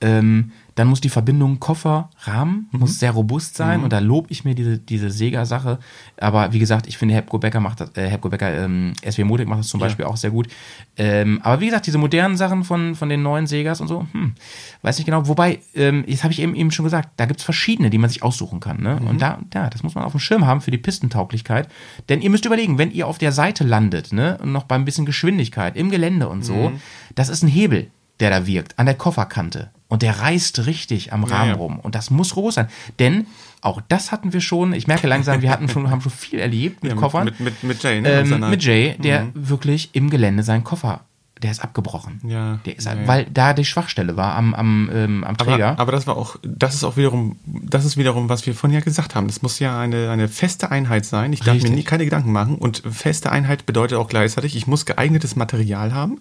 S1: Ähm, dann muss die Verbindung Koffer-Rahmen
S4: Mhm.
S1: muss sehr robust sein und da lobe ich mir diese, diese Sega-Sache. Aber wie gesagt, ich finde, Hepco Becker macht das, äh, Hepco Becker, ähm, SW Motek macht das zum Beispiel auch sehr gut. Ähm, aber wie gesagt, diese modernen Sachen von, von den neuen Segas und so, hm, weiß nicht genau. Wobei, ähm, jetzt habe ich eben, eben schon gesagt, da gibt's verschiedene, die man sich aussuchen kann. Ne?
S4: Mhm.
S1: Und da, ja, das muss man auf dem Schirm haben für die Pistentauglichkeit. Denn ihr müsst überlegen, wenn ihr auf der Seite landet, ne, und noch bei ein bisschen Geschwindigkeit im Gelände und so,
S4: Mhm.
S1: das ist ein Hebel, der da wirkt, an der Kofferkante. Und der reißt richtig am Rahmen
S4: ja.
S1: rum. Und das muss robust sein. Denn auch das hatten wir schon, ich merke langsam, wir hatten schon, haben schon viel erlebt mit
S4: Ja,
S1: Koffern.
S4: Mit, mit, mit Jay, ne?
S1: ähm, mit Jay, der wirklich im Gelände seinen Koffer, der ist abgebrochen.
S4: Ja,
S1: Der ist,
S4: ja, ja.
S1: Weil da die Schwachstelle war am, am, ähm, am Träger.
S4: Aber, aber das war auch, das ist auch wiederum, das ist wiederum, was wir vorhin ja gesagt haben. Das muss ja eine, eine feste Einheit sein. Ich darf
S1: Richtig.
S4: mir nie keine Gedanken machen. Und feste Einheit bedeutet auch gleichzeitig, ich muss geeignetes Material haben,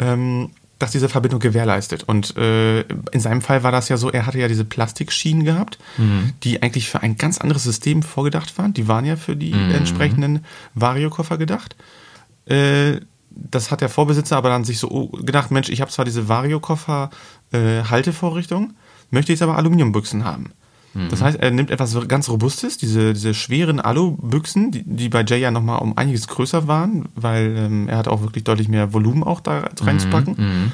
S4: ähm, das diese Verbindung gewährleistet. Und äh, in seinem Fall war das ja so, er hatte ja diese Plastikschienen gehabt,
S1: Mhm.
S4: die eigentlich für ein ganz anderes System vorgedacht waren. Die waren ja für die
S1: Mhm.
S4: entsprechenden Vario-Koffer gedacht. Äh, das hat der Vorbesitzer aber dann sich so gedacht, Mensch, ich habe zwar diese Vario-Koffer äh, Haltevorrichtung, möchte jetzt aber Aluminiumbüchsen haben. Das heißt, er nimmt etwas ganz Robustes, diese, diese schweren Alubüchsen, die, die bei Jay ja nochmal um einiges größer waren, weil ähm, er hat auch wirklich deutlich mehr Volumen auch da reinzupacken.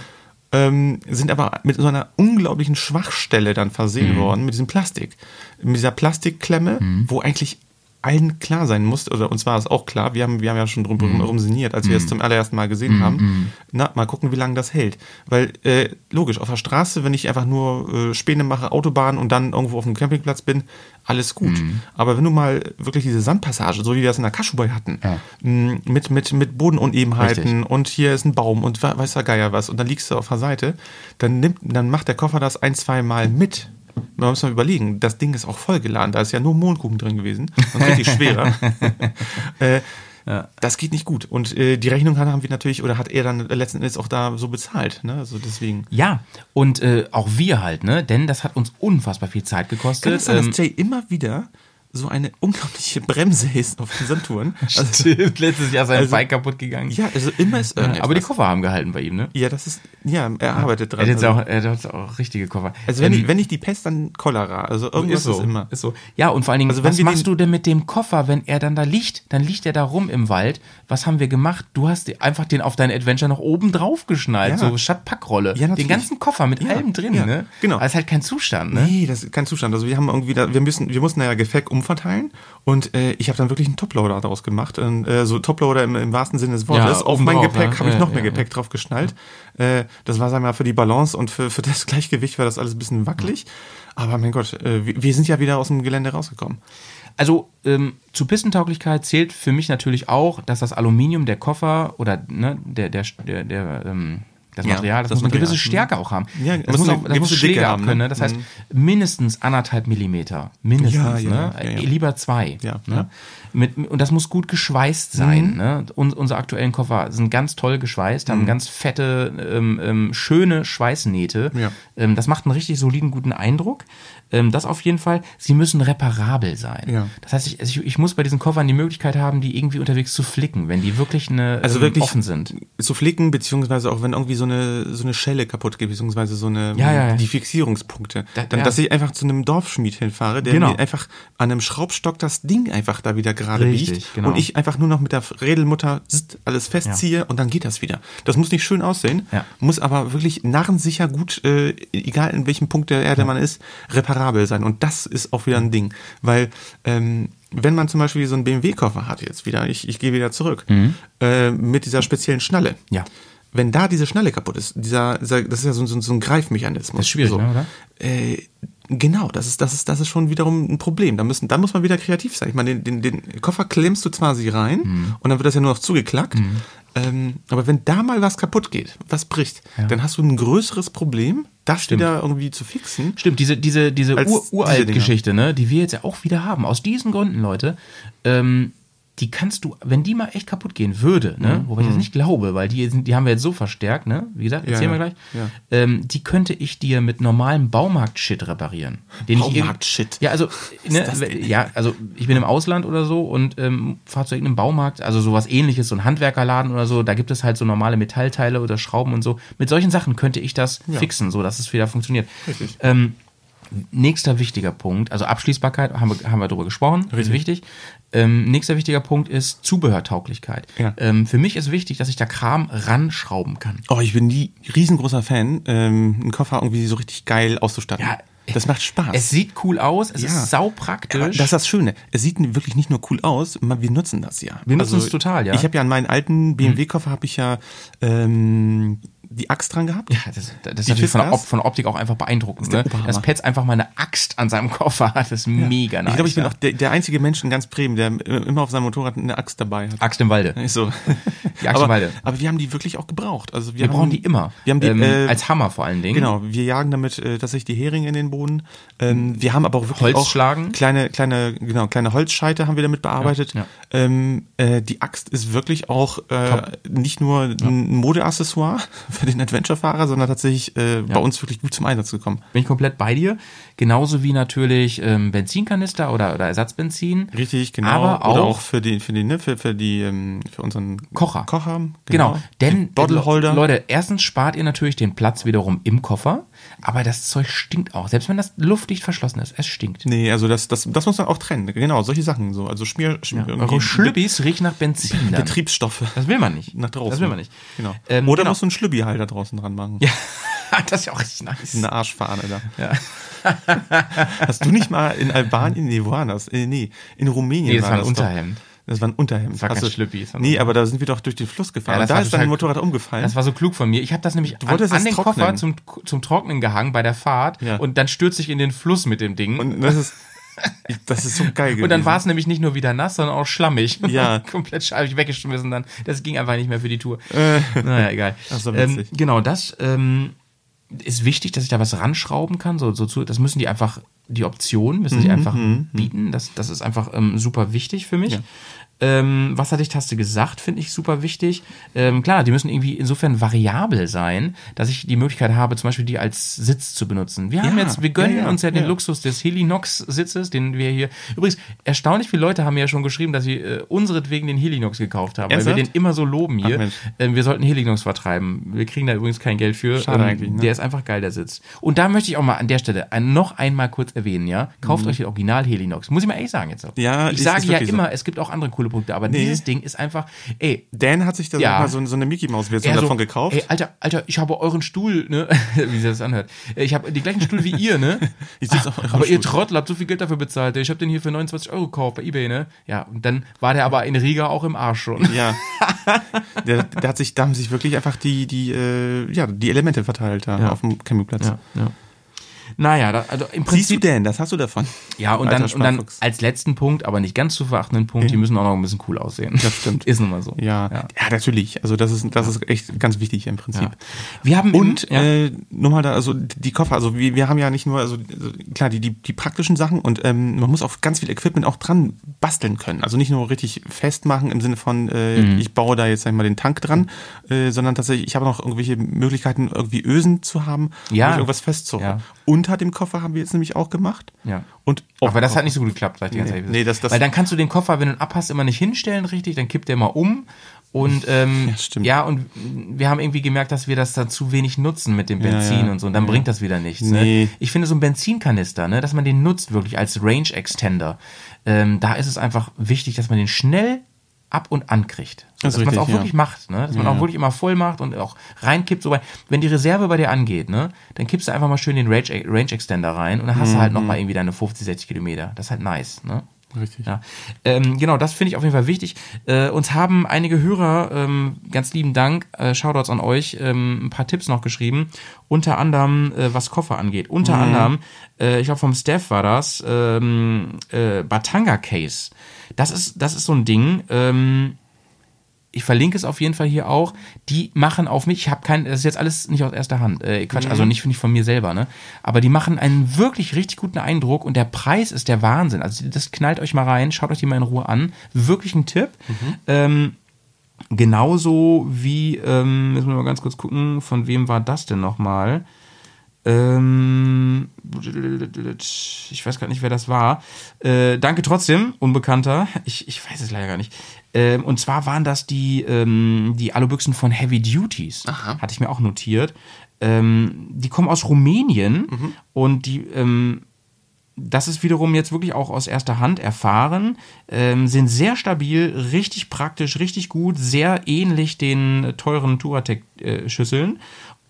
S4: Ähm, sind aber mit so einer unglaublichen Schwachstelle dann versehen worden, mit diesem Plastik. Mit dieser Plastikklemme, wo eigentlich allen klar sein muss, oder uns war es auch klar, wir haben, wir haben ja schon drum herum sinniert, als wir es zum allerersten Mal gesehen haben. Na, mal gucken, wie lange das hält. Weil, äh, logisch, auf der Straße, wenn ich einfach nur äh, Späne mache, Autobahn und dann irgendwo auf dem Campingplatz bin, alles gut. Aber wenn du mal wirklich diese Sandpassage, so wie wir das in der Kaschubai hatten, mh, mit, mit, mit Bodenunebenheiten
S1: Richtig.
S4: und hier ist ein Baum und we- weiß der Geier was und dann liegst du auf der Seite, dann nimmt, dann macht der Koffer das ein, zwei Mal mit. Man muss mal überlegen, das Ding ist auch vollgeladen, da ist ja nur Mondkuchen drin gewesen und richtig schwerer. äh, Das geht nicht gut. Und äh, die Rechnung haben wir natürlich, oder hat er dann letzten Endes auch da so bezahlt. Ne? Also deswegen.
S1: ja, und äh, auch wir halt, ne? Denn das hat uns unfassbar viel Zeit gekostet.
S4: Kann es sein,
S1: Ähm,
S4: dass Jay immer wieder so eine unglaubliche Bremse ist auf den Sandtouren? Also,
S1: Stimmt, letztes Jahr sein
S4: Also-
S1: Bike kaputt gegangen.
S4: ja, also immer ist
S1: Ja,
S4: irgendetwas.
S1: aber die Koffer haben gehalten bei ihm, ne?
S4: Ja, das ist, ja, er arbeitet
S1: Er
S4: dran.
S1: hat jetzt
S4: also,
S1: auch, er hat auch richtige Koffer.
S4: also wenn,
S1: Ähm,
S4: ich, wenn nicht die Pest, dann Cholera. Also irgendwas
S1: ist so,
S4: ist immer.
S1: Ist so. Ja, und vor allen Dingen,
S4: Also
S1: was machst du denn mit dem Koffer, wenn er dann da liegt? Dann liegt er da rum im Wald. Was haben wir gemacht? Du hast einfach den auf dein Adventure noch oben drauf geschnallt,
S4: Ja.
S1: so statt Packrolle.
S4: Ja,
S1: den ganzen Koffer mit
S4: Ja,
S1: allem drin,
S4: ja,
S1: ne?
S4: genau.
S1: Aber ist halt kein Zustand, ne?
S4: Nee, das ist kein Zustand. Also wir haben irgendwie, da, wir müssen, wir mussten ja Gepäck umverteilen und äh, ich habe dann wirklich einen Toploader daraus gemacht. Und, äh, so Toploader im, im wahrsten Sinne des Wortes.
S1: Ja,
S4: Auf mein
S1: drauf,
S4: Gepäck
S1: ne?
S4: habe ich
S1: Ja,
S4: noch mehr
S1: ja,
S4: Gepäck drauf geschnallt. Äh, das war, sagen wir mal, für die Balance und für, für das Gleichgewicht war das alles ein bisschen wackelig. Aber mein Gott, äh, wir, wir sind ja wieder aus dem Gelände rausgekommen.
S1: Also ähm, zu Pistentauglichkeit zählt für mich natürlich auch, dass das Aluminium der Koffer oder ne, der, der, der, der ähm, das
S4: Ja,
S1: Material, das,
S4: das
S1: muss eine gewisse
S4: Material.
S1: Stärke auch haben.
S4: Ja,
S1: das
S4: muss
S1: muss auch, das muss
S4: gewisse
S1: Schläge
S4: haben,
S1: abkönnen.
S4: ne?
S1: Das heißt,
S4: Mhm.
S1: mindestens anderthalb Millimeter. Mindestens.
S4: Ja,
S1: ne?
S4: ja,
S1: Lieber zwei. Ne? Mit, und das muss gut geschweißt
S4: Mhm.
S1: sein. Ne? Und unsere aktuellen Koffer sind ganz toll geschweißt, haben ganz fette, ähm, ähm, schöne Schweißnähte.
S4: Mhm.
S1: Ähm, das macht einen richtig soliden, guten Eindruck. Ähm, das auf jeden Fall. Sie müssen reparabel sein.
S4: Ja.
S1: Das heißt, ich, also ich, ich muss bei diesen Koffern die Möglichkeit haben, die irgendwie unterwegs zu flicken, wenn die wirklich eine,
S4: Also
S1: ähm,
S4: wirklich
S1: offen sind.
S4: zu flicken, beziehungsweise auch wenn irgendwie so eine, so eine Schelle kaputt geht, beziehungsweise so eine,
S1: Ja, ja,
S4: die Fixierungspunkte.
S1: Da-
S4: dann, dass ich einfach zu einem Dorfschmied hinfahre, der
S1: Genau.
S4: mir einfach an einem Schraubstock das Ding einfach da wieder gerade biegt
S1: genau.
S4: und ich einfach nur noch mit der Rädelmutter zzt, alles festziehe und dann geht das wieder. Das muss nicht schön aussehen, muss aber wirklich narrensicher gut, äh, egal in welchem Punkt der Erde man ist, reparabel sein. Und das ist auch wieder ein Ding, weil ähm, wenn man zum Beispiel so einen BMW-Koffer hat jetzt wieder, ich, ich gehe wieder zurück, äh, mit dieser speziellen Schnalle,
S1: Ja.
S4: wenn da diese Schnalle kaputt ist, dieser, dieser das ist ja so, so, so ein Greifmechanismus.
S1: Das ist schwierig,
S4: so.
S1: ne, oder?
S4: Äh, genau, das ist, das ist, das ist schon wiederum ein Problem. Da müssen, da muss man wieder kreativ sein. Ich meine, den, den, den Koffer klemmst du zwar sie rein
S1: Mhm.
S4: und dann wird das ja nur noch zugeklackt. Ähm, aber wenn da mal was kaputt geht, was bricht, dann hast du ein größeres Problem, das wieder irgendwie zu fixen.
S1: Stimmt, diese, diese, diese Ur. Geschichte, ne, die wir jetzt ja auch wieder haben. Aus diesen Gründen, Leute, ähm, die kannst du, wenn die mal echt kaputt gehen würde, ne,
S4: Mhm.
S1: wobei ich das nicht glaube, weil die, die haben wir jetzt so verstärkt, ne, wie gesagt, erzählen
S4: ja.
S1: wir gleich,
S4: Ja.
S1: ähm, die könnte ich dir mit normalem Baumarkt-Shit reparieren.
S4: Baumarkt-Shit?
S1: Ja, also, ne, ja, also ich bin im Ausland oder so und ähm, fahre zu irgendeinem Baumarkt, also sowas ähnliches, so ein Handwerkerladen oder so, da gibt es halt so normale Metallteile oder Schrauben und so. Mit solchen Sachen könnte ich das fixen, so dass es wieder funktioniert. Ähm, nächster wichtiger Punkt, also Abschließbarkeit, haben wir, haben wir darüber gesprochen, ist wichtig. Ähm, nächster wichtiger Punkt ist Zubehörtauglichkeit.
S4: Ja.
S1: Ähm, für mich ist wichtig, dass ich da Kram ranschrauben kann.
S4: Oh, ich bin nie riesengroßer Fan, ähm, einen Koffer irgendwie so richtig geil auszustatten.
S1: Ja,
S4: das macht Spaß.
S1: Es sieht cool aus, es
S4: Ja.
S1: ist saupraktisch.
S4: Aber das ist das Schöne. Es sieht wirklich nicht nur cool aus, wir nutzen das ja. Also
S1: Wir nutzen es total, ja. Mhm.
S4: Ich habe ja an meinen alten BMW-Koffer habe ich ja ähm, die Axt dran gehabt.
S1: Ja, das, das ist natürlich von der? Op von der Optik auch einfach beeindruckend. Ne? Dass Petz einfach mal eine Axt an seinem Koffer hat, das ist mega nice.
S4: ich glaube, ich bin
S1: ja.
S4: auch der, der einzige Mensch in ganz Bremen, der immer auf seinem Motorrad eine Axt dabei hat.
S1: Axt im Walde.
S4: So.
S1: Die Axt im
S4: aber,
S1: Walde.
S4: aber wir haben die wirklich auch gebraucht. Also wir,
S1: Wir
S4: haben,
S1: brauchen die immer.
S4: Wir haben die
S1: ähm,
S4: äh,
S1: als Hammer vor allen Dingen.
S4: Genau, wir jagen damit äh, tatsächlich die Heringe in den Boden. Ähm, wir haben aber auch wirklich
S1: Holz
S4: auch
S1: schlagen.
S4: kleine, kleine, genau, kleine Holzscheite haben wir damit bearbeitet.
S1: Ja, ja.
S4: Ähm, äh, die Axt ist wirklich auch äh, nicht nur ein Modeaccessoire für den Adventure-Fahrer, sondern tatsächlich äh, bei uns wirklich gut zum Einsatz gekommen.
S1: Bin ich komplett bei dir. Genauso wie natürlich ähm, Benzinkanister oder, oder Ersatzbenzin.
S4: Richtig, genau.
S1: Aber
S4: Oder
S1: auch-
S4: für die, für die, ne, für, für die, ähm, für unseren
S1: Kocher.
S4: Kocher.
S1: Genau, denn
S4: Die Bottleholder.
S1: Leute, erstens spart ihr natürlich den Platz wiederum im Koffer, aber das Zeug stinkt auch. Selbst wenn das luftdicht verschlossen ist, es stinkt.
S4: Nee, also das, das, das muss man auch trennen. Genau, solche Sachen so. Also Schmier, Schmier
S1: Eure Schlüppis riechen nach Benzin. Dann.
S4: Betriebsstoffe.
S1: Das will man nicht.
S4: nach draußen.
S1: Das will man nicht.
S4: Genau.
S1: Ähm,
S4: Oder
S1: genau.
S4: musst du einen Schlübbi-Halter draußen dran machen.
S1: Ja, das ist ja auch richtig nice.
S4: Eine Arschfahne da.
S1: Ja.
S4: Hast du nicht mal in Albanien, nee, wo war das? Äh, nee, in Rumänien
S1: Nee, das war ein
S4: doch.
S1: Unterhemd.
S4: Das war ein Unterhemd.
S1: Das war
S4: Hast
S1: kein
S4: du-
S1: Schlüppi, das war ein
S4: Nee, aber da sind wir doch durch den Fluss gefahren.
S1: Ja,
S4: und da ist dein
S1: total-
S4: Motorrad umgefallen.
S1: Das war so klug von mir. Ich habe das nämlich an,
S4: wolltest
S1: an
S4: es
S1: den
S4: trocknen.
S1: Koffer zum, zum Trocknen gehangen bei der Fahrt
S4: Ja.
S1: und dann stürzte ich in den Fluss mit dem Ding.
S4: und das ist, das ist so geil gewesen.
S1: Und dann war es nämlich nicht nur wieder nass, sondern auch schlammig.
S4: Ja.
S1: Komplett ich weggeschmissen dann. Das ging einfach nicht mehr für die Tour. naja, egal.
S4: Ach so,
S1: ähm, genau, das ähm, ist wichtig, dass ich da was ranschrauben kann. So, so zu, das müssen die einfach, die Option müssen
S4: Mhm,
S1: sie einfach bieten. Das, das ist einfach ähm, super wichtig für mich. Ähm, Wasserdichttaste gesagt, finde ich super wichtig. Ähm, klar, die müssen irgendwie insofern variabel sein, dass ich die Möglichkeit habe, zum Beispiel die als Sitz zu benutzen. Wir haben
S4: Ja,
S1: jetzt, wir gönnen
S4: ja, ja,
S1: uns ja den. Luxus des Helinox-Sitzes, den wir hier. Übrigens, erstaunlich viele Leute haben mir ja schon geschrieben, dass sie äh, unseretwegen den Helinox gekauft haben, weil wir
S4: Ernsthaft?
S1: den immer so loben hier.
S4: Ach,
S1: ähm, wir sollten Helinox vertreiben. Wir kriegen da übrigens kein Geld für.
S4: Schade eigentlich, ne?
S1: Der ist einfach geil, der Sitz. Und da möchte ich auch mal an der Stelle ein, noch einmal kurz erwähnen, ja. Kauft euch den Original Helinox. Muss ich mal ehrlich sagen jetzt auch.
S4: Mhm. Ja,
S1: ich sage ja
S4: wirklich so.
S1: immer, es gibt auch andere coole Produkte, aber
S4: Nee.
S1: dieses Ding ist einfach, ey,
S4: Dan hat sich da
S1: Ja.
S4: mal so, so eine Mickey-Maus-Version
S1: er so,
S4: davon gekauft.
S1: Ey, Alter, Alter, ich habe euren Stuhl, ne? Wie sich das anhört. Ich habe den gleichen Stuhl wie ihr, ne?
S4: Ich sitze auf eurem
S1: aber ihr
S4: Stuhl.
S1: Trottel habt so viel Geld dafür bezahlt. Ich habe den hier für 29 Euro gekauft bei Ebay, ne? Ja, und dann war der aber in Riga auch im Arsch schon.
S4: Ja. der, der hat sich, da haben sich wirklich einfach die, die, äh, ja, die Elemente verteilt da
S1: Ja.
S4: auf dem Campingplatz.
S1: Ja, ja. Naja, da, also im
S4: Siehst du
S1: Prinzip.
S4: denn, das hast du davon.
S1: Ja, und dann, und dann als letzten Punkt, aber nicht ganz zu verachtenden Punkt, die müssen auch noch ein bisschen cool aussehen.
S4: Das stimmt.
S1: Ist nun mal so.
S4: Ja, ja, natürlich. Also das ist, das ist echt ganz wichtig im Prinzip.
S1: Ja. Wir haben
S4: Und
S1: im, ja,
S4: äh, nur mal da, also die Koffer, also wir, wir haben ja nicht nur, also klar, die, die, die praktischen Sachen und ähm, man muss auf ganz viel Equipment auch dran basteln können. Also nicht nur richtig festmachen im Sinne von, äh,
S1: Mhm.
S4: ich baue da jetzt sag ich mal den Tank dran, äh, sondern tatsächlich, ich habe noch irgendwelche Möglichkeiten, irgendwie Ösen zu haben,
S1: Ja.
S4: um irgendwas festzuhauen.
S1: Ja.
S4: Unter dem Koffer haben wir jetzt nämlich auch gemacht.
S1: Ja.
S4: Und
S1: aber das hat nicht so gut geklappt, sag ich dir ganz
S4: Nee,
S1: ehrlich.
S4: nee, das- das-
S1: Weil dann kannst du den Koffer, wenn du ihn abhast, immer nicht hinstellen richtig, dann kippt der mal um. Und ähm,
S4: Ja, stimmt.
S1: ja, und wir haben irgendwie gemerkt, dass wir das da zu wenig nutzen mit dem Benzin
S4: ja.
S1: und so. Und dann bringt das wieder nichts.
S4: Nee.
S1: Ne? Ich finde so ein Benzinkanister, ne, dass man den nutzt wirklich als Range Extender. Ähm, da ist es einfach wichtig, dass man den schnell ab und ankriegt. So,
S4: Das
S1: dass man es auch
S4: ja.
S1: wirklich macht, ne? Dass man
S4: Ja,
S1: auch wirklich immer voll macht und auch reinkippt. So, weil, wenn die Reserve bei dir angeht, ne, dann kippst du einfach mal schön den Range, Range Extender rein und dann hast du halt
S4: Mhm.
S1: noch mal irgendwie deine 50, 60 Kilometer. Das ist halt nice, ne?
S4: Richtig.
S1: Ja. Ähm, genau, das finde ich auf jeden Fall wichtig. Äh, uns haben einige Hörer, ähm, ganz lieben Dank, äh, Shoutouts an euch, ähm, ein paar Tipps noch geschrieben. Unter anderem, äh, was Koffer angeht. Unter anderem, äh, ich glaube vom Steph war das, ähm, äh, Batanga Case. Das ist, das ist so ein Ding. Ähm, ich verlinke es auf jeden Fall hier auch. Die machen auf mich, ich habe kein, das ist jetzt alles nicht aus erster Hand, äh, Quatsch, also nicht nicht von mir selber, ne? Aber die machen einen wirklich richtig guten Eindruck und der Preis ist der Wahnsinn. Also das knallt euch mal rein, schaut euch die mal in Ruhe an. Wirklich ein Tipp. Ähm, genauso wie, ähm, müssen wir mal ganz kurz gucken, von wem war das denn nochmal? Ähm, ich weiß gar nicht, wer das war. Äh, danke trotzdem, Unbekannter. Ich, ich weiß es leider gar nicht. Ähm, und zwar waren das die, ähm, die Alubüchsen von Heavy Duties.
S4: Aha.
S1: Hatte ich mir auch notiert. Die kommen aus Rumänien und die, das ist wiederum jetzt wirklich auch aus erster Hand erfahren, ähm, sind sehr stabil, richtig praktisch, richtig gut, sehr ähnlich den äh, teuren Touratec-Schüsseln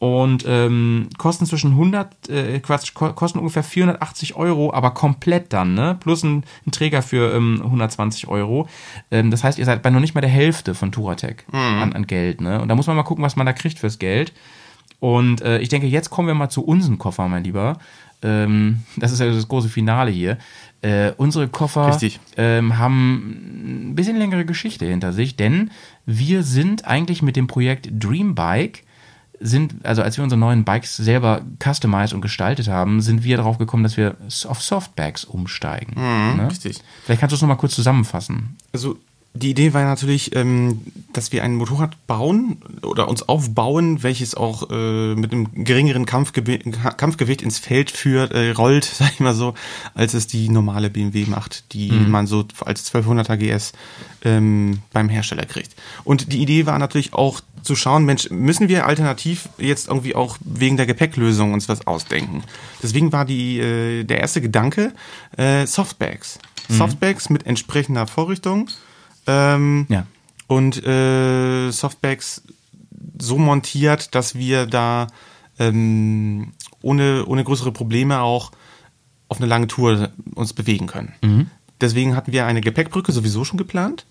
S1: und ähm, kosten zwischen 100, äh, Quatsch, ko kosten ungefähr 480 Euro, aber komplett dann, ne? Plus ein, ein Träger für ähm, 120 Euro. Ähm, das heißt, ihr seid bei noch nicht mal der Hälfte von Touratec an, an Geld, ne? Und da muss man mal gucken, was man da kriegt fürs Geld. Und äh, ich denke, jetzt kommen wir mal zu unseren Koffer, mein Lieber. Ähm, das ist ja das große Finale hier. Äh, unsere Koffer ähm, haben ein bisschen längere Geschichte hinter sich, denn wir sind eigentlich mit dem Projekt Dream Bike sind, also als wir unsere neuen Bikes selber customized und gestaltet haben, sind wir darauf gekommen, dass wir auf Softbacks umsteigen. ne?
S4: Richtig.
S1: Vielleicht kannst du es nochmal kurz zusammenfassen.
S4: Also die Idee war natürlich, ähm, dass wir ein Motorrad bauen oder uns aufbauen, welches auch äh, mit einem geringeren Kampfgewicht, Kampfgewicht ins Feld führt, äh, rollt, sag ich mal so, als es die normale BMW macht, die man so als 1200er GS ähm, beim Hersteller kriegt. Und die Idee war natürlich auch zu schauen, Mensch, müssen wir alternativ jetzt irgendwie auch wegen der Gepäcklösung uns was ausdenken? Deswegen war die äh, der erste Gedanke äh, Softbags. Softbags mit entsprechender Vorrichtung. Ähm,
S1: Ja.
S4: und äh, Softbags so montiert, dass wir da ähm, ohne, ohne größere Probleme auch auf eine lange Tour uns bewegen können. Deswegen hatten wir eine Gepäckbrücke sowieso schon geplant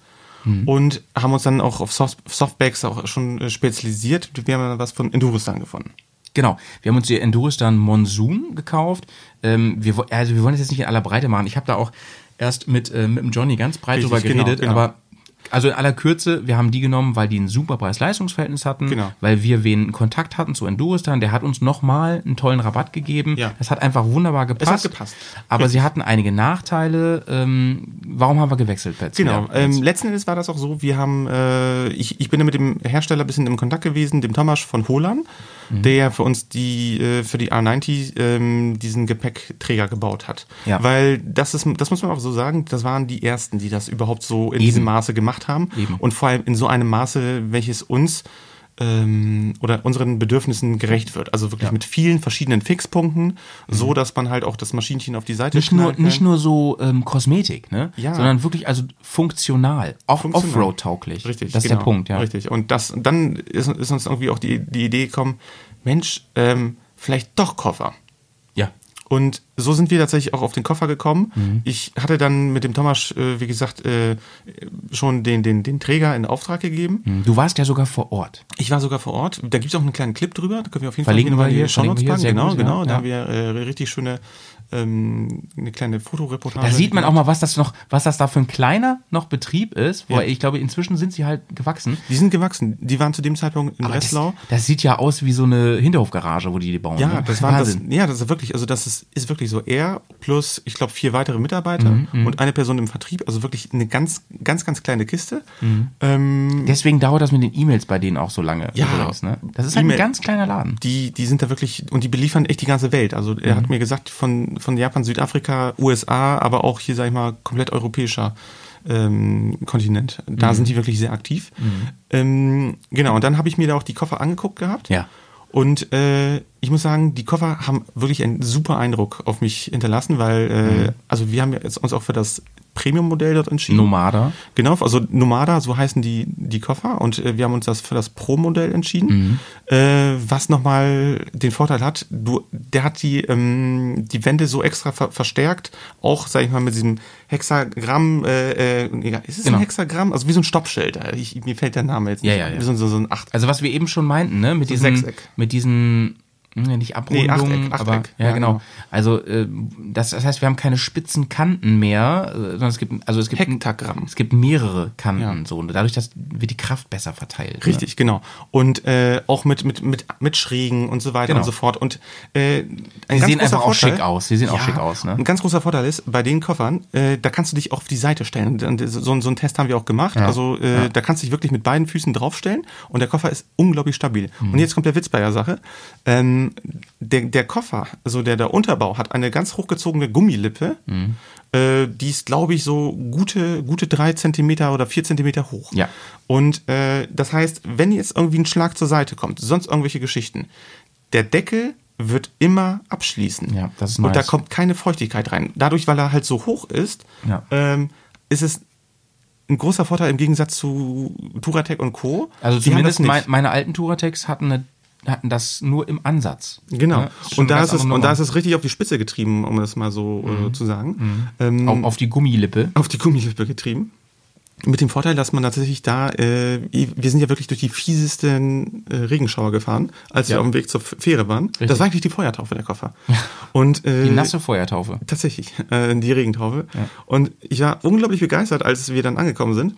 S4: und haben uns dann auch auf Soft Softbags auch schon äh, spezialisiert. Wir haben was von Endurostan gefunden.
S1: Genau, wir haben uns die Enduristan Monsoon gekauft. Ähm, wir, also wir wollen das jetzt nicht in aller Breite machen. Ich habe da auch erst mit, äh, mit dem Johnny ganz breit
S4: Richtig,
S1: drüber
S4: genau,
S1: geredet,
S4: genau.
S1: aber also in aller Kürze, wir haben die genommen, weil die ein super Preis-Leistungs-Verhältnis hatten,
S4: Genau.
S1: weil wir wen Kontakt hatten zu Enduristan, der hat uns nochmal einen tollen Rabatt gegeben.
S4: Ja.
S1: Das hat einfach wunderbar gepasst.
S4: gepasst.
S1: Aber sie hatten einige Nachteile. Ähm, warum haben wir gewechselt, Pets?
S4: Genau. Ähm, letzten Endes war das auch so, wir haben, äh, ich, ich bin mit dem Hersteller ein bisschen im Kontakt gewesen, dem Thomas von Holan,
S1: Mhm.
S4: der für uns die, äh, für die R90 ähm, diesen Gepäckträger gebaut hat.
S1: Ja.
S4: Weil das ist, das muss man auch so sagen, das waren die ersten, die das überhaupt so in diesem Maße gemacht haben.
S1: Eben.
S4: Und vor allem in so einem Maße, welches uns ähm, oder unseren Bedürfnissen gerecht wird. Also wirklich
S1: Ja.
S4: mit vielen verschiedenen Fixpunkten, so dass man halt auch das Maschinchen auf die Seite
S1: nicht nur,
S4: kann.
S1: nicht nur so ähm, Kosmetik, ne?
S4: Ja.
S1: sondern wirklich also funktional, auch. Offroad-tauglich.
S4: Richtig,
S1: Das ist
S4: genau.
S1: der Punkt, ja.
S4: Richtig. Und das, dann ist, ist uns irgendwie auch die, die Idee gekommen, Mensch, ähm, vielleicht doch Koffer. Und so sind wir tatsächlich auch auf den Koffer gekommen.
S1: Mhm.
S4: Ich hatte dann mit dem Thomas, äh, wie gesagt, äh, schon den, den, den Träger in Auftrag gegeben.
S1: Du warst ja sogar vor Ort.
S4: Ich war sogar vor Ort. Da gibt es auch einen kleinen Clip drüber. Da können wir auf jeden
S1: Verlinken
S4: Fall
S1: wir hier, verlinken wir hier.
S4: packen. Genau,
S1: gut,
S4: genau.
S1: ja.
S4: Da haben wir äh, richtig schöne, ähm, eine kleine Fotoreportage.
S1: Da sieht man auch mal, was das noch, was das da für ein kleiner noch Betrieb ist. Wo
S4: Ja.
S1: ich glaube, inzwischen sind sie halt gewachsen.
S4: Die sind gewachsen. Die waren zu dem Zeitpunkt in
S1: Aber das,
S4: Breslau.
S1: das sieht ja aus wie so eine Hinterhofgarage, wo die die bauen.
S4: Ja,
S1: ne?
S4: das war das, ja, das ist wirklich, also das ist, ist wirklich so er plus, ich glaube, vier weitere Mitarbeiter
S1: Mhm,
S4: und eine Person im Vertrieb, also wirklich eine ganz, ganz, ganz kleine Kiste.
S1: Mhm.
S4: Ähm,
S1: Deswegen dauert das mit den E-Mails bei denen auch so lange.
S4: Ja.
S1: übrigens, ne? Das ist halt ein
S4: E-Mail-
S1: ganz kleiner Laden.
S4: die, die sind da wirklich, und die beliefern echt die ganze Welt. Also er
S1: Mhm.
S4: hat mir gesagt, von, von Japan, Südafrika, USA, aber auch hier, sag ich mal, komplett europäischer ähm, Kontinent.
S1: Mhm.
S4: Da sind die wirklich sehr aktiv. Ähm, genau, und dann habe ich mir da auch die Koffer angeguckt gehabt.
S1: Ja.
S4: Und äh, ich muss sagen, die Koffer haben wirklich einen super Eindruck auf mich hinterlassen, weil, äh, also wir haben jetzt uns auch für das Premium-Modell dort entschieden.
S1: Nomada.
S4: Genau, also Nomada, so heißen die, die Koffer. Und äh, wir haben uns das für das Pro-Modell entschieden. Äh, was nochmal den Vorteil hat, du, der hat die, ähm, die Wände so extra ver verstärkt, auch, sag ich mal, mit diesem Hexagramm, äh, äh, ist es
S1: Genau.
S4: ein Hexagramm? Also wie so ein Stoppschild. Ich, mir fällt der Name jetzt nicht.
S1: Ja, ja, ja.
S4: Wie so, so, so ein Acht.
S1: Also was wir eben schon meinten, ne, mit
S4: So
S1: diesen,
S4: Sechseck.
S1: mit diesen, nicht Abrundungen,
S4: Achteck,
S1: aber
S4: Achteck.
S1: ja,
S4: Ja,
S1: genau.
S4: genau.
S1: Also äh, das, das heißt, wir haben keine spitzen Kanten mehr, äh, sondern es gibt, also es gibt
S4: Hektagramm.
S1: Es gibt mehrere Kanten,
S4: Ja.
S1: so und dadurch, dass wird die Kraft besser verteilt.
S4: Richtig, genau. Und äh, auch mit, mit, mit, mit Schrägen und so weiter
S1: Genau.
S4: und so fort. Und äh, ein ganz
S1: sehen einfach auch
S4: Vorteil-
S1: schick aus. Die sehen auch schick aus, ne?
S4: Ein ganz großer Vorteil ist, bei den Koffern, äh, da kannst du dich auch auf die Seite stellen. Und so, so einen Test haben wir auch gemacht. Also äh, da kannst du dich wirklich mit beiden Füßen draufstellen und der Koffer ist unglaublich stabil.
S1: Mhm.
S4: Und jetzt kommt der Witz bei der Sache. Ähm, der, der Koffer, also der, der Unterbau, hat eine ganz hochgezogene Gummilippe.
S1: Mhm.
S4: Äh, die ist, glaube ich, so gute, gute drei Zentimeter oder vier Zentimeter hoch.
S1: Ja.
S4: Und äh, das heißt, wenn jetzt irgendwie ein Schlag zur Seite kommt, sonst irgendwelche Geschichten, der Deckel wird immer abschließen.
S1: Ja, das ist
S4: Und da
S1: nice.
S4: kommt keine Feuchtigkeit rein. Dadurch, weil er halt so hoch ist,
S1: Ja.
S4: ähm, ist es ein großer Vorteil im Gegensatz zu Turatec und Co.
S1: Also
S4: Die
S1: zumindest mein, meine alten Touratechs hatten, eine, hatten das nur im Ansatz.
S4: Genau.
S1: Ne?
S4: Und, da ist es, und da ist es richtig auf die Spitze getrieben, um das mal so äh, zu sagen. Ähm,
S1: auf, auf die Gummilippe.
S4: auf die Gummilippe getrieben. Mit dem Vorteil, dass man tatsächlich da, äh, wir sind ja wirklich durch die fiesesten äh, Regenschauer gefahren, als
S1: Ja.
S4: wir auf dem Weg zur Fähre waren. Das war eigentlich die Feuertaufe der Koffer. Und, äh,
S1: Die nasse Feuertaufe.
S4: Tatsächlich, äh, die Regentaufe. Und ich war unglaublich begeistert, als wir dann angekommen sind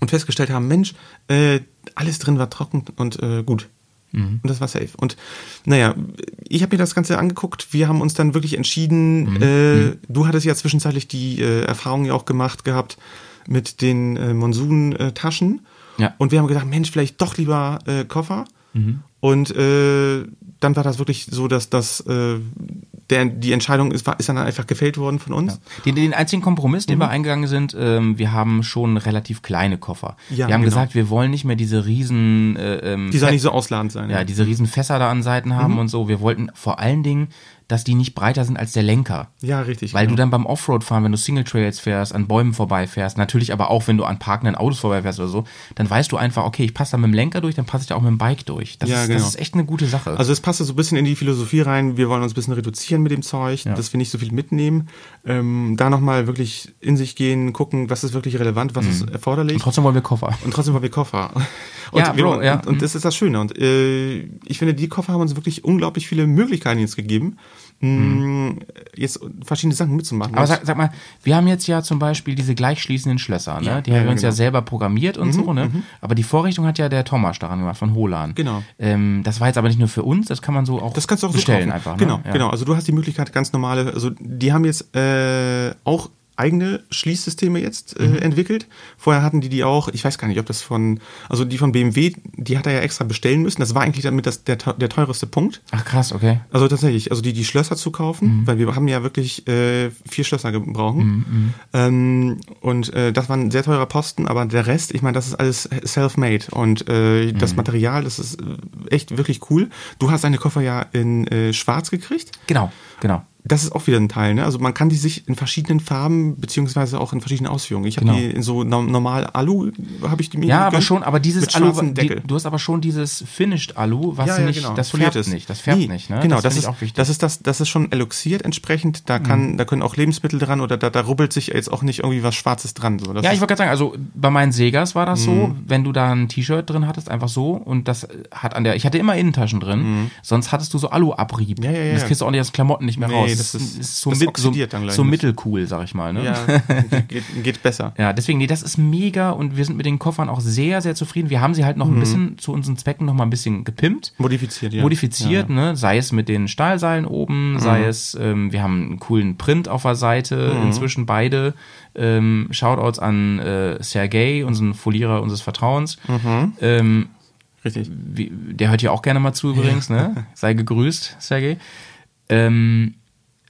S4: und festgestellt haben, Mensch, äh, alles drin war trocken und äh, gut. Und das war safe. Und naja, ich habe mir das Ganze angeguckt. Wir haben uns dann wirklich entschieden. Äh, du hattest ja zwischenzeitlich die äh, Erfahrung ja auch gemacht gehabt mit den äh, Monsun-Taschen.
S1: Ja.
S4: Und wir haben gedacht, Mensch, vielleicht doch lieber äh, Koffer. Und äh, dann war das wirklich so, dass das äh, der, die Entscheidung ist, ist dann einfach gefällt worden von uns.
S1: Den, den einzigen Kompromiss,
S4: Mhm.
S1: den wir eingegangen sind, ähm, wir haben schon relativ kleine Koffer.
S4: Ja,
S1: wir haben
S4: genau.
S1: gesagt, wir wollen nicht mehr diese riesen äh, ähm,
S4: Die soll
S1: Fe-
S4: nicht so ausladend sein.
S1: ja, diese riesen Fässer da an Seiten
S4: Mhm.
S1: haben und so. Wir wollten vor allen Dingen, dass die nicht breiter sind als der Lenker.
S4: ja richtig.
S1: Weil
S4: genau.
S1: du dann beim Offroad-Fahren, wenn du Single Trails fährst, an Bäumen vorbeifährst, natürlich aber auch, wenn du an parkenden Autos vorbeifährst oder so, dann weißt du einfach, okay, ich passe da mit dem Lenker durch, dann passe ich da auch mit dem Bike durch. Das,
S4: Ja,
S1: ist,
S4: genau.
S1: das ist echt eine gute Sache.
S4: Also es passte so ein bisschen in die Philosophie rein, wir wollen uns ein bisschen reduzieren mit dem Zeug, dass wir nicht so viel mitnehmen. Ähm, da nochmal wirklich in sich gehen, gucken, was ist wirklich relevant, was ist erforderlich.
S1: und trotzdem wollen wir Koffer.
S4: Und trotzdem haben wir Koffer. Und,
S1: Ja,
S4: wir,
S1: Bro, ja.
S4: und, und das ist das Schöne. Und äh, ich finde, die Koffer haben uns wirklich unglaublich viele Möglichkeiten jetzt gegeben, mh, jetzt verschiedene Sachen mitzumachen.
S1: Mhm. Aber sag, sag mal, wir haben jetzt ja zum Beispiel diese gleichschließenden Schlösser, ne?
S4: Ja,
S1: die haben
S4: ja,
S1: wir uns ja
S4: genau.
S1: selber programmiert und so, ne? Aber die Vorrichtung hat ja der Thomas daran gemacht von Holan.
S4: Genau.
S1: Ähm, das war jetzt aber nicht nur für uns, das kann man so auch
S4: Das kannst du auch
S1: bestellen
S4: so kaufen.
S1: einfach. Ne?
S4: Genau,
S1: ja.
S4: genau. Also du hast die Möglichkeit, ganz normale, also die haben jetzt äh, auch eigene Schließsysteme jetzt
S1: Mhm.
S4: äh, entwickelt. Vorher hatten die die auch, ich weiß gar nicht, ob das von, also die von BMW, die hat er ja extra bestellen müssen. Das war eigentlich damit das, der, der teuerste Punkt.
S1: Ach krass, okay.
S4: Also tatsächlich, also die, die Schlösser zu kaufen,
S1: Mhm.
S4: weil wir haben ja wirklich äh, vier Schlösser gebrauchen. Ähm, und äh, das war ein sehr teurer Posten, aber der Rest, ich meine, das ist alles self-made und äh,
S1: Mhm.
S4: das Material, das ist äh, echt wirklich cool. Du hast deine Koffer ja in äh, schwarz gekriegt.
S1: Genau, genau.
S4: Das ist auch wieder ein Teil, ne? Also man kann die sich in verschiedenen Farben beziehungsweise auch in verschiedenen Ausführungen. Ich habe
S1: Genau.
S4: die in so no- normal Alu, habe ich die mir
S1: Ja, aber schon, aber dieses Alu, die, du hast aber schon dieses Finished Alu, was nicht, das färbt
S4: Poliertes.
S1: nicht, das färbt
S4: Nee,
S1: nicht, ne?
S4: Genau, das,
S1: finde
S4: ist,
S1: auch wichtig.
S4: das ist das, das ist schon eloxiert entsprechend. Da kann, da können auch Lebensmittel dran oder da, da rubbelt sich jetzt auch nicht irgendwie was Schwarzes dran. So, das
S1: ja, ich
S4: ist,
S1: wollte gerade sagen, also bei meinen Segas war das so,
S4: Mhm.
S1: wenn du da ein T-Shirt drin hattest, einfach so und das hat an der, ich hatte immer Innentaschen drin, sonst hattest du so Alu-Abrieb.
S4: Mhm. Ja, ja, ja.
S1: Das kriegst du auch nicht aus Klamotten nicht mehr
S4: Nee,
S1: raus.
S4: Das ist-
S1: so,
S4: das
S1: mit, so, so
S4: mit.
S1: mittelcool, sag ich mal. Ne?
S4: ja, geht, geht besser.
S1: Ja, deswegen, nee, das ist mega und wir sind mit den Koffern auch sehr, sehr zufrieden. Wir haben sie halt noch ein bisschen zu unseren Zwecken noch mal ein bisschen gepimpt.
S4: Modifiziert, ja.
S1: Modifiziert,
S4: Ja, Mhm. ja.
S1: ne? Sei es mit den Stahlseilen oben, sei es, ähm, wir haben einen coolen Print auf der Seite,
S4: Mhm.
S1: inzwischen beide. Ähm, Shoutouts an äh, Sergej, unseren Folierer unseres Vertrauens.
S4: Mhm.
S1: Ähm,
S4: Richtig.
S1: wie, der hört hier auch gerne mal zu übrigens, ne? Sei gegrüßt, Sergej. Ähm,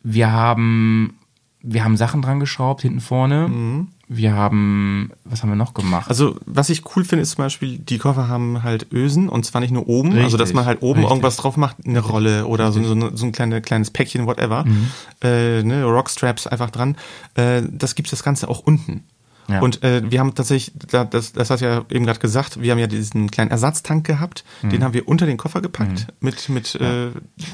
S1: wir haben, wir haben Sachen dran geschraubt, hinten vorne.
S4: Mhm.
S1: Wir haben, was haben wir noch gemacht?
S4: Also, was ich cool finde, ist zum Beispiel, die Koffer haben halt Ösen und zwar nicht nur oben, also dass
S1: Richtig,
S4: man halt oben
S1: richtig.
S4: irgendwas drauf macht, eine Rolle oder so, so, eine- so ein kleine, kleines Päckchen, whatever,
S1: Mhm.
S4: äh, ne, Rockstraps einfach dran. Äh, das gibt's das Ganze auch unten.
S1: Ja.
S4: Und äh, wir haben tatsächlich, da- das, das hast du ja eben gerade gesagt, wir haben ja diesen kleinen Ersatztank gehabt,
S1: Mhm.
S4: den haben wir unter den Koffer gepackt mit, mit äh,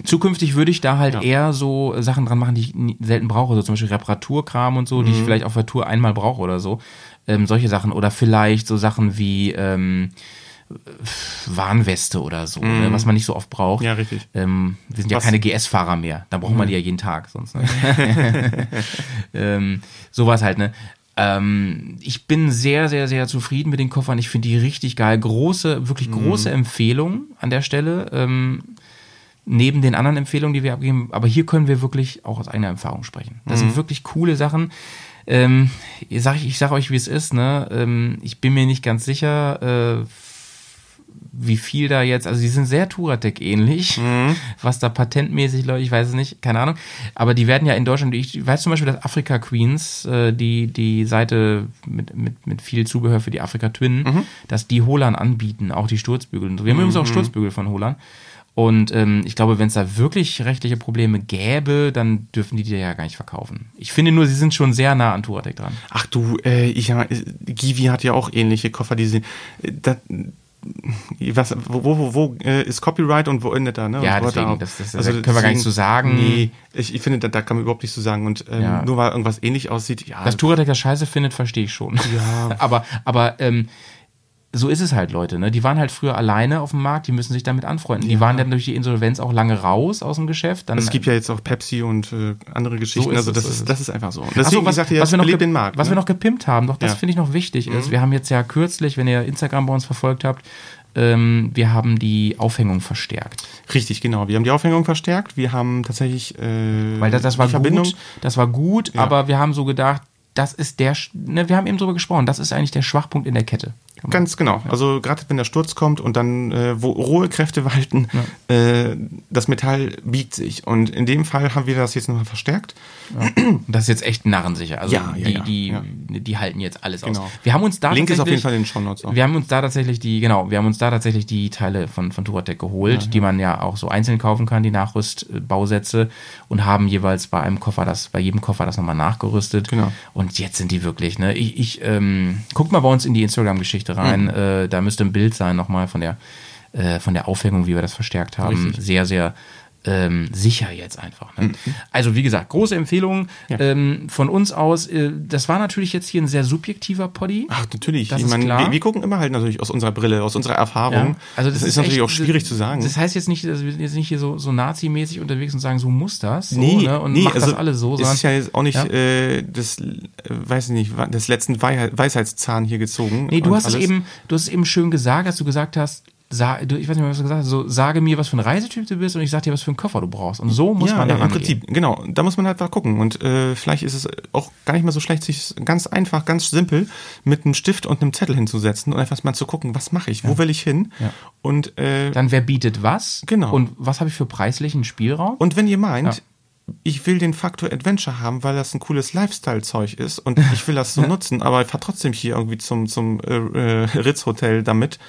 S1: Zukünftig würde ich da halt
S4: Ja.
S1: eher so Sachen dran machen, die ich nie- selten brauche, so zum Beispiel Reparaturkram und so, die
S4: Mhm.
S1: ich vielleicht auf der Tour einmal brauche oder so. Ähm, solche Sachen. Oder vielleicht so Sachen wie ähm, Warnweste oder so, ne, was man nicht so oft braucht.
S4: Mhm. Ja, richtig.
S1: Ähm, wir sind ja
S4: Was-
S1: keine GS-Fahrer mehr. Da braucht man die ja jeden Tag sonst. Ne? ähm, sowas halt, ne? Ähm, ich bin sehr, sehr, sehr zufrieden mit den Koffern. Ich finde die richtig geil. Große, wirklich große Empfehlung an der Stelle. Ähm, neben den anderen Empfehlungen, die wir abgeben. Aber hier können wir wirklich auch aus eigener Erfahrung sprechen. Das sind wirklich coole Sachen. Ähm, ich sag, ich sag euch, wie es ist. Ne? Ähm, ich bin mir nicht ganz sicher, äh, wie viel da jetzt, also die sind sehr Touratec ähnlich, was da patentmäßig läuft, ich weiß es nicht, keine Ahnung. Aber die werden ja in Deutschland, ich weiß zum Beispiel, dass Afrika Queens, äh, die, die Seite mit, mit, mit viel Zubehör für die Afrika Twin, dass die Holan anbieten, auch die Sturzbügel. Wir haben übrigens auch Sturzbügel von Holan. Und ähm, ich glaube, wenn es da wirklich rechtliche Probleme gäbe, dann dürfen die die ja gar nicht verkaufen. Ich finde nur, sie sind schon sehr nah an Touratec dran.
S4: Ach du, äh, ich, ja, äh, Givi hat ja auch ähnliche Koffer, die sind, äh, was, wo, wo, wo, äh, ist Copyright und wo endet da, ne?
S1: Ja,
S4: so
S1: deswegen, das- das- da können wir gar nicht so sagen.
S4: Nee, ich, ich finde, da, da kann man überhaupt nichts zu sagen und ähm,
S1: Ja.
S4: nur weil irgendwas ähnlich aussieht, ja.
S1: Dass Touratec das scheiße findet, verstehe ich schon.
S4: Ja.
S1: aber aber ähm, so ist es halt, Leute. Ne? Die waren halt früher alleine auf dem Markt, die müssen sich damit anfreunden. Die waren dann durch die Insolvenz auch lange raus aus dem Geschäft. Dann,
S4: es gibt ja jetzt auch Pepsi und äh, andere Geschichten,
S1: ist
S4: also das
S1: so ist
S4: ist,
S1: es.
S4: das ist einfach so. Und Deswegen,
S1: so, was,
S4: sagte ja,
S1: was, wir noch
S4: den Markt.
S1: was wir
S4: ne?
S1: noch gepimpt haben, doch das
S4: Ja. Mhm.
S1: finde ich noch wichtig ist. Wir haben jetzt ja kürzlich, wenn ihr Instagram bei uns verfolgt habt, ähm, wir haben die Aufhängung verstärkt.
S4: Richtig, genau. Wir haben die Aufhängung verstärkt, wir haben tatsächlich äh,
S1: Weil das, das war
S4: die Verbindung.
S1: gut, das war gut,
S4: Ja.
S1: aber wir haben so gedacht, das ist der, ne, wir haben eben drüber gesprochen, das ist eigentlich der Schwachpunkt in der Kette.
S4: Ganz genau. Also gerade wenn der Sturz kommt und dann äh, wo rohe Kräfte walten, äh, das Metall biegt sich. Und in dem Fall haben wir das jetzt nochmal verstärkt.
S1: Und das ist jetzt echt narrensicher. Also
S4: Ja, ja,
S1: die,
S4: ja,
S1: die,
S4: ja.
S1: die halten jetzt alles
S4: Genau.
S1: aus. Wir haben uns da
S4: Link ist auf
S1: tatsächlich-
S4: jeden Fall in den Shownotes auch.
S1: Wir haben uns da tatsächlich die, genau, wir haben uns da tatsächlich die Teile von, von Touratec geholt, die man ja auch so einzeln kaufen kann, die Nachrüstbausätze und haben jeweils bei einem Koffer das, bei jedem Koffer das nochmal nachgerüstet.
S4: Genau.
S1: Und jetzt sind die wirklich, ne? Ich, ich ähm, guckt mal bei uns in die Instagram-Geschichte rein,
S4: Mhm.
S1: äh, da müsste ein Bild sein nochmal von der, äh, von der Aufhängung, wie wir das verstärkt haben.
S4: Richtig.
S1: Sehr, sehr ähm, sicher jetzt einfach. Ne? Also wie gesagt, große Empfehlung
S4: Mhm. Ja.
S1: ähm, von uns aus. Äh, das war natürlich jetzt hier ein sehr subjektiver Poddy.
S4: Ach, natürlich.
S1: Das
S4: ich
S1: ist
S4: meine. Wir, wir gucken immer halt natürlich aus unserer Brille, aus unserer Erfahrung.
S1: Also
S4: das, ist, natürlich
S1: echt-
S4: auch schwierig zu sagen.
S1: Das heißt jetzt nicht, dass wir jetzt nicht hier so, so Nazi-mäßig unterwegs und sagen, so muss das, so,
S4: nee,
S1: ne? und
S4: nee,
S1: macht
S4: also
S1: das alle so,
S4: es ist ja jetzt auch nicht
S1: Ja.
S4: äh, das, äh, weiß ich nicht, des letzten Weisheit, Weisheitszahn hier gezogen.
S1: Nee, du hast es
S4: alles.
S1: eben, du hast es eben schön gesagt, dass du gesagt hast, sa, du, ich weiß nicht mehr, was du gesagt hast, so, sage mir, was für ein Reisetyp du bist und ich sag dir, was für einen Koffer du brauchst. Und so muss
S4: ja,
S1: man da
S4: ja, im. Prinzip, genau. Da muss man halt mal gucken. Und äh, vielleicht ist es auch gar nicht mal so schlecht, sich ganz einfach, ganz simpel mit einem Stift und einem Zettel hinzusetzen und einfach mal zu gucken, was mache ich, wo will ich hin?
S1: Ja.
S4: Und, äh,
S1: Dann wer bietet was?
S4: Genau.
S1: Und was habe ich für preislichen Spielraum?
S4: und wenn ihr meint,
S1: Ja.
S4: ich will den Faktor Adventure haben, weil das ein cooles Lifestyle-Zeug ist und ich will das so nutzen, aber ich fahre trotzdem hier irgendwie zum, zum äh, äh, Ritz-Hotel damit,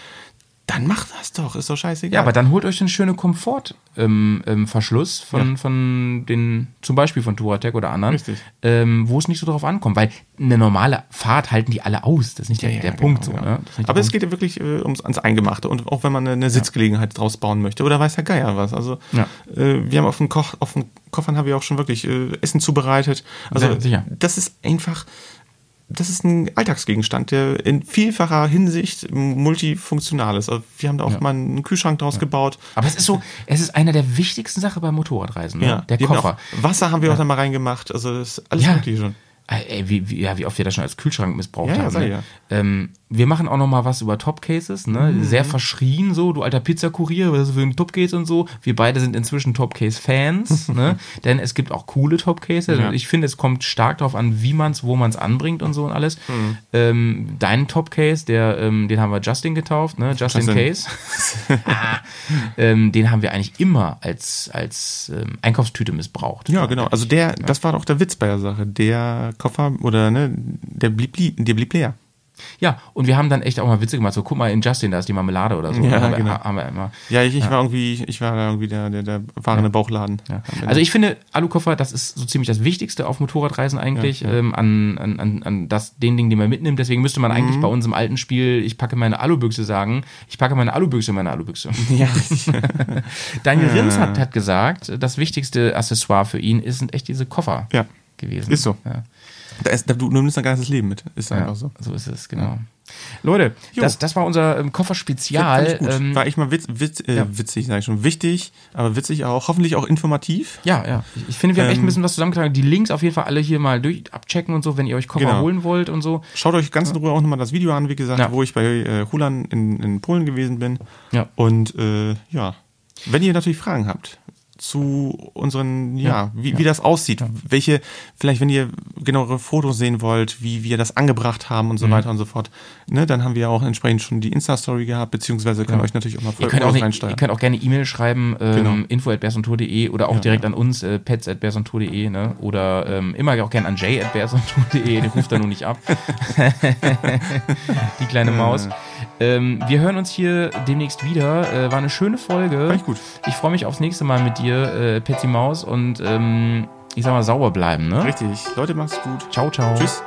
S4: dann macht das doch, ist doch scheißegal.
S1: Ja, aber dann holt euch einen schönen Komfortverschluss ähm, ähm, von,
S4: Ja.
S1: von den, zum Beispiel von Touratec oder anderen, ähm, wo es nicht so drauf ankommt, weil eine normale Fahrt halten die alle aus. Das ist nicht der, der Punkt so.
S4: genau,
S1: Ne? Ist nicht der
S4: Aber es
S1: Punkt.
S4: geht ja wirklich äh, ums ans Eingemachte und auch wenn man eine, Sitzgelegenheit draus bauen möchte oder weiß der Geier was. Also
S1: Ja.
S4: äh, wir haben auf dem Koch, auf dem Koffern haben wir auch schon wirklich äh, Essen zubereitet. Also
S1: Ja, sicher.
S4: das ist einfach, das ist ein Alltagsgegenstand, der in vielfacher Hinsicht multifunktional ist. Also wir haben da auch
S1: Ja.
S4: mal einen Kühlschrank draus gebaut.
S1: Aber es ist so, es ist eine der wichtigsten Sachen beim Motorradreisen, ne? der
S4: wir haben
S1: Koffer.
S4: Auch Wasser haben wir auch da mal reingemacht. Also das ist alles
S1: Ja.
S4: mögliche schon.
S1: Ey, wie, wie, ja, wie oft wir das schon als Kühlschrank missbraucht
S4: Ja, ja,
S1: haben. Ne?
S4: ja.
S1: Ähm, wir machen auch noch mal was über Topcases, ne?
S4: Mhm.
S1: Sehr verschrien so, du alter Pizzakurier, was ist für ein Topcase und so. Wir beide sind inzwischen Topcase-Fans, ne? Denn es gibt auch coole Topcases.
S4: Ja.
S1: Und ich finde, es kommt stark darauf an, wie man es, wo man es anbringt und so und alles.
S4: Mhm.
S1: Ähm, deinen Topcase, der, ähm, den haben wir Justin getauft, ne? Justin,
S4: Justin.
S1: Case. ähm, den haben wir eigentlich immer als, als ähm, Einkaufstüte missbraucht.
S4: Ja, genau. Also der, das war doch der Witz bei der Sache. Der Koffer oder ne, der blieb, li- der blieb leer.
S1: Ja, und wir haben dann echt auch mal Witze gemacht. So, guck mal, in Justin, da ist die Marmelade oder so.
S4: Ja,
S1: haben, wir,
S4: genau.
S1: haben wir immer.
S4: Ja, ich, ich war irgendwie, ich war da irgendwie der, der, der fahrende Bauchladen.
S1: Ja. Also ich finde, Alukoffer, das ist so ziemlich das Wichtigste auf Motorradreisen eigentlich, Ähm, an, an, an, an das, den Ding, den man mitnimmt. Deswegen müsste man eigentlich bei uns im alten Spiel, ich packe meine Alubüchse sagen, ich packe meine Alubüchse in meine Alubüchse.
S4: Ja,
S1: Daniel Rins hat, hat gesagt, das wichtigste Accessoire für ihn ist, sind echt diese Koffer
S4: ja.
S1: gewesen.
S4: Ist so.
S1: Ja.
S4: Da ist, da, du nimmst dein ganzes Leben mit. Ist
S1: Ja,
S4: einfach so.
S1: so ist es, genau. Leute, das, das war unser ähm, Kofferspezial.
S4: ich.
S1: Ähm,
S4: War echt mal witz, witz, äh,
S1: ja.
S4: witzig, sage ich schon. Wichtig, aber witzig auch. Hoffentlich auch informativ.
S1: ja, ja. Ich- Ich finde, wir haben echt ein
S4: Ähm,
S1: bisschen was zusammengetragen. Die Links auf jeden Fall alle hier mal durch abchecken und so, wenn ihr euch Koffer
S4: Genau.
S1: holen wollt und so.
S4: Schaut euch ganz in Ruhe auch nochmal das Video an, wie gesagt,
S1: Ja.
S4: wo ich bei äh, Hulan in, in Polen gewesen bin.
S1: Ja.
S4: Und äh, ja, wenn ihr natürlich Fragen habt zu unseren, ja,
S1: Ja.
S4: wie, wie das aussieht, welche, vielleicht wenn ihr genauere Fotos sehen wollt, wie wir das angebracht haben und so
S1: Mhm.
S4: weiter und so fort, ne, dann haben wir auch entsprechend schon die Insta-Story gehabt, beziehungsweise könnt ihr euch natürlich auch mal
S1: Ihr
S4: voll
S1: könnt, auch ihr könnt auch gerne E-Mail schreiben, ähm,
S4: Genau.
S1: info.bersontour.de oder auch
S4: Ja,
S1: direkt
S4: ja.
S1: an uns, äh, pets.bersontour.de, ne? Oder ähm, immer auch gerne an jay.bersontour.de, der ruft da nur nicht ab. Die kleine Maus. Ähm, wir hören uns hier demnächst wieder. Äh, war eine schöne Folge.
S4: Fand ich gut.
S1: Ich freue mich aufs nächste Mal mit dir, äh, Petsy Maus, und ähm, ich sag mal, sauber bleiben, ne?
S4: Richtig. Leute, macht's gut.
S1: Ciao, ciao.
S4: Tschüss.